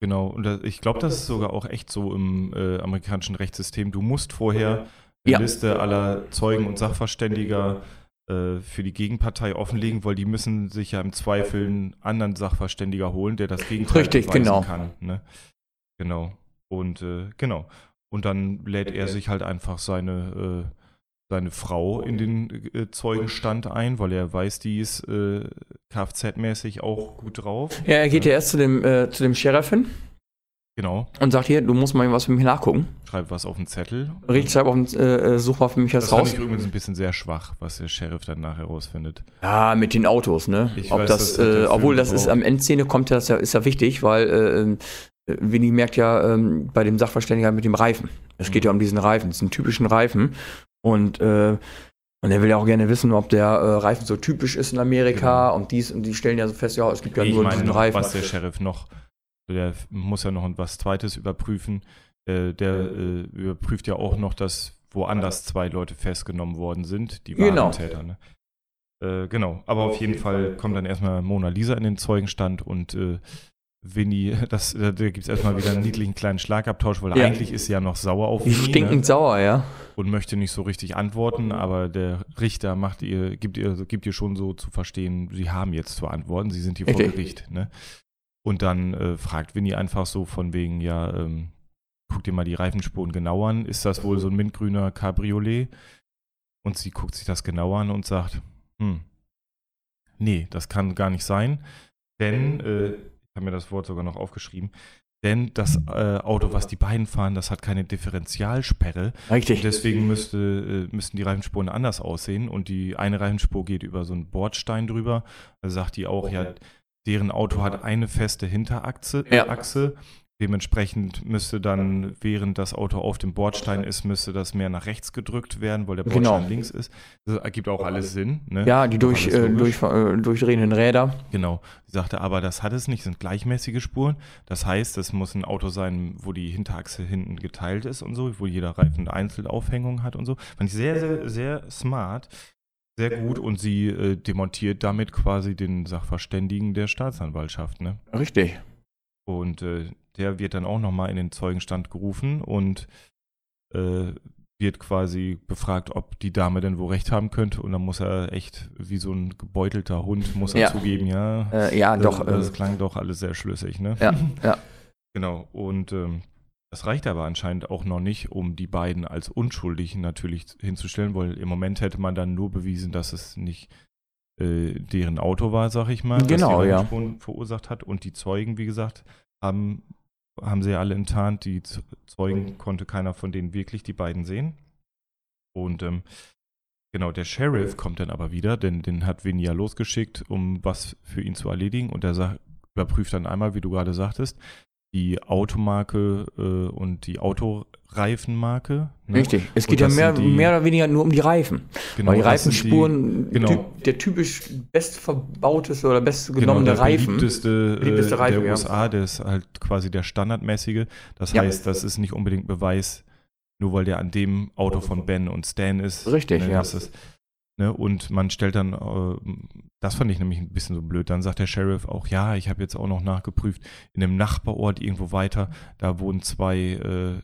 Genau, und das, ich glaube, das ist sogar auch echt so im äh, amerikanischen Rechtssystem. Du musst vorher eine Ja. Liste aller Zeugen und Sachverständiger äh, für die Gegenpartei offenlegen, weil die müssen sich ja im Zweifel einen anderen Sachverständiger holen, der das Gegenteil Richtig, beweisen genau. kann. Ne? Genau. Und äh, genau. Und dann lädt er sich halt einfach seine, äh, seine Frau in den äh, Zeugenstand ein, weil er weiß, die ist äh, Kfz-mäßig auch gut drauf. Ja, er geht ja erst zu dem, äh, zu dem Sheriff hin Genau. und sagt hier, du musst mal was für mich nachgucken. Schreibt was auf den Zettel. Richtig, schreib auf den, äh, äh, such mal für mich Das fand raus. ich übrigens ein bisschen sehr schwach, was der Sheriff dann nachher rausfindet. Ja, mit den Autos, ne? Ich Ob weiß, das, das äh, obwohl das ist am Endszene kommt das ja, ist ja wichtig, weil äh, ähm, äh, Winnie merkt ja ähm, bei dem Sachverständiger mit dem Reifen. Es geht Mhm. ja um diesen Reifen, diesen typischen Reifen. Und, äh, und er will ja auch gerne wissen, ob der äh, Reifen so typisch ist in Amerika und dies und die stellen ja so fest, ja, es gibt ja ich nur meine diesen noch, Reifen. was der Sheriff noch, der muss ja noch was Zweites überprüfen. Äh, der äh, überprüft ja auch noch, dass woanders zwei Leute festgenommen worden sind, die wahren Genau. Täter. Ne? Äh, genau, aber auf jeden Fall kommt dann erstmal Mona Lisa in den Zeugenstand und äh, Winnie, (laughs) das, da gibt es erstmal wieder einen (laughs) niedlichen kleinen Schlagabtausch, weil Ja. eigentlich ist sie ja noch sauer auf Winnie Stinkend ne? sauer, ja. und möchte nicht so richtig antworten, aber der Richter macht ihr, gibt ihr, gibt ihr schon so zu verstehen, sie haben jetzt zu antworten, sie sind hier vor Richtig. Gericht. Ne? Und dann äh, fragt Winnie einfach so von wegen, ja, ähm, guck dir mal die Reifenspuren genau an, ist das wohl so ein mintgrüner Cabriolet? Und sie guckt sich das genau an und sagt, hm, nee, das kann gar nicht sein, denn, äh, ich habe mir das Wort sogar noch aufgeschrieben, denn das äh, Auto, was die beiden fahren, das hat keine Differentialsperre. Richtig. Und deswegen müsste, äh, müssten die Reifenspuren anders aussehen. Und die eine Reifenspur geht über so einen Bordstein drüber. Da sagt die auch, ja, deren Auto hat eine feste Hinterachse. Ja. Achse. Dementsprechend müsste dann, während das Auto auf dem Bordstein ist, müsste das mehr nach rechts gedrückt werden, weil der Genau. Bordstein links ist. Das ergibt auch alles Sinn. Ne? Ja, die durch, äh, durch, äh, durchdrehenden Räder. Genau. Sie sagte, aber das hat es nicht, sind gleichmäßige Spuren. Das heißt, es muss ein Auto sein, wo die Hinterachse hinten geteilt ist und so, wo jeder Reifen eine Einzelaufhängung hat und so. Fand ich sehr, sehr, sehr smart, sehr gut und sie äh, demontiert damit quasi den Sachverständigen der Staatsanwaltschaft. Ne? Richtig. Und äh, der wird dann auch nochmal in den Zeugenstand gerufen und äh, wird quasi befragt, ob die Dame denn wo recht haben könnte. Und dann muss er echt wie so ein gebeutelter Hund, muss er Ja. zugeben, ja. Äh, ja, Das- doch. Das Äh, klang doch alles sehr schlüssig, ne? ja, ja. (laughs) Genau. Und ähm, das reicht aber anscheinend auch noch nicht, um die beiden als unschuldig natürlich hinzustellen, weil im Moment hätte man dann nur bewiesen, dass es nicht äh, deren Auto war, sag ich mal, Genau, das die ja. Verursacht hat. Und die Zeugen, wie gesagt, haben, haben sie ja alle enttarnt. Die Zeugen konnte keiner von denen wirklich die beiden sehen. Und ähm, genau, der Sheriff kommt dann aber wieder, denn den hat Vinny ja losgeschickt, um was für ihn zu erledigen. Und er sagt, überprüft dann einmal, wie du gerade sagtest, die Automarke äh, und die Autoreifenmarke. ne? Richtig. Es geht ja mehr, die- mehr oder weniger nur um die Reifen. Genau, Weil die Reifenspuren, genau. typ, der typisch bestverbauteste oder Genau, bestgenommene der Reifen. beliebteste, Beliebteste äh, Reifen, der ja. USA, der ist halt quasi der standardmäßige. Das Ja. heißt, das ist nicht unbedingt Beweis, nur weil der an dem Auto von Ben und Stan ist. Richtig, ne, ja. das ist, ne, und man stellt dann, äh, das fand ich nämlich ein bisschen so blöd, dann sagt der Sheriff auch, ja, ich habe jetzt auch noch nachgeprüft, in einem Nachbarort irgendwo weiter, da wurden zwei äh,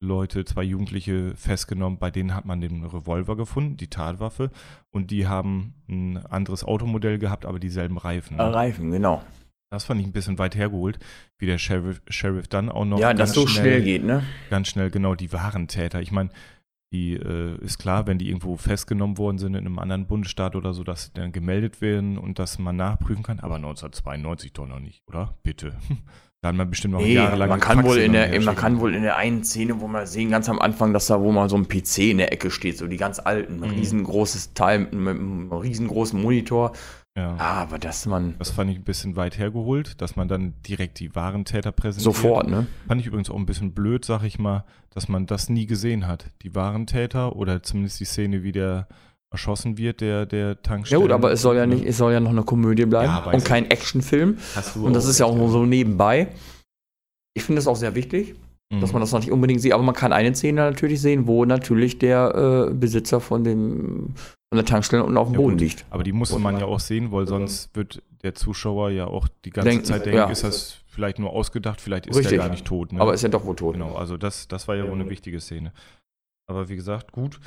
Leute, zwei Jugendliche festgenommen, bei denen hat man den Revolver gefunden, die Tatwaffe, und die haben ein anderes Automodell gehabt, aber dieselben Reifen. Ne? Reifen, genau. Das fand ich ein bisschen weit hergeholt, wie der Sheriff, Sheriff dann auch noch ja, dass ganz so schnell geht, ne? ganz schnell genau die wahren Täter. Ich meine, die äh, ist klar, wenn die irgendwo festgenommen worden sind in einem anderen Bundesstaat oder so, dass sie dann gemeldet werden und dass man nachprüfen kann. Aber 1992 doch noch nicht, oder? Bitte. (laughs) Da hat man bestimmt noch Nee, jahrelang man kann, wohl in der, man kann wohl in der einen Szene, wo wir sehen, ganz am Anfang, dass da wo mal so ein PC in der Ecke steht, so die ganz alten, ein Mhm. riesengroßes Teil mit einem riesengroßen Monitor. Ja. Ah, aber dass man Das fand ich ein bisschen weit hergeholt, dass man dann direkt die wahren Täter präsentiert. sofort, ne? Fand ich übrigens auch ein bisschen blöd, sag ich mal, dass man das nie gesehen hat. Die wahren Täter oder zumindest die Szene, wie der erschossen wird, der, der Ja Tankstellen. gut, aber es soll ja nicht, es soll ja noch eine Komödie bleiben Ja, und kein Actionfilm. Und das ist ja auch nur so nebenbei. Ich finde das auch sehr wichtig, Mhm. dass man das noch nicht unbedingt sieht, aber man kann eine Szene natürlich sehen, wo natürlich der äh, Besitzer von dem von der Tankstelle unten auf dem Ja, Boden gut. liegt. Aber die musste man ja auch sehen, weil sonst wird der Zuschauer ja auch die ganze Denken, Zeit denken, ja. ist das vielleicht nur ausgedacht, vielleicht ist Richtig. er gar nicht tot. Ne? Aber ist ja doch wohl tot. genau, also das, das war ja wohl eine wichtige Szene. Aber wie gesagt, gut.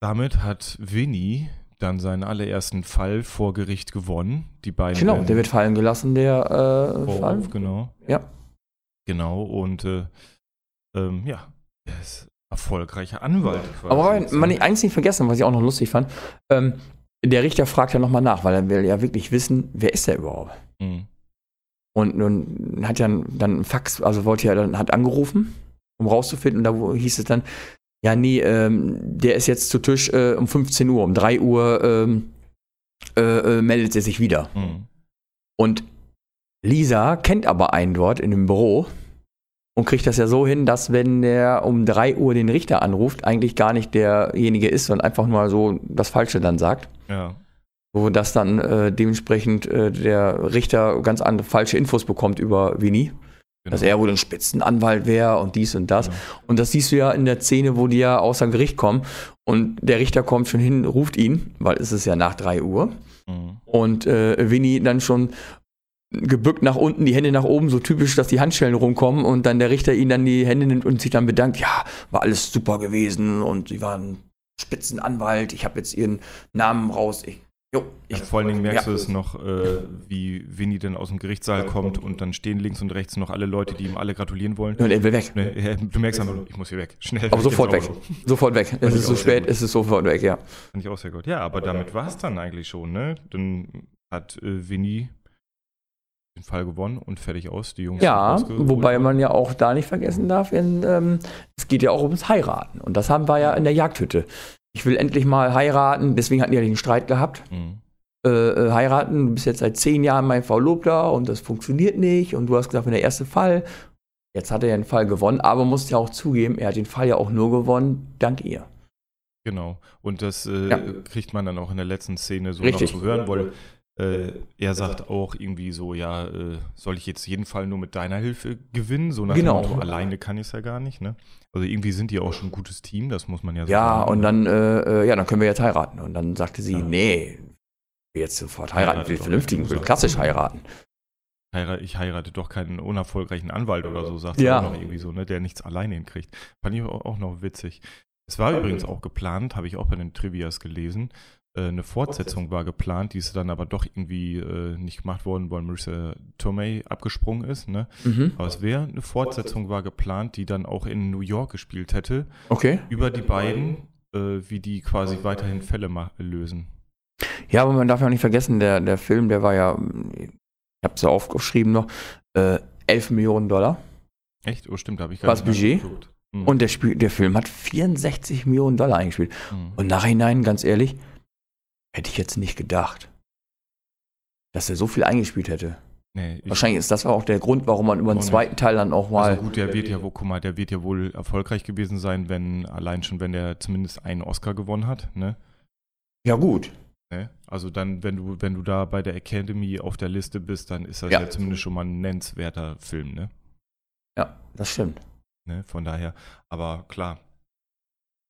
Damit hat Winnie dann seinen allerersten Fall vor Gericht gewonnen. Die beiden Genau, der wird fallen gelassen, der äh, Vorwurf, Fall. genau. Ja. Genau, und äh, ähm, ja, er ist erfolgreicher Anwalt. quasi Aber man nicht, eins nicht vergessen, was ich auch noch lustig fand. Ähm, der Richter fragt ja nochmal nach, weil er will ja wirklich wissen, wer ist der überhaupt? Mhm. Und nun hat ja dann ein Fax, also wollte ja dann, hat angerufen, um rauszufinden, und da hieß es dann, ja, nee, ähm, der ist jetzt zu Tisch äh, um 15 Uhr, um 3 Uhr ähm, äh, äh, meldet er sich wieder. Mhm. Und Lisa kennt aber einen dort in dem Büro und kriegt das ja so hin, dass wenn der um 3 Uhr den Richter anruft, eigentlich gar nicht derjenige ist, sondern einfach nur so das Falsche dann sagt. Ja. Wo das dann äh, dementsprechend äh, der Richter ganz andere falsche Infos bekommt über Winnie. Genau. Dass er wohl ein Spitzenanwalt wäre und dies und das. Genau. Und das siehst du ja in der Szene, wo die ja außer Gericht kommen. Und der Richter kommt schon hin, ruft ihn, weil es ist ja nach 3 Uhr. Mhm. Und äh, Winnie dann schon gebückt nach unten, die Hände nach oben, so typisch, dass die Handschellen rumkommen und dann der Richter ihnen dann die Hände nimmt und sich dann bedankt, ja, war alles super gewesen und sie waren Spitzenanwalt, ich habe jetzt ihren Namen raus. Ich, jo, ich, Ja, vor allen Dingen merkst ja. du es noch, äh, wie Winnie dann aus dem Gerichtssaal kommt und dann stehen links und rechts noch alle Leute, die ihm alle gratulieren wollen. Und er will weg. Ja, du merkst einfach, ich muss hier weg. Schnell. Aber sofort weg. Sofort weg. Es ist so spät, es ist sofort weg, ja. Fand ich auch sehr gut. Ja, aber damit war es dann eigentlich schon, ne? Dann hat äh, Winnie den Fall gewonnen und fertig aus. Die Jungs Ja, wobei man ja auch da nicht vergessen darf, in, ähm, es geht ja auch ums Heiraten. Und das haben wir ja in der Jagdhütte. Ich will endlich mal heiraten, deswegen hatten die ja den Streit gehabt. Mhm. Äh, äh, heiraten, du bist jetzt seit zehn Jahren mein Verlobter und das funktioniert nicht. Und du hast gesagt, wenn der erste Fall, jetzt hat er ja den Fall gewonnen, aber muss ja auch zugeben, er hat den Fall ja auch nur gewonnen, dank ihr. Genau. Und das äh, Ja. kriegt man dann auch in der letzten Szene so Richtig. noch zu hören, weil äh, er sagt auch irgendwie so, ja, äh, soll ich jetzt jeden Fall nur mit deiner Hilfe gewinnen? So nach Genau. dem Motto, alleine kann ich es ja gar nicht, ne? Also irgendwie sind die auch schon ein gutes Team, das muss man ja so Ja, sagen. und dann, äh, äh, ja, dann können wir jetzt heiraten. Und dann sagte sie, Ja. nee, jetzt sofort heiraten, ich will Heiratet doch vernünftig, keinen ich will klassisch heiraten. Heira- ich heirate doch keinen unerfolgreichen Anwalt oder so, sagt Ja. er auch noch irgendwie so, ne, der nichts alleine hinkriegt. Fand ich auch noch witzig. Es war übrigens auch geplant, habe ich auch bei den Trivias gelesen. Äh, eine Fortsetzung war geplant, die ist dann aber doch irgendwie äh, nicht gemacht worden, weil Marissa Tomei abgesprungen ist. Ne? Mhm. Aber es wäre eine Fortsetzung war geplant, die dann auch in New York gespielt hätte, Okay. über die beiden, äh, wie die quasi weiterhin Fälle lösen. Ja, aber man darf ja auch nicht vergessen, der, der Film, der war ja, ich habe es ja aufgeschrieben noch, äh, 11 Millionen Dollar. Echt? Oh, stimmt, da habe ich Was gar nicht Budget? Mhm. Und der, Spiel, der Film hat 64 Millionen Dollar eingespielt. Mhm. Und nachhinein, ganz ehrlich, hätte ich jetzt nicht gedacht, dass er so viel eingespielt hätte. Nee, ich- Wahrscheinlich ist das auch der Grund, warum man über den zweiten Teil dann auch mal. Also gut, der wird ja wohl, guck mal, der wird ja wohl erfolgreich gewesen sein, wenn, allein schon, wenn der zumindest einen Oscar gewonnen hat, ne? ja, gut. ne? Also dann, wenn du, wenn du da bei der Academy auf der Liste bist, dann ist das ja, Ja. zumindest schon mal ein nennenswerter Film, ne? Ja, das stimmt. ne? Von daher, aber klar,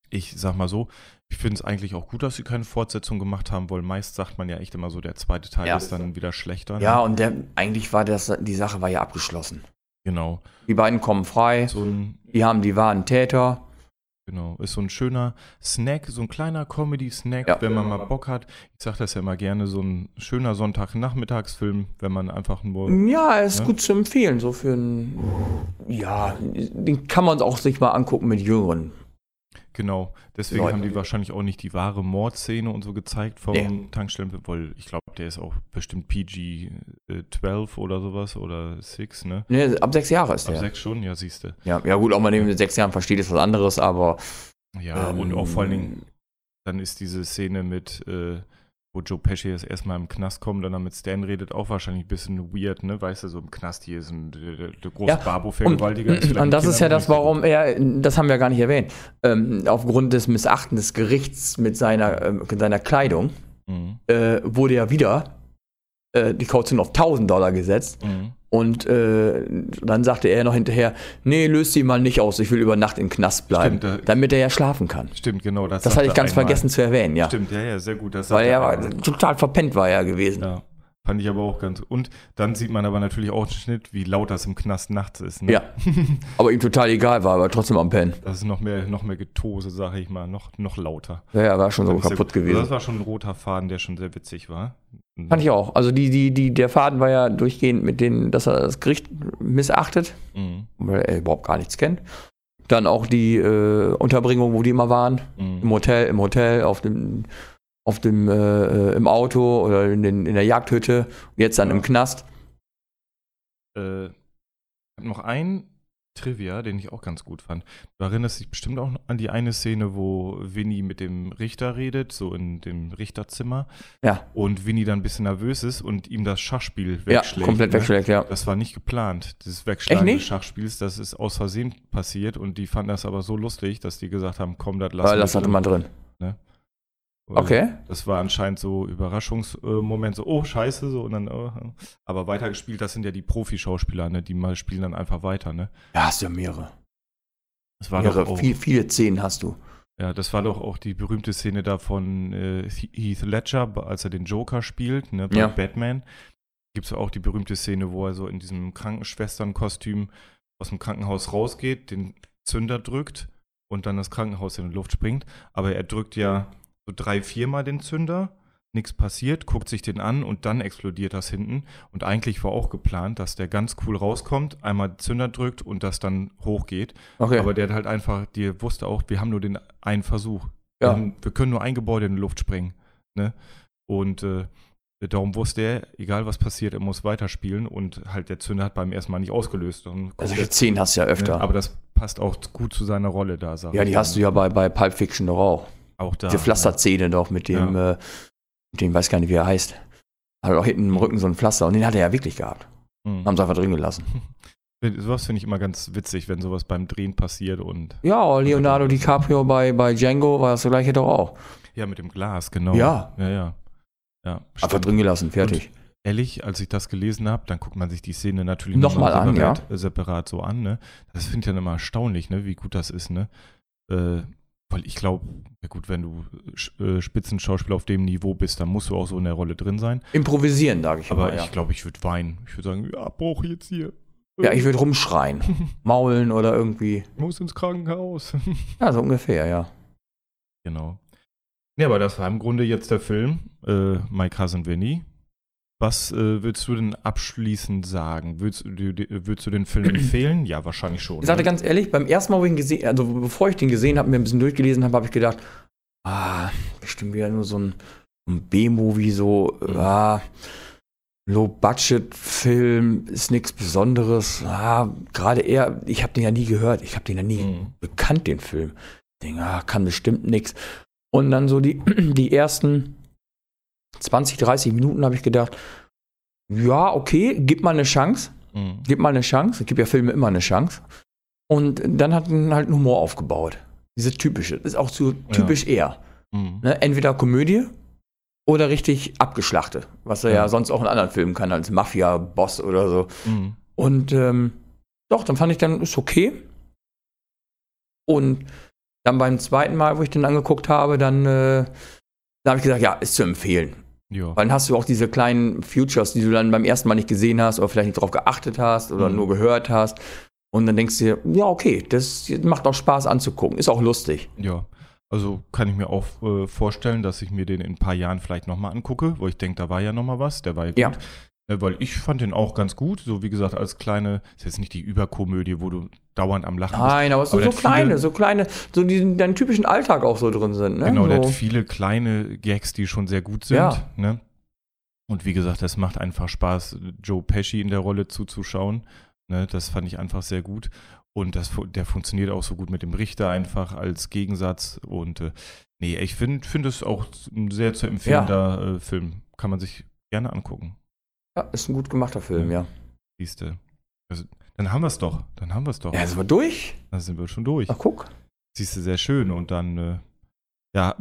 ich sag mal so, ich finde es eigentlich auch gut, dass sie keine Fortsetzung gemacht haben, weil meist sagt man ja echt immer so, der zweite Teil Ja. ist dann wieder schlechter. Ja, ne? und der, eigentlich war das, die Sache war ja abgeschlossen. Genau. Die beiden kommen frei, So ein, die haben die wahren Täter. Genau, ist so ein schöner Snack, so ein kleiner Comedy-Snack, Ja. wenn man mal Bock hat. Ich sage das ja immer gerne, so ein schöner Sonntagnachmittagsfilm, wenn man einfach nur. Ja, ist Ja. gut zu empfehlen, so für einen, ja, den kann man auch sich mal angucken mit Jüngeren. Genau, deswegen Leute. haben die wahrscheinlich auch nicht die wahre Mordszene und so gezeigt vom Nee. Tankstellen, weil ich glaube, der ist auch bestimmt PG-12 oder sowas oder 6, ne? Ne, ab sechs Jahre ist Ab der. 6 schon, ja, siehste. Ja, ja gut, auch man den mit sechs Jahren versteht, ist was anderes, aber Ja, ähm, und auch vor allen Dingen, dann ist diese Szene mit, äh, wo Joe Pesci jetzt erstmal im Knast kommt und dann mit Stan redet, auch wahrscheinlich ein bisschen weird, ne? Weißt du, so im Knast hier ist ein der, der, große Ja, Barbo-Vergewaltiger. Und, und das ist ja das, warum er, das haben wir gar nicht erwähnt, ähm, aufgrund des Missachten des Gerichts mit seiner, ähm, seiner Kleidung. Mhm. äh, wurde ja wieder äh, die Kaution auf 1000 Dollar gesetzt. Mhm. Und äh, dann sagte er noch hinterher, nee, löst sie mal nicht aus, ich will über Nacht im Knast bleiben, Stimmt, da- damit er ja schlafen kann. Stimmt, genau. Das, Das hatte ich er ganz einmal. vergessen zu erwähnen, ja. Stimmt, ja, ja, sehr gut. Das Weil er einmal. total verpennt war er gewesen. Ja, fand ich aber auch ganz. Und dann sieht man aber natürlich auch den Schnitt, wie laut das im Knast nachts ist. Ne? Ja. (laughs) Aber ihm total egal war, aber trotzdem am Pennen. Das ist noch mehr, noch mehr Getose, sage ich mal, noch, noch lauter. Ja, er war schon so kaputt. Also gewesen. Das war schon ein roter Faden, der schon sehr witzig war. Fand ich auch. Also die, die, die, der Faden war ja durchgehend mit denen, dass er das Gericht missachtet, Mhm. weil er überhaupt gar nichts kennt. Dann auch die äh, Unterbringung, wo die immer waren. Im Mhm. Hotel, im Hotel, auf dem, auf dem, äh, äh, im Auto oder in, den, in der Jagdhütte. Jetzt dann im Knast. Äh, ich hab noch ein Trivia, den ich auch ganz gut fand. Du erinnerst dich bestimmt auch an die eine Szene, wo Winnie mit dem Richter redet, so in dem Richterzimmer. Ja, Und Winnie dann ein bisschen nervös ist und ihm das Schachspiel ja wegschlägt. komplett ne? wegschlägt, ja. Das war nicht geplant, dieses Wegschlagen des? Schachspiels. Das ist aus Versehen passiert und die fanden das aber so lustig, dass die gesagt haben, komm, das Aber lassen lass das drin. immer drin. Weil Okay. Das war anscheinend so Überraschungsmoment, so, oh, scheiße, so und dann, oh. aber weitergespielt, das sind ja die Profi-Schauspieler, ne? Die mal spielen dann einfach weiter, ne? Ja, hast du ja mehrere. Das war mehrere doch auch, viel, viele Szenen hast du. ja, das war doch auch die berühmte Szene da von äh, Heath Ledger, als er den Joker spielt, ne, bei Ja. Batman. gibt es auch die berühmte Szene, wo er so in diesem Krankenschwesternkostüm aus dem Krankenhaus rausgeht, den Zünder drückt und dann das Krankenhaus in die Luft springt. Aber er drückt ja so drei, viermal den Zünder, nichts passiert, guckt sich den an und dann explodiert das hinten. Und eigentlich war auch geplant, dass der ganz cool rauskommt, einmal Zünder drückt und das dann hochgeht. Okay. Aber der hat halt einfach, die wusste auch, wir haben nur den einen Versuch. Wir, Ja. haben, wir können nur ein Gebäude in die Luft sprengen. Ne? Und äh, darum wusste er, egal was passiert, er muss weiterspielen und halt der Zünder hat beim ersten Mal nicht ausgelöst. Also solche Szenen hast du ja öfter. ne? Aber das passt auch gut zu seiner Rolle da, sag ja, die hast du ja bei, bei Pulp Fiction doch auch. Auch da. Diese Pflasterszene doch mit dem, äh, mit dem, weiß gar nicht, wie er heißt. Hat auch hinten im Rücken so ein Pflaster und den hat er ja wirklich gehabt. Mhm. Haben sie einfach drin gelassen. (laughs) Sowas finde ich immer ganz witzig, wenn sowas beim Drehen passiert und Ja, Leonardo DiCaprio bei, bei Django war das gleiche doch auch. ja, mit dem Glas, genau. Ja. Ja, ja. ja Einfach drin gelassen, fertig. Ehrlich, als ich das gelesen habe, dann guckt man sich die Szene natürlich Nochmal noch an, separat, äh, separat so an. Ne? Das finde ich dann immer erstaunlich, ne? wie gut das ist. Ne? Äh, weil ich glaube, ja gut, wenn du äh, Spitzenschauspieler auf dem Niveau bist, dann musst du auch so in der Rolle drin sein. Improvisieren, sage ich Aber immer, ja. ich glaube, ich würde weinen. Ich würde sagen, ja, brauche jetzt hier. Ja, ich würde rumschreien, (laughs) maulen oder irgendwie. Ich muss ins Krankenhaus. (laughs) Ja, so ungefähr, ja. Genau. Ja, aber das war im Grunde jetzt der Film, äh, My Cousin Vinny. Was äh, würdest du denn abschließend sagen? Würdest, würdest du den Film (clears throat) empfehlen? Ja, wahrscheinlich schon. Ich sagte ne? ganz ehrlich, beim ersten Mal, wo ich ihn gesehen, also bevor ich den gesehen habe, mir ein bisschen durchgelesen habe, habe ich gedacht, ah, bestimmt wieder nur so ein, ein B-Movie, so, Mhm. ah, Low-Budget-Film, ist nichts Besonderes. Ah, gerade er, ich habe den ja nie gehört, ich habe den ja nie Mhm. bekannt, den Film. Ich denke, ah, kann bestimmt nichts. Und dann so die, (clears throat) die ersten 20, 30 Minuten habe ich gedacht, ja, okay, gib mal eine Chance Mhm. gib mal eine Chance. Ich gebe ja Filme immer eine Chance. Und dann hat er halt einen Humor aufgebaut. Diese typische. Das ist auch so typisch er. Mhm. Ne? Entweder Komödie oder richtig abgeschlachtet. Was er ja. Ja. sonst auch in anderen Filmen kann, als Mafia-Boss oder so. Mhm. Und ähm, doch, dann fand ich dann, ist okay. Und dann beim zweiten Mal, wo ich den angeguckt habe, dann äh, da habe ich gesagt, ja, ist zu empfehlen. Ja. Weil dann hast du auch diese kleinen Futures, die du dann beim ersten Mal nicht gesehen hast oder vielleicht nicht drauf geachtet hast oder Mhm. nur gehört hast. Und dann denkst du dir, ja, okay, das macht auch Spaß anzugucken, ist auch lustig. ja. Also kann ich mir auch äh, vorstellen, dass ich mir den in ein paar Jahren vielleicht nochmal angucke, wo ich denke, da war ja nochmal was, der war ja gut. Ja. Äh, weil ich fand den auch ganz gut, so wie gesagt, als kleine, ist jetzt nicht die Überkomödie, wo du dauernd am Lachen bist. Nein, aber so, Aber so der viele- kleine, so kleine, so die deinen typischen Alltag auch so drin sind. Ne? Genau, der so. hat viele kleine Gags, die schon sehr gut sind. Ja. Ne? Und wie gesagt, es macht einfach Spaß, Joe Pesci in der Rolle zuzuschauen. Ne? Das fand ich einfach sehr gut. Und das, der funktioniert auch so gut mit dem Richter einfach als Gegensatz. Und äh, nee, ich finde find es auch ein sehr zu empfehlender äh, Film. Kann man sich gerne angucken. Ja, ist ein gut gemachter Film, ja. Siehste. Also, dann haben wir es doch. Dann haben wir es doch. Ja, sind wir durch? Dann sind wir schon durch. Ach, guck. Siehst du, sehr schön. Und dann, äh, ja,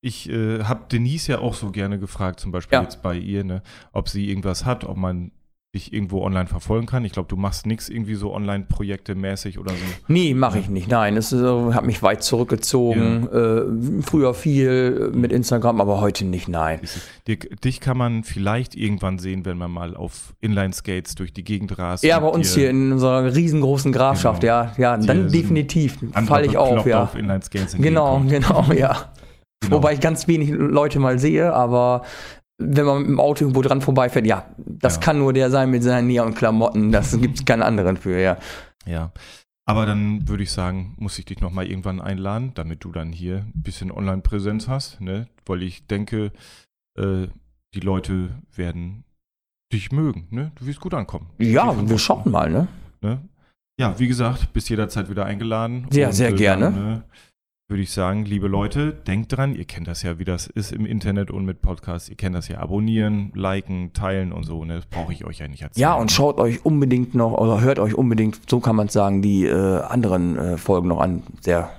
ich äh, habe Denise ja auch so gerne gefragt, zum Beispiel Ja. jetzt bei ihr, ne, ob sie irgendwas hat, ob man dich irgendwo online verfolgen kann. Ich glaube, du machst nichts irgendwie so Online-Projekte mäßig oder so. Nee, mache ich nicht. Nein, es äh, hat mich weit zurückgezogen. Äh, früher viel mit Instagram, aber heute nicht, nein. Dich, kann man vielleicht irgendwann sehen, wenn man mal auf Inline-Skates durch die Gegend rast. Ja, bei uns hier in unserer riesengroßen Grafschaft, Genau. ja, ja, dann definitiv falle ich auf, ja. auf Inline-Skates Genau, entgegenkommen. genau, ja. Genau. Wobei ich ganz wenig Leute mal sehe, aber wenn man mit dem Auto irgendwo dran vorbeifährt, ja, das Ja. kann nur der sein mit seinen Neon-Klamotten, das gibt es keinen anderen für, ja. Ja. Aber dann würde ich sagen, muss ich dich nochmal irgendwann einladen, damit du dann hier ein bisschen Online-Präsenz hast, ne? Weil ich denke, äh, die Leute werden dich mögen, ne? Du wirst gut ankommen. Ja, wir schauen mal, ne? Ne? Ja, wie gesagt, bist jederzeit wieder eingeladen. Sehr, sehr gerne. ne, würde ich sagen, liebe Leute, denkt dran, ihr kennt das ja, wie das ist im Internet und mit Podcasts. Ihr kennt das ja, abonnieren, liken, teilen und so. Ne? Das brauche ich euch ja nicht erzählen. Ja, und schaut euch unbedingt noch, oder hört euch unbedingt, so kann man es sagen, die äh, anderen äh, Folgen noch an. Sehr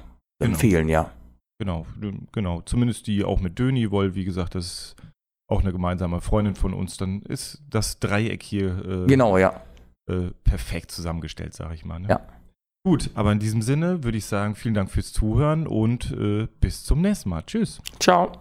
Genau. empfehlen, ja. Genau, genau. Zumindest die auch mit Döni, weil, wie gesagt, das ist auch eine gemeinsame Freundin von uns. Dann ist das Dreieck hier äh, Genau, ja. äh, perfekt zusammengestellt, sage ich mal. Ne? Ja. Gut, aber in diesem Sinne würde ich sagen, vielen Dank fürs Zuhören und äh, bis zum nächsten Mal. Tschüss. Ciao.